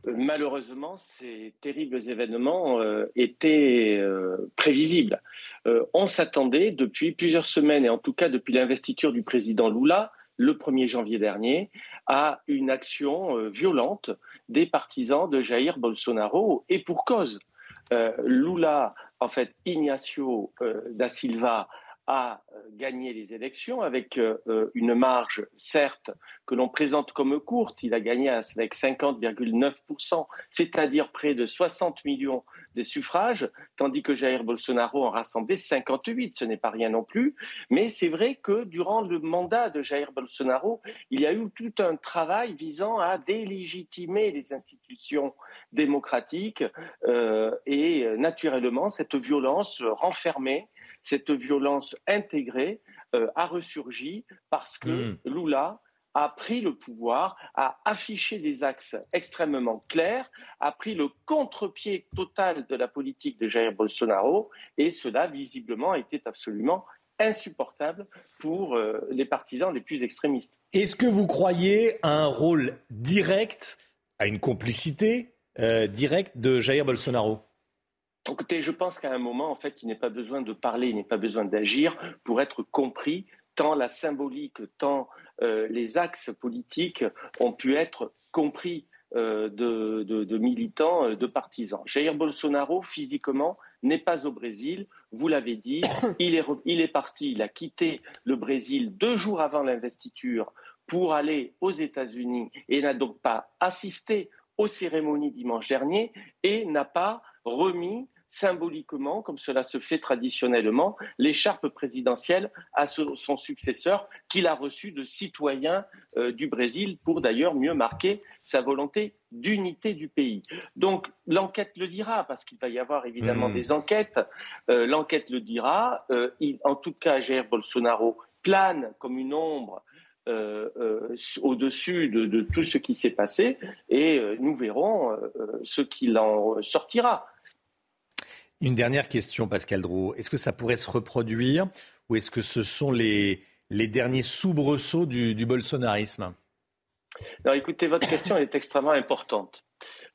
Malheureusement, ces terribles événements euh, étaient euh, prévisibles. Euh, on s'attendait depuis plusieurs semaines, et en tout cas depuis l'investiture du président Lula, le 1er janvier dernier, à une action violente des partisans de Jair Bolsonaro, et pour cause. Lula, en fait, Ignacio da Silva, a euh, gagné les élections avec euh, euh, une marge, certes, que l'on présente comme courte. Il a gagné avec 50,9%, c'est-à-dire près de 60 millions de suffrages, tandis que Jair Bolsonaro en rassemblait 58. Ce n'est pas rien non plus. Mais c'est vrai que durant le mandat de Jair Bolsonaro, il y a eu tout un travail visant à délégitimer les institutions démocratiques et naturellement cette violence renfermée cette violence intégrée euh, a ressurgi parce que hmm. Lula a pris le pouvoir, a affiché des axes extrêmement clairs, a pris le contre-pied total de la politique de Jair Bolsonaro, et cela visiblement était absolument insupportable pour euh, les partisans les plus extrémistes. Est-ce que vous croyez à un rôle direct, à une complicité euh, directe de Jair Bolsonaro? Écoutez, je pense qu'à un moment, en fait, il n'est pas besoin de parler, il n'est pas besoin d'agir pour être compris, tant la symbolique, tant euh, les axes politiques ont pu être compris euh, de, militants, euh, de partisans. Jair Bolsonaro, physiquement, n'est pas au Brésil. Vous l'avez dit, [COUGHS] il est, il est parti, il a quitté le Brésil deux jours avant l'investiture pour aller aux États-Unis et n'a donc pas assisté aux cérémonies dimanche dernier et n'a pas remis symboliquement, comme cela se fait traditionnellement, l'écharpe présidentielle à son successeur qu'il a reçu de citoyens euh, du Brésil pour d'ailleurs mieux marquer sa volonté d'unité du pays. Donc l'enquête le dira, parce qu'il va y avoir évidemment mmh. des enquêtes. Euh, l'enquête le dira. Euh, en tout cas, Jair Bolsonaro plane comme une ombre au-dessus de, tout ce qui s'est passé et nous verrons ce qu'il en sortira. Une dernière question, Pascal Drouot. Est-ce que ça pourrait se reproduire ou est-ce que ce sont les, derniers soubresauts du, bolsonarisme? Écoutez, votre question est extrêmement importante.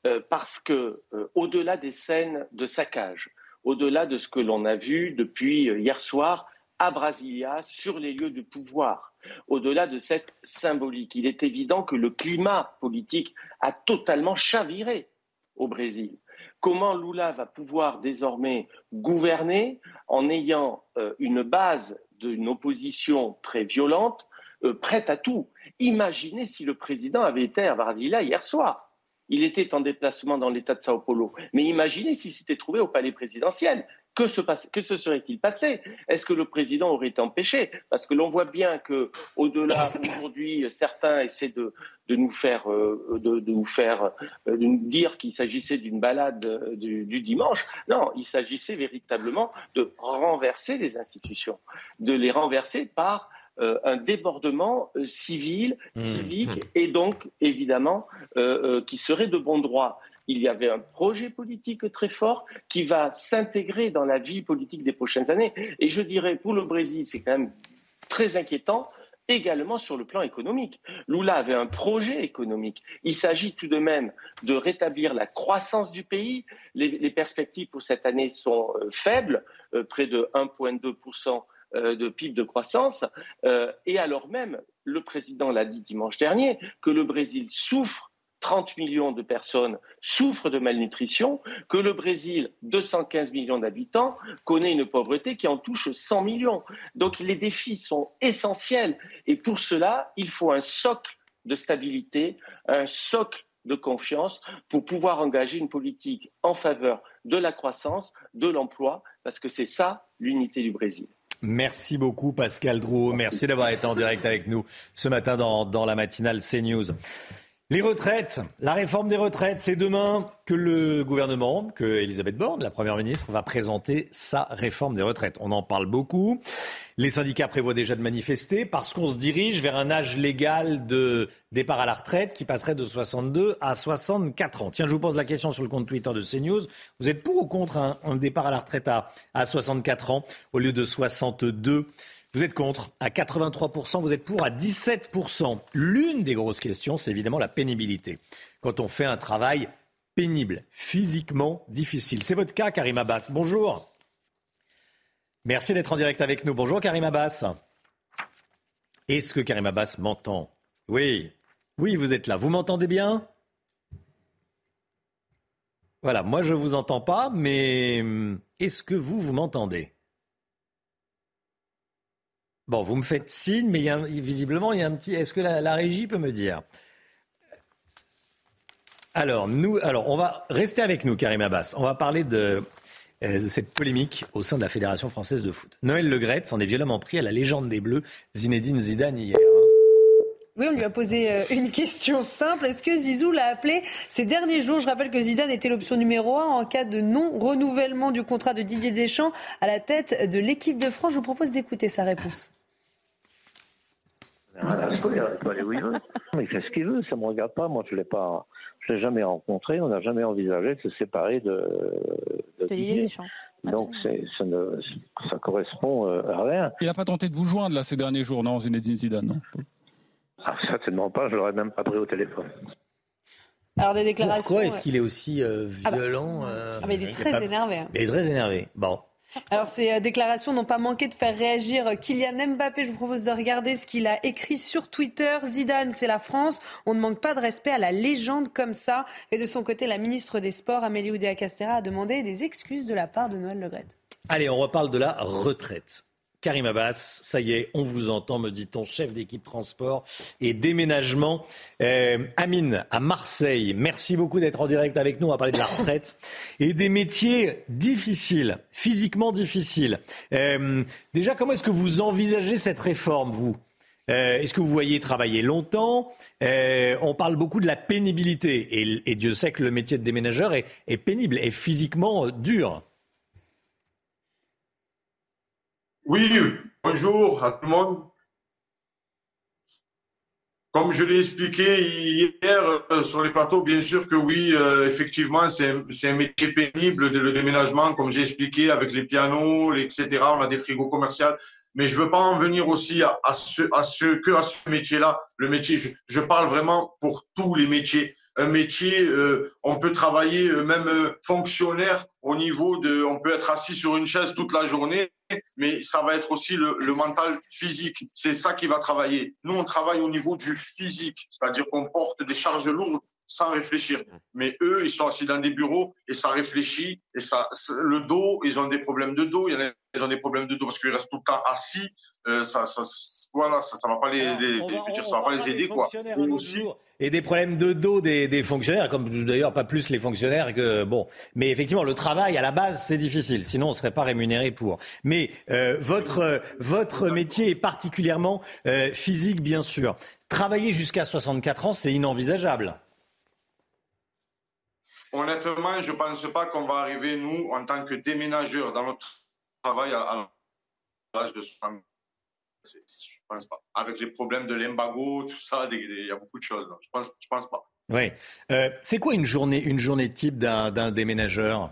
Euh, parce que, euh, au-delà des scènes de saccage, au-delà de ce que l'on a vu depuis euh, hier soir à Brasilia sur les lieux de pouvoir, au-delà de cette symbolique, il est évident que le climat politique a totalement chaviré au Brésil comment Lula va pouvoir désormais gouverner en ayant euh, une base d'une opposition très violente, euh, prête à tout? Imaginez si le président avait été à Brasilia hier soir. Il était en déplacement dans l'État de Sao Paulo. Mais imaginez s'il s'était trouvé au palais présidentiel. Que se, que se serait-il passé? Est-ce que le président aurait été empêché? Parce que l'on voit bien que, au-delà, [LAUGHS] aujourd'hui, certains essaient de, de nous faire, euh, de, nous faire, euh, de nous dire qu'il s'agissait d'une balade euh, du, dimanche. Non, il s'agissait véritablement de renverser les institutions, de les renverser par un débordement civil, mmh. civique, mmh. et donc évidemment qui serait de bon droit il y avait un projet politique très fort qui va s'intégrer dans la vie politique des prochaines années. Et je dirais, pour le Brésil, c'est quand même très inquiétant également sur le plan économique. Lula avait un projet économique. Il s'agit tout de même de rétablir la croissance du pays. Les, perspectives pour cette année sont euh, faibles, euh, près de 1,2% euh, de PIB de croissance. et alors même, le président l'a dit dimanche dernier, que le Brésil souffre 30 millions de personnes souffrent de malnutrition, que le Brésil, 215 millions d'habitants, connaît une pauvreté qui en touche 100 millions. Donc les défis sont essentiels et pour cela, il faut un socle de stabilité, un socle de confiance pour pouvoir engager une politique en faveur de la croissance, de l'emploi, parce que c'est ça l'unité du Brésil. Merci beaucoup Pascal Drouot. Merci d'avoir été en direct avec nous ce matin dans, dans la matinale CNews. Les retraites, la réforme des retraites, c'est demain que le gouvernement, que Elisabeth Borne, la première ministre, va présenter sa réforme des retraites. On en parle beaucoup. Les syndicats prévoient déjà de manifester parce qu'on se dirige vers un âge légal de départ à la retraite qui passerait de 62 à 64 ans. Tiens, je vous pose la question sur le compte Twitter de CNews. Vous êtes pour ou contre un, départ à la retraite à, à 64 ans au lieu de 62 vous êtes contre à 83%, vous êtes pour à 17%. L'une des grosses questions, c'est évidemment la pénibilité. Quand on fait un travail pénible, physiquement difficile. C'est votre cas, Karim Abbas. Bonjour. Merci d'être en direct avec nous. Bonjour, Karim Abbas. Est-ce que Karim Abbas m'entend? Oui. Oui, vous êtes là. Vous m'entendez bien? Voilà, moi je ne vous entends pas, mais hum, est-ce que vous, vous m'entendez? Bon, vous me faites signe, mais visiblement, il y a un petit. Est-ce que la, régie peut me dire? Alors, nous, alors, on va rester avec nous, Karim Abbas. On va parler de, euh, cette polémique au sein de la Fédération française de foot. Noël Legrette s'en est violemment pris à la légende des Bleus, Zinedine Zidane hier. Oui, on lui a posé euh, une question simple. Est-ce que Zizou l'a appelé ces derniers jours? Je rappelle que Zidane était l'option numéro un en cas de non-renouvellement du contrat de Didier Deschamps à la tête de l'équipe de France. Je vous propose d'écouter sa réponse. Il fait ce qu'il veut, ça ne me regarde pas. Moi, je ne l'ai pas, je l'ai jamais rencontré. On n'a jamais envisagé de se séparer de, de, Didier. Donc ça, ne, ça correspond euh, à rien. Il n'a pas tenté de vous joindre là ces derniers jours, non, Zinedine Zidane, non? Ah, Certainement pas, je l'aurais même pas pris au téléphone. Alors des déclarations. Pourquoi est-ce qu'il est aussi euh, Ah bah. violent euh, Ah, mais il est très énervé. hein. Il est très énervé. Bon. Alors ces euh, déclarations n'ont pas manqué de faire réagir euh, Kylian Mbappé. Je vous propose de regarder ce qu'il a écrit sur Twitter. Zidane, c'est la France. On ne manque pas de respect à la légende comme ça. Et de son côté, la ministre des Sports, Amélie Oudéa-Castera, a demandé des excuses de la part de Noël Legrette. Allez, on reparle de la retraite. Karim Abbas, ça y est, on vous entend, me dit-on, chef d'équipe transport et déménagement. Euh, Amine, à Marseille, merci beaucoup d'être en direct avec nous. On va parler de la retraite et des métiers difficiles, physiquement difficiles. Euh, déjà, comment est-ce que vous envisagez cette réforme, vous? Euh, Est-ce que vous voyez travailler longtemps? Euh, On parle beaucoup de la pénibilité et, Dieu sait que le métier de déménageur est, est pénible et physiquement dur. Oui, bonjour à tout le monde. Comme je l'ai expliqué hier euh, sur les plateaux, bien sûr que oui, euh, effectivement, c'est un, métier pénible, le déménagement, comme j'ai expliqué, avec les pianos, etc. On a des frigos commerciaux. Mais je veux pas en venir aussi à, à ce, à ce, que à ce métier-là. Le métier, je parle vraiment pour tous les métiers. Un métier, euh, on peut travailler euh, même euh, fonctionnaire au niveau de, on peut être assis sur une chaise toute la journée, mais ça va être aussi le, le mental physique. C'est ça qui va travailler. Nous, on travaille au niveau du physique, c'est-à-dire qu'on porte des charges lourdes sans réfléchir. Mais eux, ils sont assis dans des bureaux et ça réfléchit et ça, le dos, ils ont des problèmes de dos. Il y en a, ils ont des problèmes de dos parce qu'ils restent tout le temps assis. Euh, ça, ça, voilà, ça, ça va pas les, les- dire, ça va pas les aider, quoi. Et des problèmes de dos des, des fonctionnaires, comme d'ailleurs pas plus les fonctionnaires que bon. Mais effectivement, le travail à la base c'est difficile, sinon on serait pas rémunéré pour. Mais euh, votre euh, votre métier est particulièrement euh, physique, bien sûr. Travailler jusqu'à 64 ans, c'est inenvisageable. Honnêtement, je pense pas qu'on va arriver, nous, en tant que déménageurs, dans notre travail à, l'âge de 60 c'est- Je pense pas. Avec les problèmes de l'embargo, tout ça, il y a beaucoup de choses. Je pense, je pense pas. Oui. Euh, c'est quoi une journée une journée type d'un déménageur?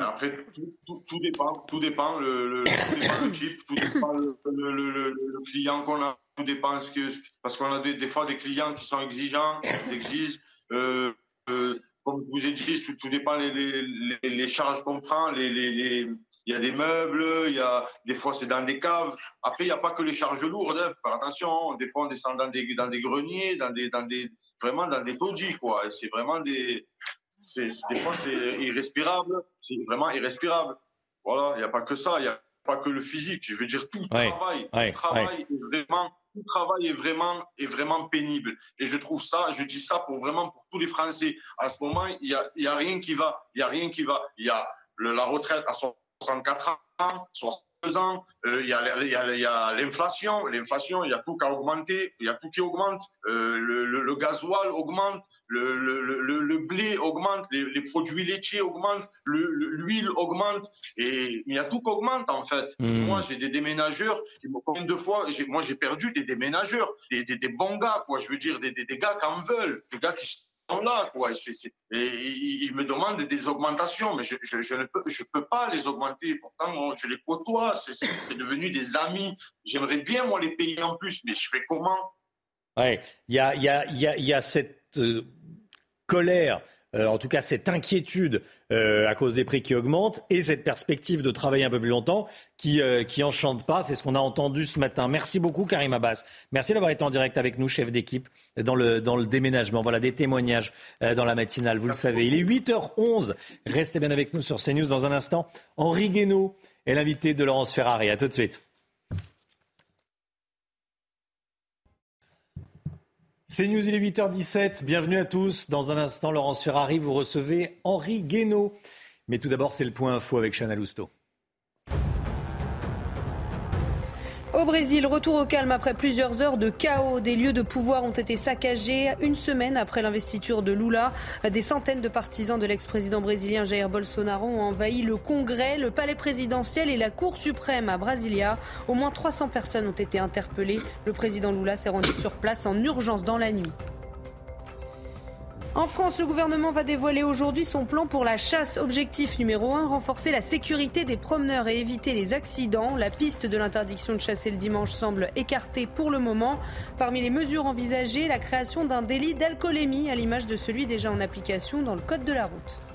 Après, tout, tout- tout dépend, tout dépend le, le, tout dépend le type, tout dépend le, client qu'on a, tout dépend ce que, parce qu'on a des, des fois des clients qui sont exigeants, qui exigent. Euh, euh, comme je vous ai dit, tout, dépend les, les, les, les charges qu'on prend. Il y a des meubles, il y a des fois c'est dans des caves. Après, il n'y a pas que les charges lourdes. hein, faire attention. Des fois, on descend dans des, dans des greniers, dans des, dans des, vraiment dans des taudis, quoi. C'est vraiment des, c'est, des fois, c'est irrespirable. C'est vraiment irrespirable. Voilà, il n'y a pas que ça. Il n'y a pas que le physique. Je veux dire, tout Ouais, travail, ouais, tout travail est vraiment, tout travail est vraiment, est vraiment pénible. Et je trouve ça, je dis ça pour vraiment pour tous les Français. À ce moment, il y a, y a rien qui va. Il y a rien qui va. Il y a le- la retraite à 64 ans, 62 ans. euh, il y a, il y a- l'inflation. L'inflation, il y a tout qui a augmenté. Il y a tout qui augmente. Euh, le, le, le gasoil augmente. Le, le, blé augmente. Les, les produits laitiers augmentent. le- le- L'huile augmente. Et il y a tout qui augmente, en fait. Hmm. Moi, j'ai des déménageurs. Combien de fois, moi, j'ai perdu des déménageurs. Des, des, des bons gars, quoi. Je veux dire, des, des, des gars qui en veulent. Des gars qui là, quoi. Et ils me demandent des augmentations, mais je, ne peux, je peux pas les augmenter. Pourtant, je les côtoie. C'est- devenu des amis. J'aimerais bien, moi, les payer en plus, mais je fais comment? Ouais, il y a, y a- y y a cette euh, colère, euh, en tout cas cette inquiétude euh, à cause des prix qui augmentent et cette perspective de travailler un peu plus longtemps qui, euh, qui enchante pas. C'est ce qu'on a entendu ce matin. Merci beaucoup Karim Abbas. Merci d'avoir été en direct avec nous, chef d'équipe, dans le, dans le déménagement. Voilà des témoignages euh, dans la matinale, vous le savez. Il est 8h11. Restez bien avec nous sur CNews dans un instant. Henri Guénaud est l'invité de Laurence Ferrari. À tout de suite. C'est News, il est 8h17. Bienvenue à tous. Dans un instant, Laurence Ferrari, vous recevez Henri Guénaud. Mais tout d'abord, c'est le point info avec Chana Lousteau. Au Brésil, retour au calme après plusieurs heures de chaos. Des lieux de pouvoir ont été saccagés une semaine après l'investiture de Lula. Des centaines de partisans de l'ex-président brésilien Jair Bolsonaro ont envahi le Congrès, le palais présidentiel et la Cour suprême à Brasilia. Au moins 300 personnes ont été interpellées. Le président Lula s'est rendu sur place en urgence dans la nuit. En France, le gouvernement va dévoiler aujourd'hui son plan pour la chasse. Objectif numéro 1, renforcer la sécurité des promeneurs et éviter les accidents. La piste de l'interdiction de chasser le dimanche semble écartée pour le moment. Parmi les mesures envisagées, la création d'un délit d'alcoolémie à l'image de celui déjà en application dans le Code de la route.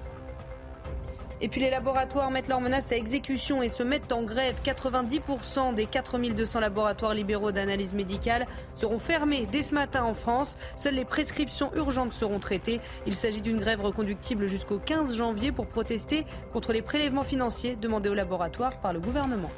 Et puis les laboratoires mettent leurs menaces à exécution et se mettent en grève. 90% des 4200 laboratoires libéraux d'analyse médicale seront fermés dès ce matin en France. Seules les prescriptions urgentes seront traitées. Il s'agit d'une grève reconductible jusqu'au 15 janvier pour protester contre les prélèvements financiers demandés aux laboratoires par le gouvernement.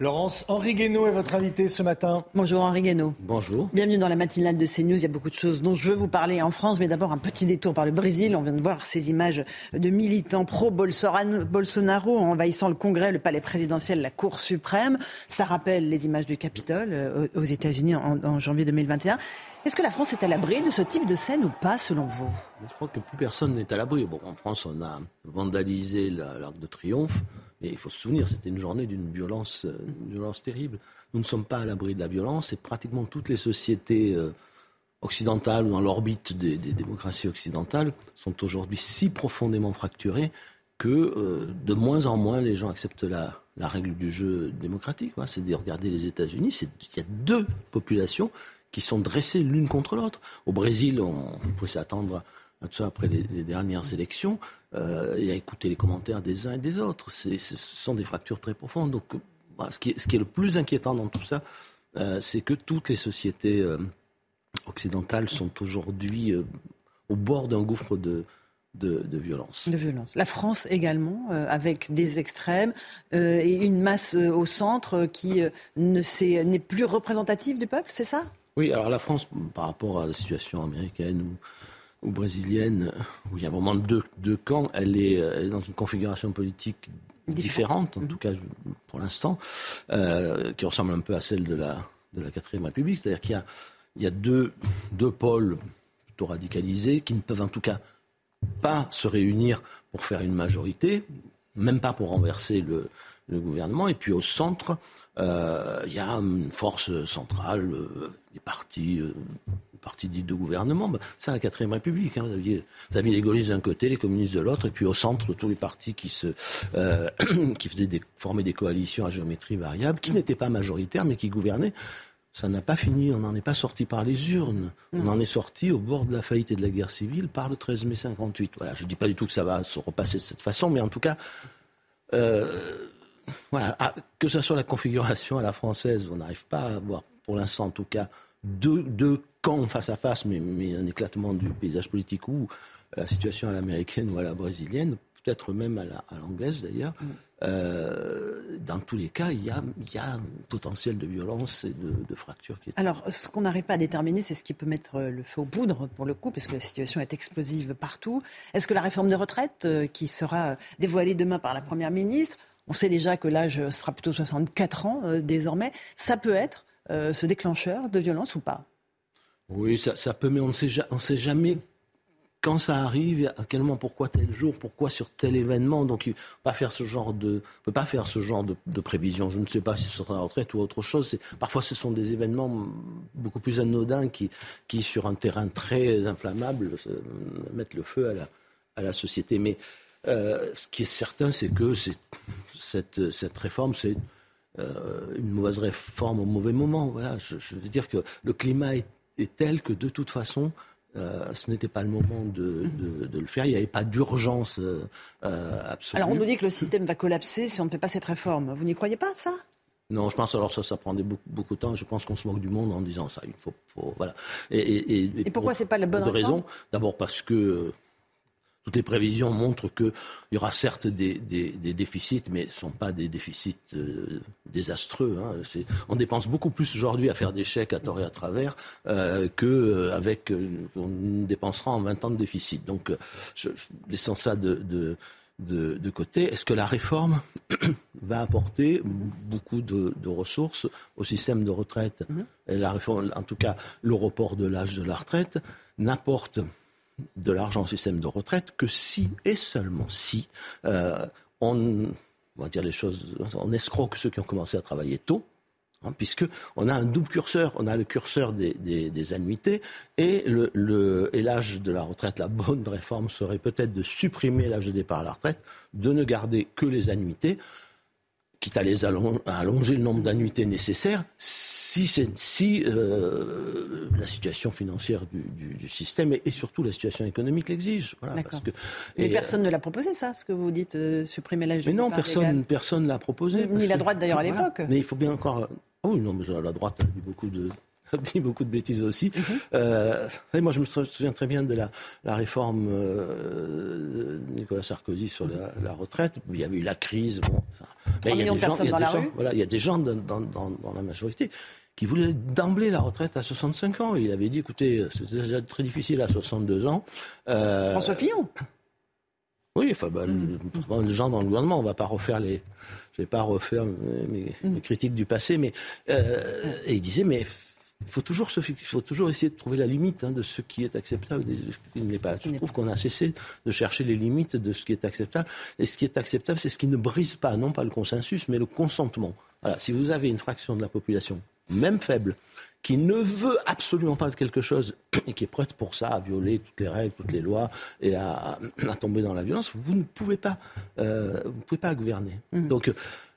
Laurence Henri Guénaud est votre invité ce matin. Bonjour Henri Guénaud. Bonjour. Bienvenue dans la matinale de CNews. Il y a beaucoup de choses dont je veux vous parler en France, mais d'abord un petit détour par le Brésil. On vient de voir ces images de militants pro-Bolsonaro envahissant le Congrès, le palais présidentiel, la Cour suprême. Ça rappelle les images du Capitole euh, aux États-Unis en, janvier 2021. Est-ce que la France est à l'abri de ce type de scène ou pas, selon vous? Je crois que plus personne n'est à l'abri. Bon, en France, on a vandalisé l'Arc de Triomphe. Mais il faut se souvenir, c'était une journée d'une violence, euh, violence terrible. Nous ne sommes pas à l'abri de la violence et pratiquement toutes les sociétés euh, occidentales ou dans l'orbite des, démocraties occidentales sont aujourd'hui si profondément fracturées que euh, de moins en moins les gens acceptent la, règle du jeu démocratique. C'est de regarder les États-Unis, il y a deux populations qui sont dressées l'une contre l'autre. Au Brésil, on, pouvait s'attendre après les, dernières élections, euh, et à écouter les commentaires des uns et des autres. Ce sont des fractures très profondes. Donc, ce, qui est, le plus inquiétant dans tout ça, euh, c'est que toutes les sociétés euh, occidentales sont aujourd'hui au bord d'un gouffre de, de, violence. De violence. La France également, avec des extrêmes et une masse au centre qui n'est plus représentative du peuple, c'est ça? Oui, alors la France, par rapport à la situation américaine ou ou brésilienne, où il y a vraiment deux, deux camps, elle est, dans une configuration politique différente, en tout cas pour l'instant, euh, qui ressemble un peu à celle de la, de la 4 République. C'est-à-dire qu'il y a, il y a deux, deux pôles plutôt radicalisés qui ne peuvent en tout cas pas se réunir pour faire une majorité, même pas pour renverser le, le gouvernement. Et puis au centre, euh, il y a une force centrale, euh, des partis parti dit de gouvernement, bah, c'est la quatrième République. Hein. Vous, aviez, les gaullistes d'un côté, les communistes de l'autre, et puis au centre, tous les partis qui, se, euh, [CLEARS THROAT] qui faisaient des, former des coalitions à géométrie variable, qui n'étaient pas majoritaires, mais qui gouvernaient. Ça n'a pas fini, on n'en est pas sorti par les urnes. On en est sorti au bord de la faillite et de la guerre civile par le 13 mai 58. Voilà, je ne dis pas du tout que ça va se repasser de cette façon, mais en tout cas, euh, voilà, ah, que ce soit la configuration à la française, on n'arrive pas à avoir, pour l'instant en tout cas, deux, deux camps face à face, mais, mais, un éclatement du paysage politique ou la situation à l'américaine ou à la brésilienne, peut-être même à l'anglaise d'ailleurs. Mm. Euh, dans tous les cas, il y, a, il y a un potentiel de violence et de, de fracture. Qui est... Alors, ce qu'on n'arrive pas à déterminer, c'est ce qui peut mettre le feu aux poudres, pour le coup, parce que la situation est explosive partout. Est-ce que la réforme des retraites, euh, qui sera dévoilée demain par la Première ministre, on sait déjà que l'âge sera plutôt 64 ans euh, désormais, ça peut être euh, ce déclencheur de violence ou pas? Oui, ça, peut, mais on ne sait, jamais quand ça arrive, à quel moment, pourquoi tel jour, pourquoi sur tel événement. Donc, il ne pas faire ce genre de, peut pas faire ce genre de, prévision. Je ne sais pas si ce sera la retraite ou autre chose. Parfois, ce sont des événements beaucoup plus anodins qui, sur un terrain très inflammable, mettent le feu à la, société. Mais euh, ce qui est certain, c'est que cette, cette réforme, c'est euh, une mauvaise réforme au mauvais moment. Voilà, je, veux dire que le climat est, tel que de toute façon, euh, ce n'était pas le moment de, le faire. Il n'y avait pas d'urgence euh, absolue. Alors on nous dit que le système va collapser si on ne fait pas cette réforme. Vous n'y croyez pas ça? Non, je pense alors ça, ça prendrait beaucoup, beaucoup de temps. Je pense qu'on se moque du monde en disant ça. Il faut, voilà. Et, et, pourquoi c'est pas la bonne raison D'abord parce que toutes les prévisions montrent qu'il y aura certes des, déficits, mais ce ne sont pas des déficits euh, désastreux. Hein. On dépense beaucoup plus aujourd'hui à faire des chèques à tort et à travers euh, qu'avec euh, euh, on dépensera en 20 ans de déficit. Donc, je, laissons ça de, de, côté. Est-ce que la réforme [COUGHS] va apporter beaucoup de, ressources au système de retraite? Mm-hmm. La réforme, en tout cas, le report de l'âge de la retraite n'apporte de l'argent au système de retraite que si et seulement si euh, on, va dire les choses, on escroque ceux qui ont commencé à travailler tôt Hein, puisque on a un double curseur, on a le curseur des, des, annuités et l'âge de la retraite. La bonne réforme serait peut-être de supprimer l'âge de départ à la retraite, de ne garder que les annuités quitte à les allonger le nombre d'annuités nécessaires, si, si euh, la situation financière du, système et, surtout la situation économique l'exige. Voilà, Mais personne ne l'a proposé, ça, ce que vous dites, euh, supprimer l'âge Mais non, personne personne l'a proposé. Ni, la droite d'ailleurs à l'époque. Mais il faut bien encore... Ah oui, non, mais la droite a dit beaucoup de, [LAUGHS] dit beaucoup de bêtises aussi. Mhm. euh, moi, je me souviens très bien de la, la réforme euh, de Nicolas Sarkozy sur la, la, retraite. Il y avait eu la crise. Bon, il y a des gens, il y a des gens, voilà, il y a des gens dans, dans, dans, dans la majorité qui voulaient d'emblée la retraite à 65 ans. Il avait dit, écoutez, c'est déjà très difficile à 62 ans. Euh, François Fillon oui, enfin, bah, les gens dans le gouvernement, on ne va pas refaire les, je vais pas refaire mes, mes mm. critiques du passé, mais euh, et il disait, mais il faut toujours, il faut toujours essayer de trouver la limite hein, de ce qui est acceptable et de ce qui ne l'est pas. Je trouve qu'on a cessé de chercher les limites de ce qui est acceptable. Et ce qui est acceptable, c'est ce qui ne brise pas, non pas le consensus, mais le consentement. Voilà. Si vous avez une fraction de la population, même faible, qui ne veut absolument pas de quelque chose [CLEARS THROAT] et qui est prête pour ça à violer toutes les règles, toutes les lois et à, tomber dans la violence, vous ne pouvez pas, euh, vous pouvez pas gouverner. Mmh. Donc,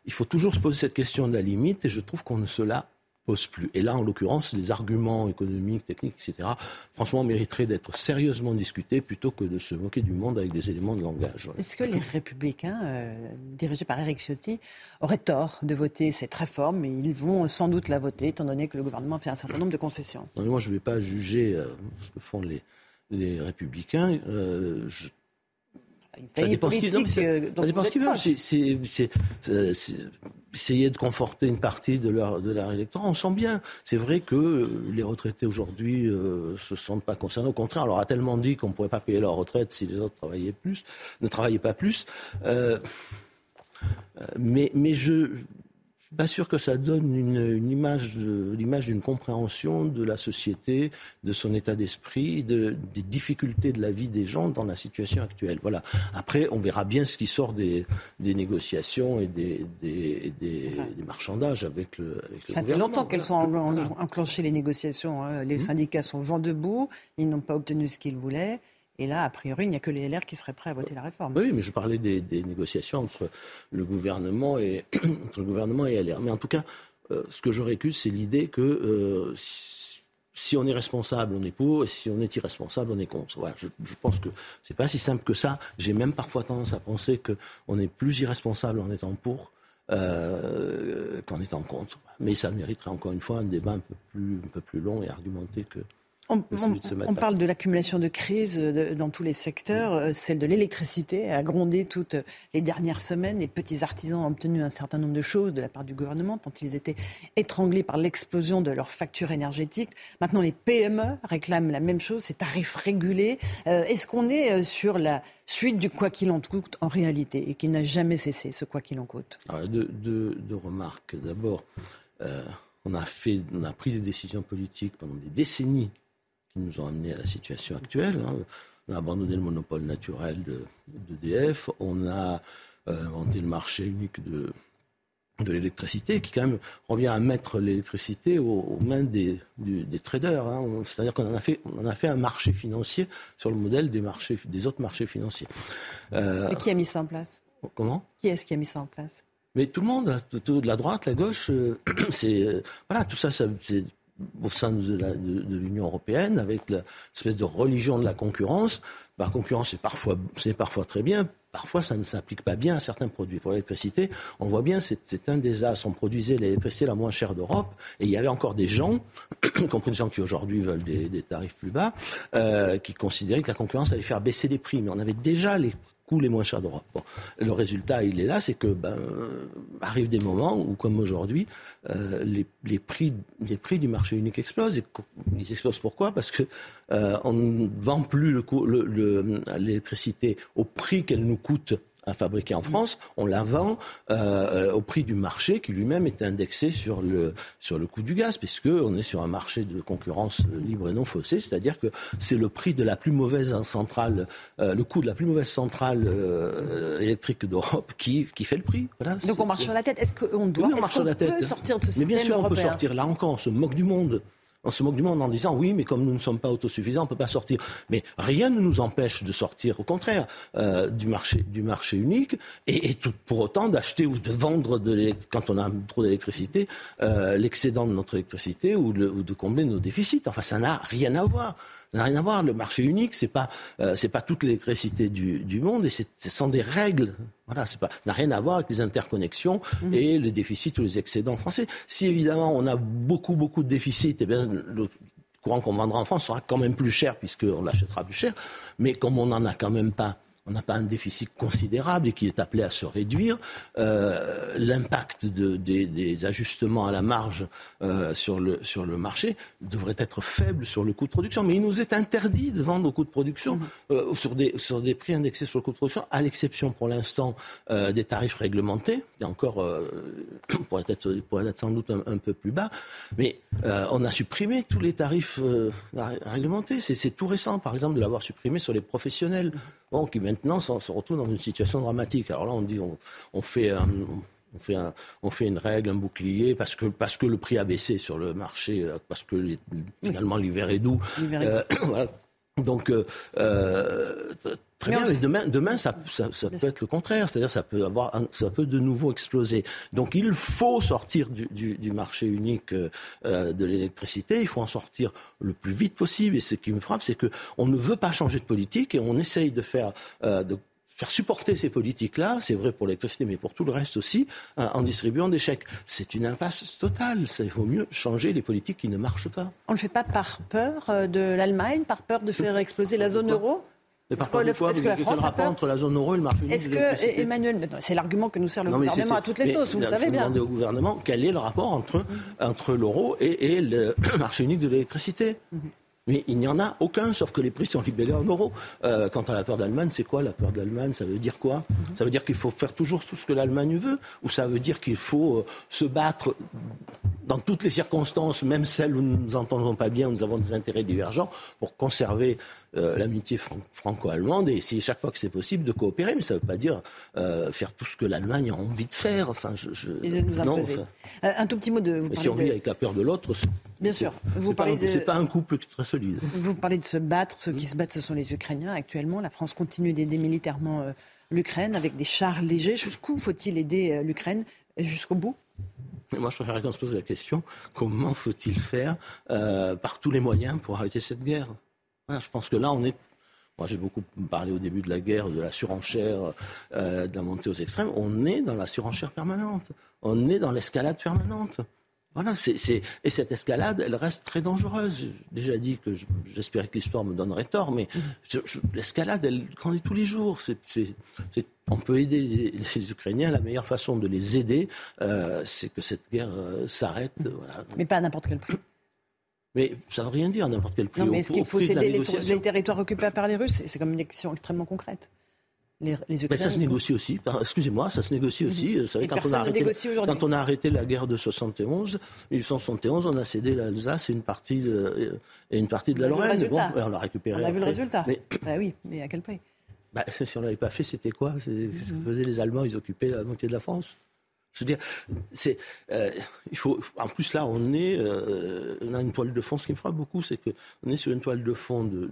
il faut toujours se poser cette question de la limite et je trouve qu'on ne se la pose plus. Et là, en l'occurrence, les arguments économiques, techniques, etc., franchement, mériteraient d'être sérieusement discutés plutôt que de se moquer du monde avec des éléments de langage. Est-ce que les républicains, euh, dirigés par Eric Ciotti, auraient tort de voter cette réforme? Mais ils vont sans doute la voter, étant donné que le gouvernement fait un certain nombre de concessions. moi, je ne vais pas juger euh, ce que font les, les républicains. Euh, ça dépend ce qu'ils veulent. Essayer de conforter une partie de leur, de leur électorat. On sent bien. C'est vrai que les retraités aujourd'hui euh, se sentent pas concernés. Au contraire, on leur a tellement dit qu'on ne pourrait pas payer leur retraite si les autres travaillaient plus, ne travaillaient pas plus. Euh, euh mais, mais je, pas sûr que ça donne une, image, l'image d'une compréhension de la société, de son état d'esprit, de, des difficultés de la vie des gens dans la situation actuelle. Voilà. Après, on verra bien ce qui sort des, des négociations et des, des, des, marchandages avec le, avec Ça fait longtemps qu'elles sont enclenchées les négociations. Hein. Les mmh. syndicats sont vent debout, ils n'ont pas obtenu ce qu'ils voulaient. Et là, a priori, il n'y a que les LR qui seraient prêts à voter la réforme. Oui, mais je parlais des, négociations entre le gouvernement et [CLEARS THROAT] entre le gouvernement et LR. Mais en tout cas, euh, ce que je récuse, c'est l'idée que euh, si on est responsable, on est pour, et si on est irresponsable, on est contre. Voilà, je, pense que c'est pas si simple que ça. J'ai même parfois tendance à penser qu'on est plus irresponsable en étant pour euh, qu'en étant contre. Mais ça mériterait encore une fois un débat un peu plus, un peu plus long et argumenté que, on, parle de l'accumulation de crises euh, dans tous les secteurs. Euh, celle de l'électricité a grondé toutes les dernières semaines. Les petits artisans ont obtenu un certain nombre de choses de la part du gouvernement, tant ils étaient étranglés par l'explosion de leurs factures énergétiques. Maintenant, les PME réclament la même chose, ces tarifs régulés. Euh, est-ce qu'on est sur la suite du quoi qu'il en coûte en réalité et qui n'a jamais cessé, ce quoi qu'il en coûte? Deux, remarques. D'abord, on, a fait, on a pris des décisions politiques pendant des décennies qui nous ont amenés à la situation actuelle. Hein. On a abandonné le monopole naturel d'EDF, on a euh, inventé le marché unique de, de l'électricité, qui quand même revient à mettre l'électricité aux, mains des, des traders. Hein. C'est-à-dire qu'on en a fait, on a fait un marché financier sur le modèle des marchés, des autres marchés financiers. Euh, Et qui a mis ça en place? Comment? Qui est-ce qui a mis ça en place? Mais tout le monde, de la droite, la gauche, euh, [CLEARS THROAT] c'est voilà, tout ça, ça c'est au sein de l'Union européenne, avec l'espèce de religion de la concurrence. La concurrence, c'est parfois, parfois très bien, parfois ça ne s'applique pas bien à certains produits. Pour l'électricité, on voit bien, c'est un des as. On produisait l'électricité la moins chère d'Europe, et il y avait encore des gens, [COUGHS] y compris des gens qui aujourd'hui veulent des, tarifs plus bas, euh, qui considéraient que la concurrence allait faire baisser les prix. Mais on avait déjà les les moins chers d'Europe. Le résultat, il est là, c'est que ben, arrivent des moments où, comme aujourd'hui, euh, les, prix, du marché unique explosent. Ils explosent pourquoi? Parce que euh, on ne vend plus l'électricité le, au prix qu'elle nous coûte fabriquée en France, on la vend au prix du marché qui lui-même est indexé sur le, sur le coût du gaz, puisqu'on est sur un marché de concurrence libre et non faussée, c'est-à-dire que c'est le prix de la plus mauvaise centrale, le coût de la plus mauvaise centrale électrique d'Europe qui, qui fait le prix. Donc on marche sur la tête. Est-ce qu'on doit on marche sur la tête. peut sortir de ce Mais bien sûr, on peut sortir. Là encore, on se moque du monde on se moque du monde en disant oui, mais comme nous ne sommes pas autosuffisants, on ne peut pas sortir. Mais rien ne nous empêche de sortir, au contraire, euh, du, marché, du marché unique et, tout, pour autant d'acheter ou de vendre, de quand on a trop d'électricité, euh, l'excédent de notre électricité ou, ou de combler nos déficits. Enfin, ça n'a rien à voir. Ça n'a rien à voir. Le marché unique, c'est pas euh, c'est pas toute l'électricité du, du, monde et ce sont des règles. Voilà, c'est pas ça n'a rien à voir avec les interconnexions mmh. et le déficit ou les excédents français. Si évidemment on a beaucoup beaucoup de déficits, eh bien le courant qu'on vendra en France sera quand même plus cher puisqu'on l'achètera plus cher. Mais comme on n'en a quand même pas on n'a pas un déficit considérable et qui est appelé à se réduire. Euh, l'impact des, ajustements à la marge euh, sur, le, sur le marché devrait être faible sur le coût de production. Mais il nous est interdit de vendre au coût de production mmh. euh, sur, des, sur des prix indexés sur le coût de production, à l'exception pour l'instant des tarifs réglementés. Et encore, [CLEARS THROAT] pourrait, être, pourrait être sans doute un, peu plus bas. Mais on a supprimé tous les tarifs réglementés. C'est tout récent, par exemple, de l'avoir supprimé sur les professionnels qui maintenant se retrouvent dans une situation dramatique. Alors là, on dit, on, fait on fait, on fait une règle, un bouclier, parce que, parce que le prix a baissé sur le marché, euh, parce que finalement l'hiver est doux. Euh, [COUGHS] Donc, euh, Très bien, mais demain, demain ça, ça, ça peut être le contraire, c'est-à-dire ça peut avoir, ça peut de nouveau exploser. Donc il faut sortir du, du, du marché unique euh, de l'électricité, il faut en sortir le plus vite possible. Et ce qui me frappe, c'est que on ne veut pas changer de politique et on essaye de faire euh, de faire supporter ces politiques-là, c'est vrai pour l'électricité, mais pour tout le reste aussi, euh, en distribuant des chèques. C'est une impasse totale. Il vaut mieux changer les politiques qui ne marchent pas. On ne le fait pas par peur euh, de l'Allemagne, par peur de faire exploser la zone euro est-ce que, la France rapport entre la zone euro et le marché unique Est-ce que Emmanuel, c'est l'argument que nous sert le gouvernement à toutes les sauces, vous le savez bien. demander au gouvernement quel est le rapport entre, entre l'euro et, le [COUGHS] marché unique de l'électricité. Mm-hmm. Mais il n'y en a aucun, sauf que les prix sont libellés en euros. Euh, quant à la peur d'Allemagne, c'est quoi la peur d'Allemagne? Ça veut dire quoi? Mm-hmm. Ça veut dire qu'il faut faire toujours tout ce que l'Allemagne veut Ou ça veut dire qu'il faut euh, se battre dans toutes les circonstances, même celles où nous ne nous entendons pas bien, où nous avons des intérêts divergents, pour conserver euh, l'amitié franco-allemande et essayer chaque fois que c'est possible de coopérer. Mais ça ne veut pas dire euh, faire tout ce que l'Allemagne a envie de faire. Enfin, je, je... nous non, un tout petit mot de. si on vit avec la peur de l'autre, bien sûr. Vous parlez de... Pas un couple très solide. Vous parlez de se battre. Ceux qui se battent, ce sont les Ukrainiens actuellement. La France continue d'aider militairement l'Ukraine avec des chars légers. Jusqu'où faut-il aider l'Ukraine? Jusqu'au bout? Moi, je préférerais qu'on se pose la question comment faut-il faire par tous les moyens pour arrêter cette guerre? Je pense que là, on est moi, j'ai beaucoup parlé au début de la guerre de la surenchère, euh, de la montée aux extrêmes. On est dans la surenchère permanente. On est dans l'escalade permanente. Voilà, c'est, et cette escalade, elle reste très dangereuse. J'ai déjà dit que j'espérais que l'histoire me donnerait tort, mais l'escalade, elle grandit tous les jours. C'est, on peut aider les, Ukrainiens. La meilleure façon de les aider, euh, c'est que cette guerre euh, s'arrête. Voilà. Mais pas à n'importe quel prix. Mais ça ne veut rien dire, n'importe quel prix. Non, mais est-ce qu'il faut céder les, territoires occupés par les Russes? C'est comme une question extrêmement concrète. Les, mais ça se négocie aussi. Excusez-moi, ça se négocie aussi. Vous savez, quand, on a arrêté, quand on a arrêté la guerre de 71, 1871, on a cédé l'Alsace et une partie de, et une partie de la Lorraine. Bon, on l'a récupéré. On a vu le résultat. Mais... [COUGHS] Bah oui, mais à quel prix? Bah, [LAUGHS] Si on ne l'avait pas fait, c'était quoi? Ce que faisaient les Allemands, ils occupaient la moitié de la France. Je veux dire, c'est, euh, il faut. En plus là, on est, euh, on a une toile de fond. Ce qui me frappe beaucoup, c'est que on est sur une toile de fond de,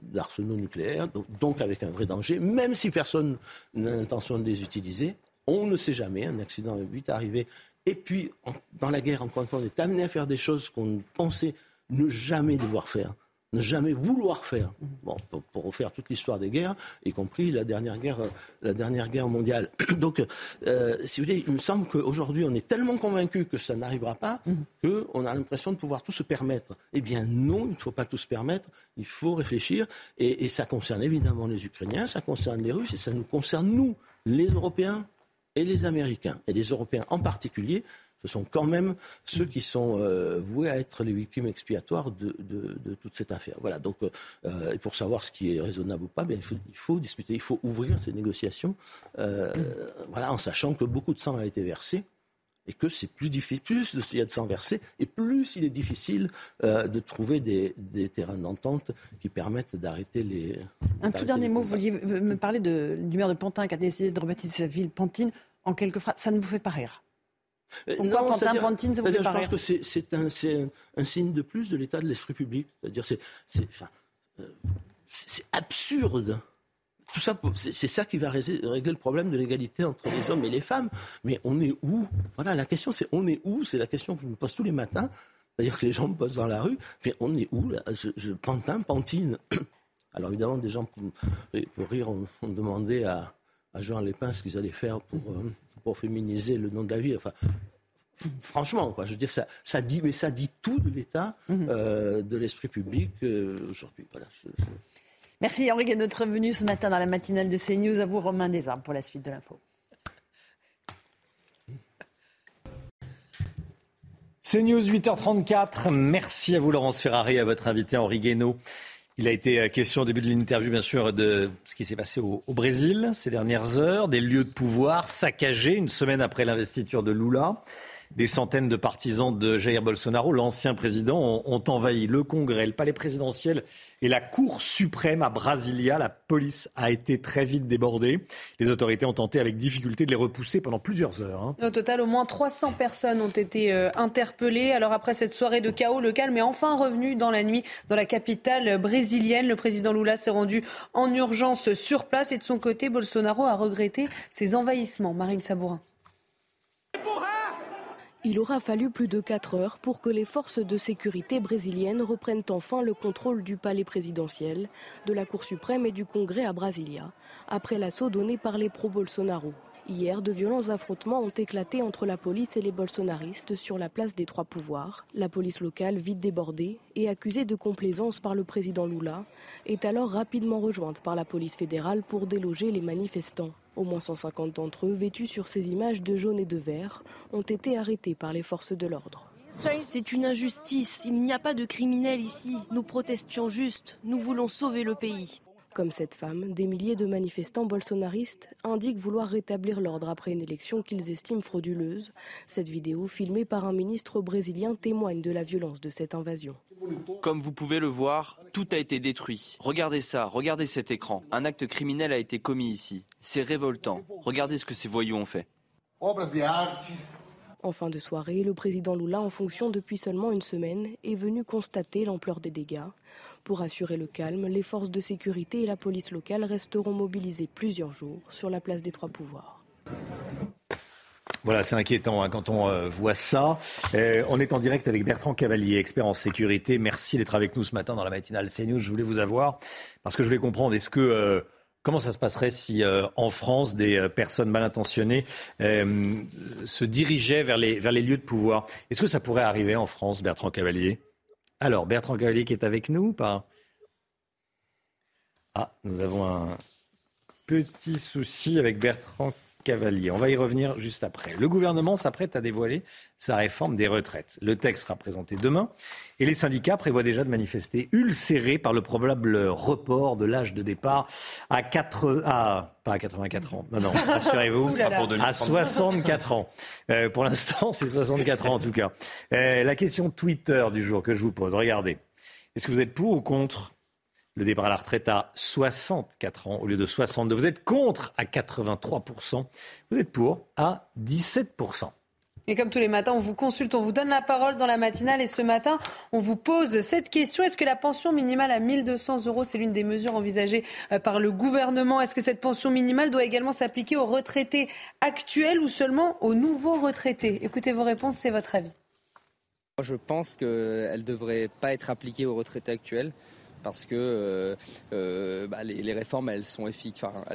d'arsenaux nucléaires, donc, avec un vrai danger. Même si personne n'a l'intention de les utiliser, on ne sait jamais. Un accident est vite arrivé. Et puis, dans la guerre, encore une on est amené à faire des choses qu'on pensait ne jamais devoir faire ne jamais vouloir faire. Bon, pour, refaire toute l'histoire des guerres, y compris la dernière guerre, la dernière guerre mondiale. [CLEARS THROAT] Donc, euh, si vous voulez, il me semble qu'aujourd'hui, on est tellement convaincu que ça n'arrivera pas qu'on a l'impression de pouvoir tout se permettre. Eh bien, non, il ne faut pas tout se permettre. Il faut réfléchir. Et, et ça concerne évidemment les Ukrainiens, ça concerne les Russes, et ça nous concerne nous, les Européens. et les Américains, et les Européens en particulier, ce sont quand même ceux qui sont euh, voués à être les victimes expiatoires de, toute cette affaire. Voilà, donc euh, pour savoir ce qui est raisonnable ou pas, bien, il, faut, discuter, il faut ouvrir ces négociations, euh, voilà, en sachant que beaucoup de sang a été versé et que c'est plus difficile, plus il y a de sang versé, et plus il est difficile de trouver des, terrains d'entente qui permettent d'arrêter les. Un tout dernier mot, vous vouliez me parler de, du maire de Pantin qui a décidé de rebaptiser sa ville Pantine en quelques phrases. Ça ne vous fait pas rire? Euh, non, ça vous fait Je pense que c'est un, signe de plus de l'état de l'esprit public. C'est-à-dire, c'est euh, absurde. Tout ça, c'est ça qui va régler le problème de l'égalité entre les hommes et les femmes. Mais on est où? Voilà, la question, c'est on est où? C'est la question que je me pose tous les matins. C'est-à-dire que les gens me posent dans la rue. Mais on est où je, Pantin, Pantine. [COUGHS] Alors évidemment, des gens, pour, rire, ont, demandé à, à Jean Lépin ce qu'ils allaient faire pour, euh, pour féminiser le nom de la ville. Enfin, franchement, quoi, je veux dire, ça, ça dit, mais ça dit tout de l'état mhm. euh, de l'esprit public euh, aujourd'hui. Voilà, Merci Henri notre venu ce matin dans la matinale de CNews. À vous Romain Desarmes pour la suite de l'info. CNews 8h34. Merci à vous Laurence Ferrari et à votre invité Henri Guénaud. Il a été euh, question au début de l'interview, bien sûr, de ce qui s'est passé au, Brésil ces dernières heures, des lieux de pouvoir saccagés une semaine après l'investiture de Lula. Des centaines de partisans de Jair Bolsonaro, l'ancien président, ont, envahi le Congrès, le palais présidentiel et la Cour suprême à Brasilia. La police a été très vite débordée. Les autorités ont tenté avec difficulté de les repousser pendant plusieurs heures. Hein. Au total, au moins 300 personnes ont été euh, interpellées. Alors après cette soirée de chaos, le calme est enfin revenu dans la nuit dans la capitale brésilienne. Le président Lula s'est rendu en urgence sur place et de son côté, Bolsonaro a regretté ses envahissements. Marine Sabourin. Il aura fallu plus de 4 heures pour que les forces de sécurité brésiliennes reprennent enfin le contrôle du palais présidentiel, de la Cour suprême et du Congrès à Brasilia, après l'assaut donné par les pro-Bolsonaro. Hier, de violents affrontements ont éclaté entre la police et les bolsonaristes sur la place des trois pouvoirs. La police locale, vite débordée et accusée de complaisance par le président Lula, est alors rapidement rejointe par la police fédérale pour déloger les manifestants. Au moins 150 d'entre eux, vêtus sur ces images de jaune et de vert, ont été arrêtés par les forces de l'ordre. C'est une injustice, il n'y a pas de criminels ici. Nous protestions juste, nous voulons sauver le pays. Comme cette femme, des milliers de manifestants bolsonaristes indiquent vouloir rétablir l'ordre après une élection qu'ils estiment frauduleuse. Cette vidéo, filmée par un ministre brésilien, témoigne de la violence de cette invasion. Comme vous pouvez le voir, tout a été détruit. Regardez ça, regardez cet écran. Un acte criminel a été commis ici. C'est révoltant. Regardez ce que ces voyous ont fait. En fin de soirée, le président Lula, en fonction depuis seulement une semaine, est venu constater l'ampleur des dégâts. Pour assurer le calme, les forces de sécurité et la police locale resteront mobilisées plusieurs jours sur la place des Trois Pouvoirs. Voilà, c'est inquiétant hein, quand on euh, voit ça. Euh, on est en direct avec Bertrand Cavalier, expert en sécurité. Merci d'être avec nous ce matin dans la matinale CNews. Je voulais vous avoir parce que je voulais comprendre, est-ce que... Euh, comment ça se passerait si en France des personnes mal intentionnées se dirigeaient vers les, lieux de pouvoir? Est-ce que ça pourrait arriver en France, Bertrand Cavalier? Alors, Bertrand Cavalier qui est avec nous pas Ah, nous avons un petit souci avec Bertrand Cavalier. On va y revenir juste après. Le gouvernement s'apprête à dévoiler sa réforme des retraites. Le texte sera présenté demain et les syndicats prévoient déjà de manifester ulcérés par le probable report de l'âge de départ à 4 à pas à 84 ans. Non non, [LAUGHS] rassurez-vous, à 64 ans. Euh, pour l'instant, c'est 64 ans en tout cas. Euh, la question Twitter du jour que je vous pose, regardez. Est-ce que vous êtes pour ou contre le départ à la retraite à 64 ans au lieu de 62. Vous êtes contre à 83%. Vous êtes pour à 17%. Et comme tous les matins, on vous consulte, on vous donne la parole dans la matinale. Et ce matin, on vous pose cette question. Est-ce que la pension minimale à 1200 euros, c'est l'une des mesures envisagées euh, par le gouvernement? Est-ce que cette pension minimale doit également s'appliquer aux retraités actuels ou seulement aux nouveaux retraités? Écoutez vos réponses, c'est votre avis. Je pense qu'elle ne devrait pas être appliquée aux retraités actuels parce que euh, euh, bah, les, réformes elles sont,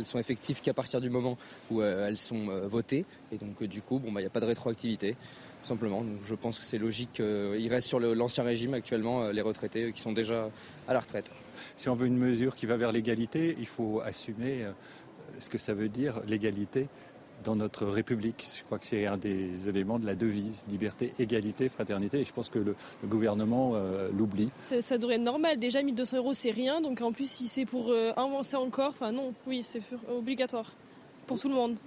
sont effectives qu'à partir du moment où euh, elles sont votées et donc du coup bon bah, il n'y a pas de rétroactivité tout simplement donc je pense que c'est logique il reste sur l'ancien régime actuellement les retraités qui sont déjà à la retraite. Si on veut une mesure qui va vers l'égalité il faut assumer ce que ça veut dire l'égalité dans notre République. Je crois que c'est un des éléments de la devise liberté, égalité, fraternité. Et je pense que le, gouvernement euh, l'oublie. Ça, devrait être normal. Déjà, 1200 euros, c'est rien. Donc en plus, si c'est pour euh, avancer encore, enfin non, oui, c'est obligatoire pour tout le monde.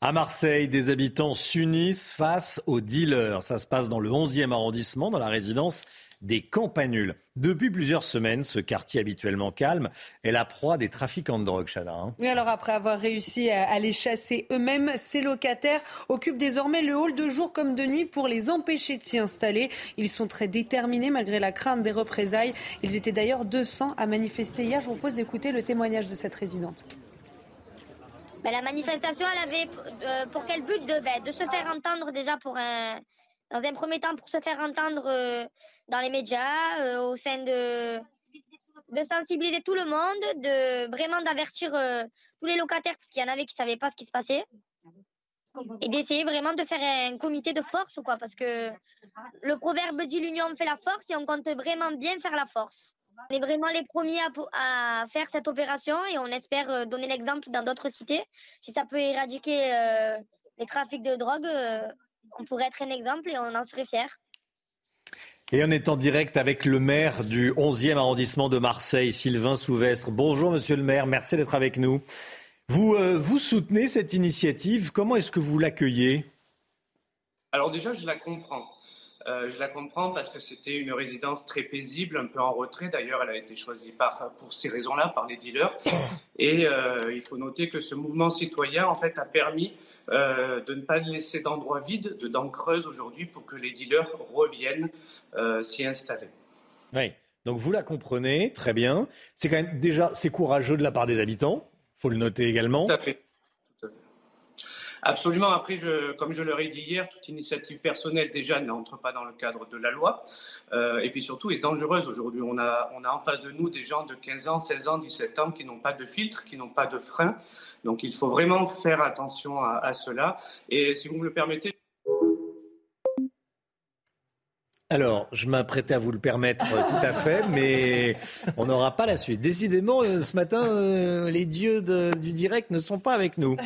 À Marseille, des habitants s'unissent face aux dealers. Ça se passe dans le 11e arrondissement, dans la résidence des Campanules. Depuis plusieurs semaines, ce quartier habituellement calme est la proie des trafiquants de drogue, Chana. Hein. Oui, alors après avoir réussi à les chasser eux-mêmes, ces locataires occupent désormais le hall de jour comme de nuit pour les empêcher de s'y installer. Ils sont très déterminés malgré la crainte des représailles. Ils étaient d'ailleurs 200 à manifester hier. Je vous propose d'écouter le témoignage de cette résidente. Ben, la manifestation, elle avait euh, pour quel but de, ben, de se faire entendre déjà pour un, dans un premier temps pour se faire entendre euh, dans les médias, euh, au sein de, de sensibiliser tout le monde, de vraiment d'avertir euh, tous les locataires, parce qu'il y en avait qui ne savaient pas ce qui se passait, et d'essayer vraiment de faire un comité de force, quoi, parce que le proverbe dit l'union fait la force, et on compte vraiment bien faire la force. On est vraiment les premiers à, à faire cette opération et on espère donner l'exemple dans d'autres cités. Si ça peut éradiquer les trafics de drogue, on pourrait être un exemple et on en serait fiers. Et on est en direct avec le maire du 11e arrondissement de Marseille, Sylvain Souvestre. Bonjour monsieur le maire, merci d'être avec nous. Vous, euh, vous soutenez cette initiative, comment est-ce que vous l'accueillez? Alors déjà, je la comprends. Euh, je la comprends parce que c'était une résidence très paisible, un peu en retrait. D'ailleurs, elle a été choisie par, pour ces raisons-là par les dealers. Et euh, il faut noter que ce mouvement citoyen, en fait, a permis euh, de ne pas laisser d'endroits vides, de dents creuses aujourd'hui pour que les dealers reviennent s'y installer. Oui, donc vous la comprenez, très bien. C'est quand même déjà, c'est courageux de la part des habitants, faut le noter également. Tout à fait. Absolument. Après, comme je leur ai dit hier, toute initiative personnelle déjà n'entre pas dans le cadre de la loi. Euh, et puis surtout est dangereuse aujourd'hui. On a, on a en face de nous des gens de 15 ans, 16 ans, 17 ans qui n'ont pas de filtre, qui n'ont pas de frein. Donc il faut vraiment faire attention à, cela. Et si vous me le permettez. Alors, je m'apprêtais à vous le permettre euh, tout à fait, mais on n'aura pas la suite. Décidément, euh, ce matin, les dieux du direct ne sont pas avec nous.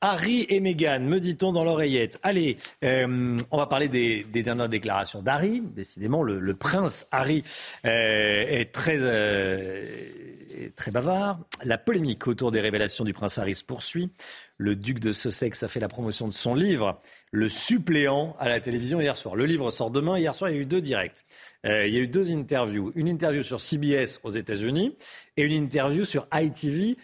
Harry et Meghan, me dit-on dans l'oreillette. Allez, euh, on va parler des, dernières déclarations d'Harry. Décidément, le, prince Harry euh, est très, euh, très bavard. La polémique autour des révélations du prince Harry se poursuit. Le duc de Sussex a fait la promotion de son livre, Le suppléant, à la télévision hier soir. Le livre sort demain. Hier soir, il y a eu deux directs. il y a eu deux interviews. Une interview sur CBS aux États-Unis et une interview sur ITV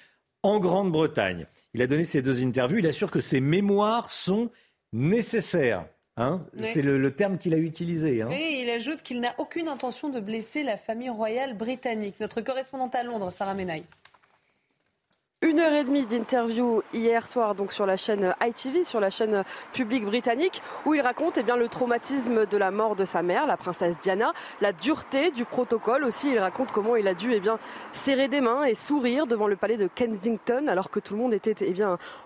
en Grande-Bretagne. Il a donné ces deux interviews. Il assure que ses mémoires sont nécessaires. Hein. C'est le, terme qu'il a utilisé. Hein. Et il ajoute qu'il n'a aucune intention de blesser la famille royale britannique. Notre correspondante à Londres, Sarah Menaille. Une heure et demie d'interview hier soir donc sur la chaîne ITV, sur la chaîne publique britannique, où il raconte eh le traumatisme de la mort de sa mère, la princesse Diana, la dureté du protocole aussi. Il raconte comment il a dû eh serrer des mains et sourire devant le palais de Kensington alors que tout le monde était eh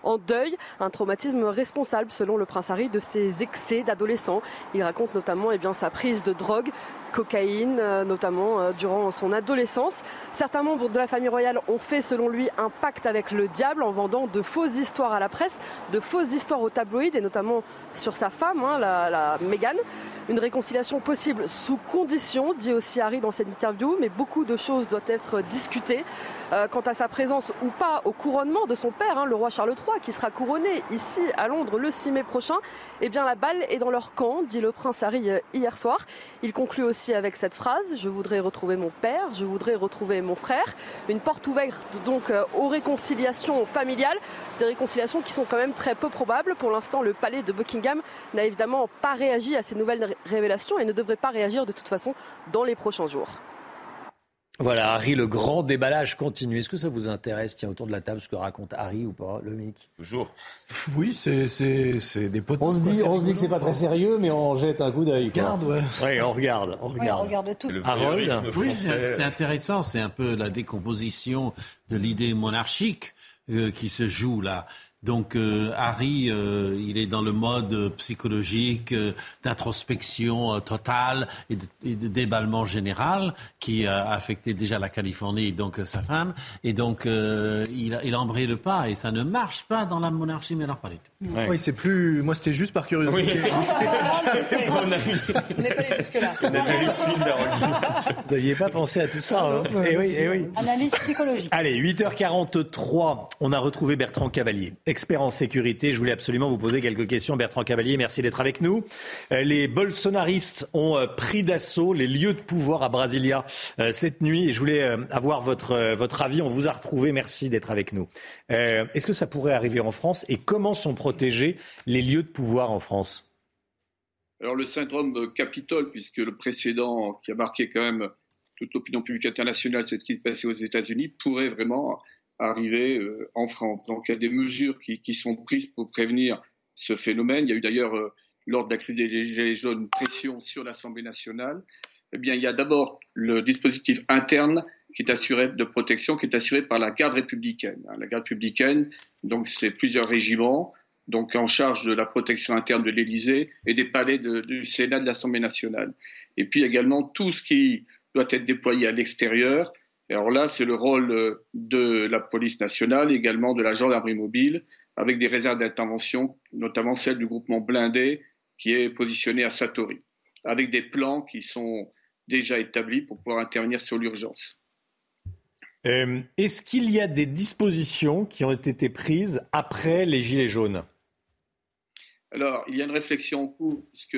en deuil. Un traumatisme responsable selon le prince Harry de ses excès d'adolescent. Il raconte notamment sa prise de drogue cocaïne, euh, notamment euh, durant son adolescence. Certains membres de la famille royale ont fait, selon lui, un pacte avec le diable en vendant de fausses histoires à la presse, de fausses histoires aux tabloïds et notamment sur sa femme, hein, la, la Meghan. Une réconciliation possible sous condition, dit aussi Harry dans cette interview, mais beaucoup de choses doivent être discutées. Euh, quant à sa présence ou pas au couronnement de son père, hein, le roi Charles III, qui sera couronné ici à Londres le 6 mai prochain, eh bien la balle est dans leur camp, dit le prince Harry euh, hier soir. Il conclut aussi avec cette phrase Je voudrais retrouver mon père, je voudrais retrouver mon frère. Une porte ouverte donc euh, aux réconciliations familiales, des réconciliations qui sont quand même très peu probables. Pour l'instant, le palais de Buckingham n'a évidemment pas réagi à ces nouvelles révélations et ne devrait pas réagir de toute façon dans les prochains jours. Voilà, Harry, le grand déballage continue. Est-ce que ça vous intéresse, tiens, autour de la table, ce que raconte Harry ou pas, le mec Toujours. Oui, c'est des potes. On se dit, on se dit que c'est pas très sérieux, mais on jette un coup d'œil. On regarde, ouais. Oui, on regarde, on regarde. on regarde tout. Harold Oui, c'est intéressant. C'est un peu la décomposition de l'idée monarchique euh, qui se joue là. Donc euh, Harry, euh, il est dans le mode psychologique euh, d'introspection totale et de, déballement général qui a affecté déjà la Californie et donc sa femme. Et donc il, il embraye le pas et ça ne marche pas dans la monarchie métropolitaine. Oui, c'est plus. Moi, c'était juste par curiosité. [LAUGHS] [LAUGHS] On n'est pas allé jusque-là. Vous n'aviez pas pensé à tout ça. Hein eh oui, eh oui. Analyse psychologique. Allez, 8h43, on a retrouvé Bertrand Cavalier expert en sécurité. Je voulais absolument vous poser quelques questions. Bertrand Cavalier, merci d'être avec nous. Euh, les bolsonaristes ont euh, pris d'assaut les lieux de pouvoir à Brasilia euh, cette nuit. Je voulais avoir votre, votre avis. On vous a retrouvé. Merci d'être avec nous. Est-ce que ça pourrait arriver en France? Et comment sont protégés les lieux de pouvoir en France? Alors le syndrome Capitole, puisque le précédent qui a marqué quand même toute l'opinion publique internationale, c'est ce qui se passait aux États-Unis, pourrait vraiment arriver euh, en France. Donc il y a des mesures qui, qui, sont prises pour prévenir ce phénomène. Il y a eu d'ailleurs, euh, lors de la crise des Gilets jaunes, une pression sur l'Assemblée nationale. Eh bien, il y a d'abord le dispositif interne qui est assuré de protection, qui est assuré par la garde républicaine. La garde républicaine, donc c'est plusieurs régiments, donc en charge de la protection interne de l'Élysée et des palais du Sénat de l'Assemblée nationale. Et puis également tout ce qui doit être déployé à l'extérieur, alors là, c'est le rôle euh, de la police nationale, également de la gendarmerie mobile, avec des réserves d'intervention, notamment celle du groupement blindé qui est positionné à Satori, avec des plans qui sont déjà établis pour pouvoir intervenir sur l'urgence. Euh, est-ce qu'il y a des dispositions qui ont été prises après les Gilets jaunes? Alors, il y a une réflexion en cours, puisque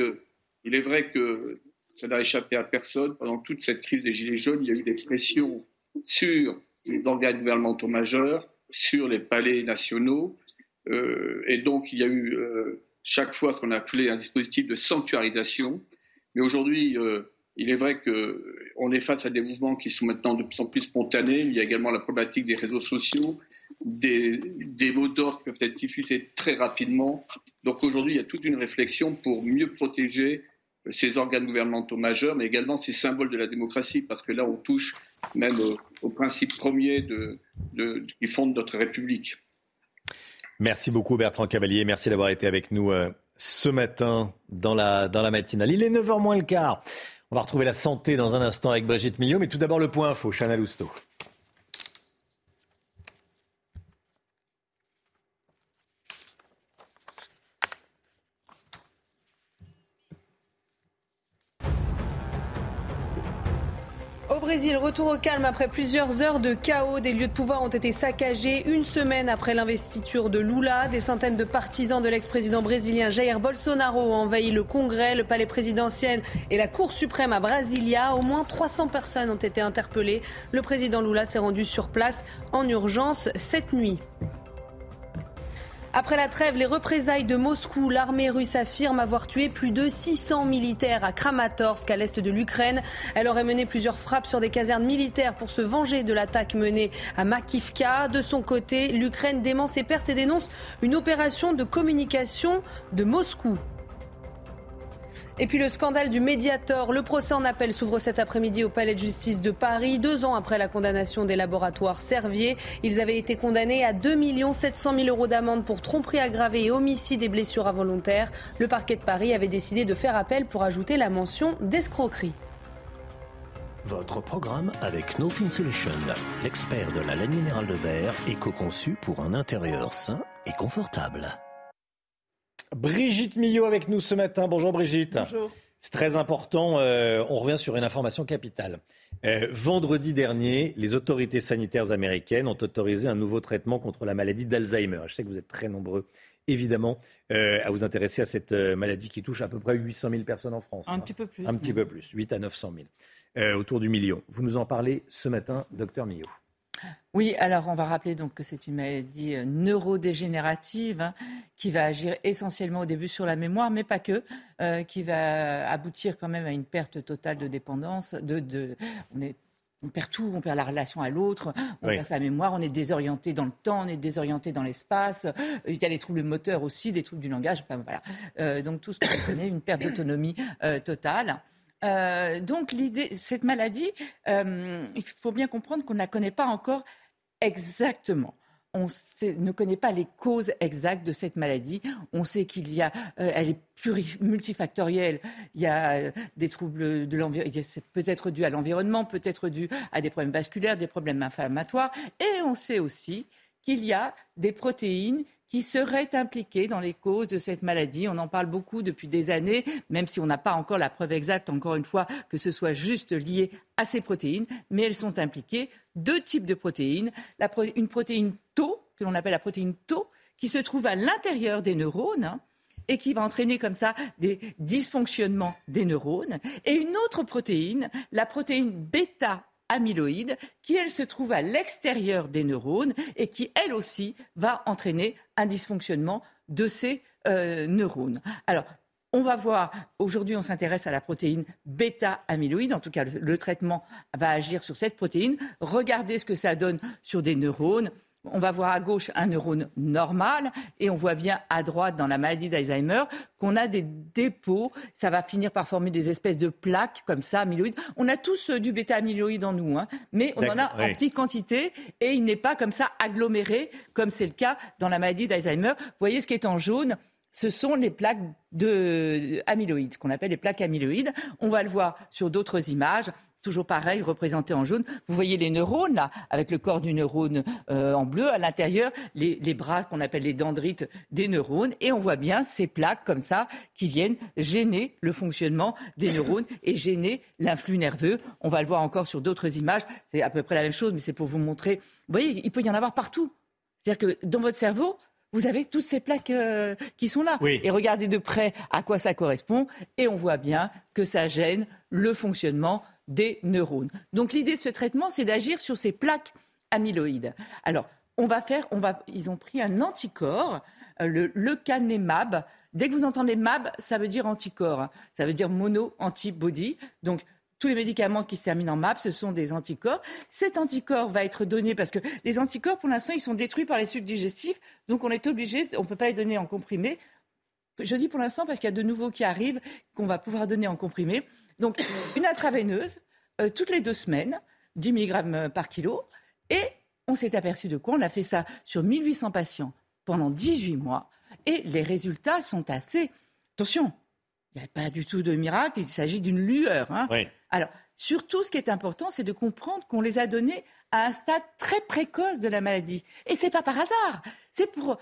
il est vrai que ça n'a échappé à personne. Pendant toute cette crise des Gilets jaunes, il y a eu des pressions sur les organes gouvernementaux majeurs, sur les palais nationaux. Euh, et donc, il y a eu euh, chaque fois ce qu'on a appelé un dispositif de sanctuarisation. Mais aujourd'hui, euh, il est vrai qu'on est face à des mouvements qui sont maintenant de plus en plus spontanés. Il y a également la problématique des réseaux sociaux, des, des mots d'ordre qui peuvent être diffusés très rapidement. Donc aujourd'hui, il y a toute une réflexion pour mieux protéger ces organes gouvernementaux majeurs, mais également ces symboles de la démocratie, parce que là, on touche même au, principe qui fonde notre République. Merci beaucoup Bertrand Cavalier, merci d'avoir été avec nous euh, ce matin dans la, dans la matinale. Il est 9h moins le quart. On va retrouver la santé dans un instant avec Brigitte Millot, mais tout d'abord le point info, Chana Lousteau. Brésil, retour au calme après plusieurs heures de chaos. Des lieux de pouvoir ont été saccagés une semaine après l'investiture de Lula. Des centaines de partisans de l'ex-président brésilien Jair Bolsonaro ont envahi le Congrès, le palais présidentiel et la Cour suprême à Brasilia. Au moins 300 personnes ont été interpellées. Le président Lula s'est rendu sur place en urgence cette nuit. Après la trêve, les représailles de Moscou, l'armée russe affirme avoir tué plus de 600 militaires à Kramatorsk, à l'est de l'Ukraine. Elle aurait mené plusieurs frappes sur des casernes militaires pour se venger de l'attaque menée à Makivka. De son côté, l'Ukraine dément ses pertes et dénonce une opération de communication de Moscou. Et puis le scandale du Mediator. Le procès en appel s'ouvre cet après-midi au Palais de justice de Paris, deux ans après la condamnation des laboratoires Servier. Ils avaient été condamnés à 2 700 000 euros d'amende pour tromperie aggravée et homicide et blessures involontaires. Le parquet de Paris avait décidé de faire appel pour ajouter la mention d'escroquerie. Votre programme avec No Fin Solution, l'expert de la laine minérale de verre, éco-conçu pour un intérieur sain et confortable. Brigitte Millot avec nous ce matin. Bonjour Brigitte. Bonjour. C'est très important. Euh, on revient sur une information capitale. Euh, vendredi dernier, les autorités sanitaires américaines ont autorisé un nouveau traitement contre la maladie d'Alzheimer. Je sais que vous êtes très nombreux, évidemment, euh, à vous intéresser à cette maladie qui touche à peu près 800 000 personnes en France. Un petit peu plus. Un petit peu plus, 8 à 900 000, autour du million. Vous nous en parlez ce matin, docteur Millot. Oui, alors on va rappeler donc que c'est une maladie euh, neurodégénérative hein, qui va agir essentiellement au début sur la mémoire, mais pas que, euh, qui va aboutir quand même à une perte totale de dépendance. De, on, perd tout, on perd la relation à l'autre, on perd sa mémoire, on est désorienté dans le temps, on est désorienté dans l'espace. Il y a les troubles moteurs aussi, des troubles du langage. Enfin, voilà. Euh, donc tout ce qu'on connaît, une perte d'autonomie totale. Euh, donc cette maladie, euh, il faut bien comprendre qu'on ne la connaît pas encore exactement. on ne connaît pas les causes exactes de cette maladie. On sait qu'il y a, euh, elle est multifactorielle. Il y a des troubles de l'environnement, c'est peut-être dû à l'environnement, peut-être dû à des problèmes vasculaires, des problèmes inflammatoires. Et on sait aussi qu'il y a des protéines qui seraient impliquées dans les causes de cette maladie. On en parle beaucoup depuis des années, même si on n'a pas encore la preuve exacte, encore une fois, que ce soit juste lié à ces protéines, mais elles sont impliquées. Deux types de protéines. une protéine Tau, que l'on appelle la protéine Tau, qui se trouve à l'intérieur des neurones. Hein, et qui va entraîner comme ça des dysfonctionnements des neurones. Et une autre protéine, la protéine bêta amyloïde qui, elle, se trouve à l'extérieur des neurones et qui, elle aussi, va entraîner un dysfonctionnement de ces euh, neurones. Alors, on va voir, aujourd'hui on s'intéresse à la protéine bêta-amyloïde, en tout cas le, le, traitement va agir sur cette protéine. Regardez ce que ça donne sur des neurones on va voir à gauche un neurone normal et on voit bien à droite dans la maladie d'Alzheimer qu'on a des dépôts. Ça va finir par former des espèces de plaques comme ça, amyloïdes. On a tous euh, du bêta-amyloïde en nous, hein, mais on en a en petite quantité et il n'est pas comme ça aggloméré comme c'est le cas dans la maladie d'Alzheimer. Vous voyez ce qui est en jaune? Ce sont les plaques de amyloïdes, qu'on appelle les plaques amyloïdes. On va le voir sur d'autres images toujours pareil, représenté en jaune. Vous voyez les neurones, là, avec le corps du neurone euh, en bleu, à l'intérieur, les, bras qu'on appelle les dendrites des neurones, et on voit bien ces plaques comme ça qui viennent gêner le fonctionnement des neurones et gêner l'influx nerveux. On va le voir encore sur d'autres images, c'est à peu près la même chose, mais c'est pour vous montrer. Vous voyez, il peut y en avoir partout. C'est-à-dire que dans votre cerveau, vous avez toutes ces plaques euh, qui sont là. Et regardez de près à quoi ça correspond, et on voit bien que ça gêne le fonctionnement des neurones. Donc l'idée de ce traitement, c'est d'agir sur ces plaques amyloïdes. Alors, on va faire, on va, ils ont pris un anticorps, euh, le lecanemab. Dès que vous entendez MAB, ça veut dire anticorps, ça veut dire mono-antibody. Donc, tous les médicaments qui se terminent en MAB, ce sont des anticorps. Cet anticorps va être donné parce que les anticorps, pour l'instant, ils sont détruits par les sucs digestifs. Donc, on est obligé, on ne peut pas les donner en comprimé. Je dis pour l'instant parce qu'il y a de nouveaux qui arrivent qu'on va pouvoir donner en comprimé. Donc, une intraveineuse, euh, toutes les deux semaines, 10 mg euh, par kilo. Et on s'est aperçu de quoi? On a fait ça sur 1800 patients pendant 18 mois. Et les résultats sont assez. Attention, il n'y a pas du tout de miracle, il s'agit d'une lueur. Hein. Alors, surtout, ce qui est important, c'est de comprendre qu'on les a donnés à un stade très précoce de la maladie. Et ce n'est pas par hasard. C'est pour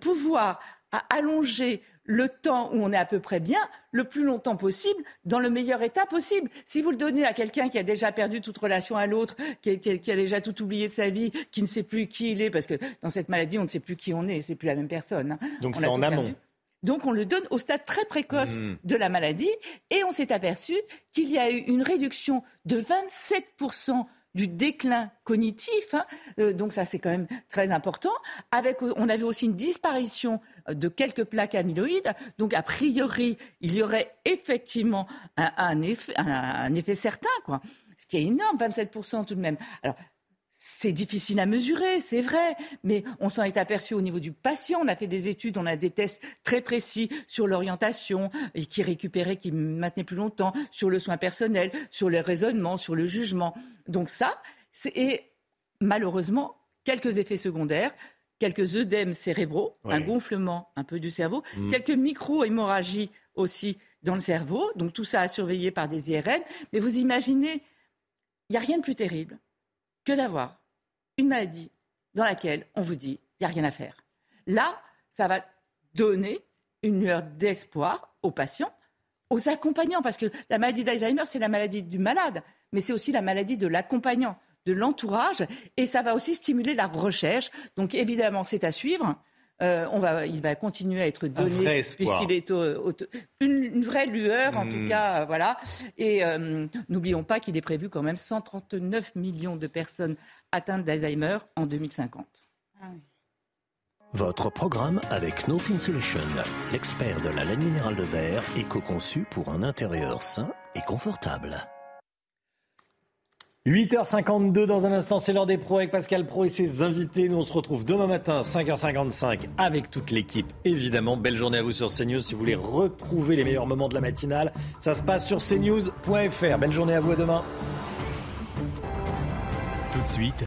pouvoir allonger le temps où on est à peu près bien, le plus longtemps possible, dans le meilleur état possible. Si vous le donnez à quelqu'un qui a déjà perdu toute relation à l'autre, qui, a déjà tout oublié de sa vie, qui ne sait plus qui il est, parce que dans cette maladie, on ne sait plus qui on est, c'est plus la même personne. Hein. Donc c'est en amont. Donc on le donne au stade très précoce mmh. de la maladie et on s'est aperçu qu'il y a eu une réduction de 27 du déclin cognitif, hein. euh, donc ça c'est quand même très important. Avec, on avait aussi une disparition de quelques plaques amyloïdes, donc a priori il y aurait effectivement un, effet, un, effet certain, quoi. Ce qui est énorme, 27% tout de même. Alors c'est difficile à mesurer, c'est vrai, mais on s'en est aperçu au niveau du patient. On a fait des études, on a des tests très précis sur l'orientation, qui récupérait, qui maintenait plus longtemps, sur le soin personnel, sur le raisonnement, sur le jugement. Donc ça, et malheureusement, quelques effets secondaires, quelques œdèmes cérébraux, un gonflement un peu du cerveau, mm. quelques micro-hémorragies aussi dans le cerveau. Donc tout ça à surveiller par des IRM. Mais vous imaginez, il n'y a rien de plus terrible que d'avoir une maladie dans laquelle on vous dit il n'y a rien à faire. Là, ça va donner une lueur d'espoir aux patients, aux accompagnants, parce que la maladie d'Alzheimer, c'est la maladie du malade, mais c'est aussi la maladie de l'accompagnant, de l'entourage, et ça va aussi stimuler la recherche. Donc évidemment, c'est à suivre. Euh, on va, il va continuer à être donné puisqu'il est une, vraie lueur en tout hmm. cas, voilà. Et euh, n'oublions pas qu'il est prévu quand même 139 millions de personnes atteintes d'Alzheimer en 2050. Ah Votre programme avec No Fin Solution, l'expert de la laine minérale de verre, éco-conçu pour un intérieur sain et confortable. 8h52 dans un instant, c'est l'heure des pros avec Pascal Pro et ses invités. Nous on se retrouve demain matin 5h55 avec toute l'équipe. Évidemment, belle journée à vous sur CNews. Si vous voulez retrouver les meilleurs moments de la matinale, ça se passe sur cnews.fr. Belle journée à vous à demain. Tout de suite,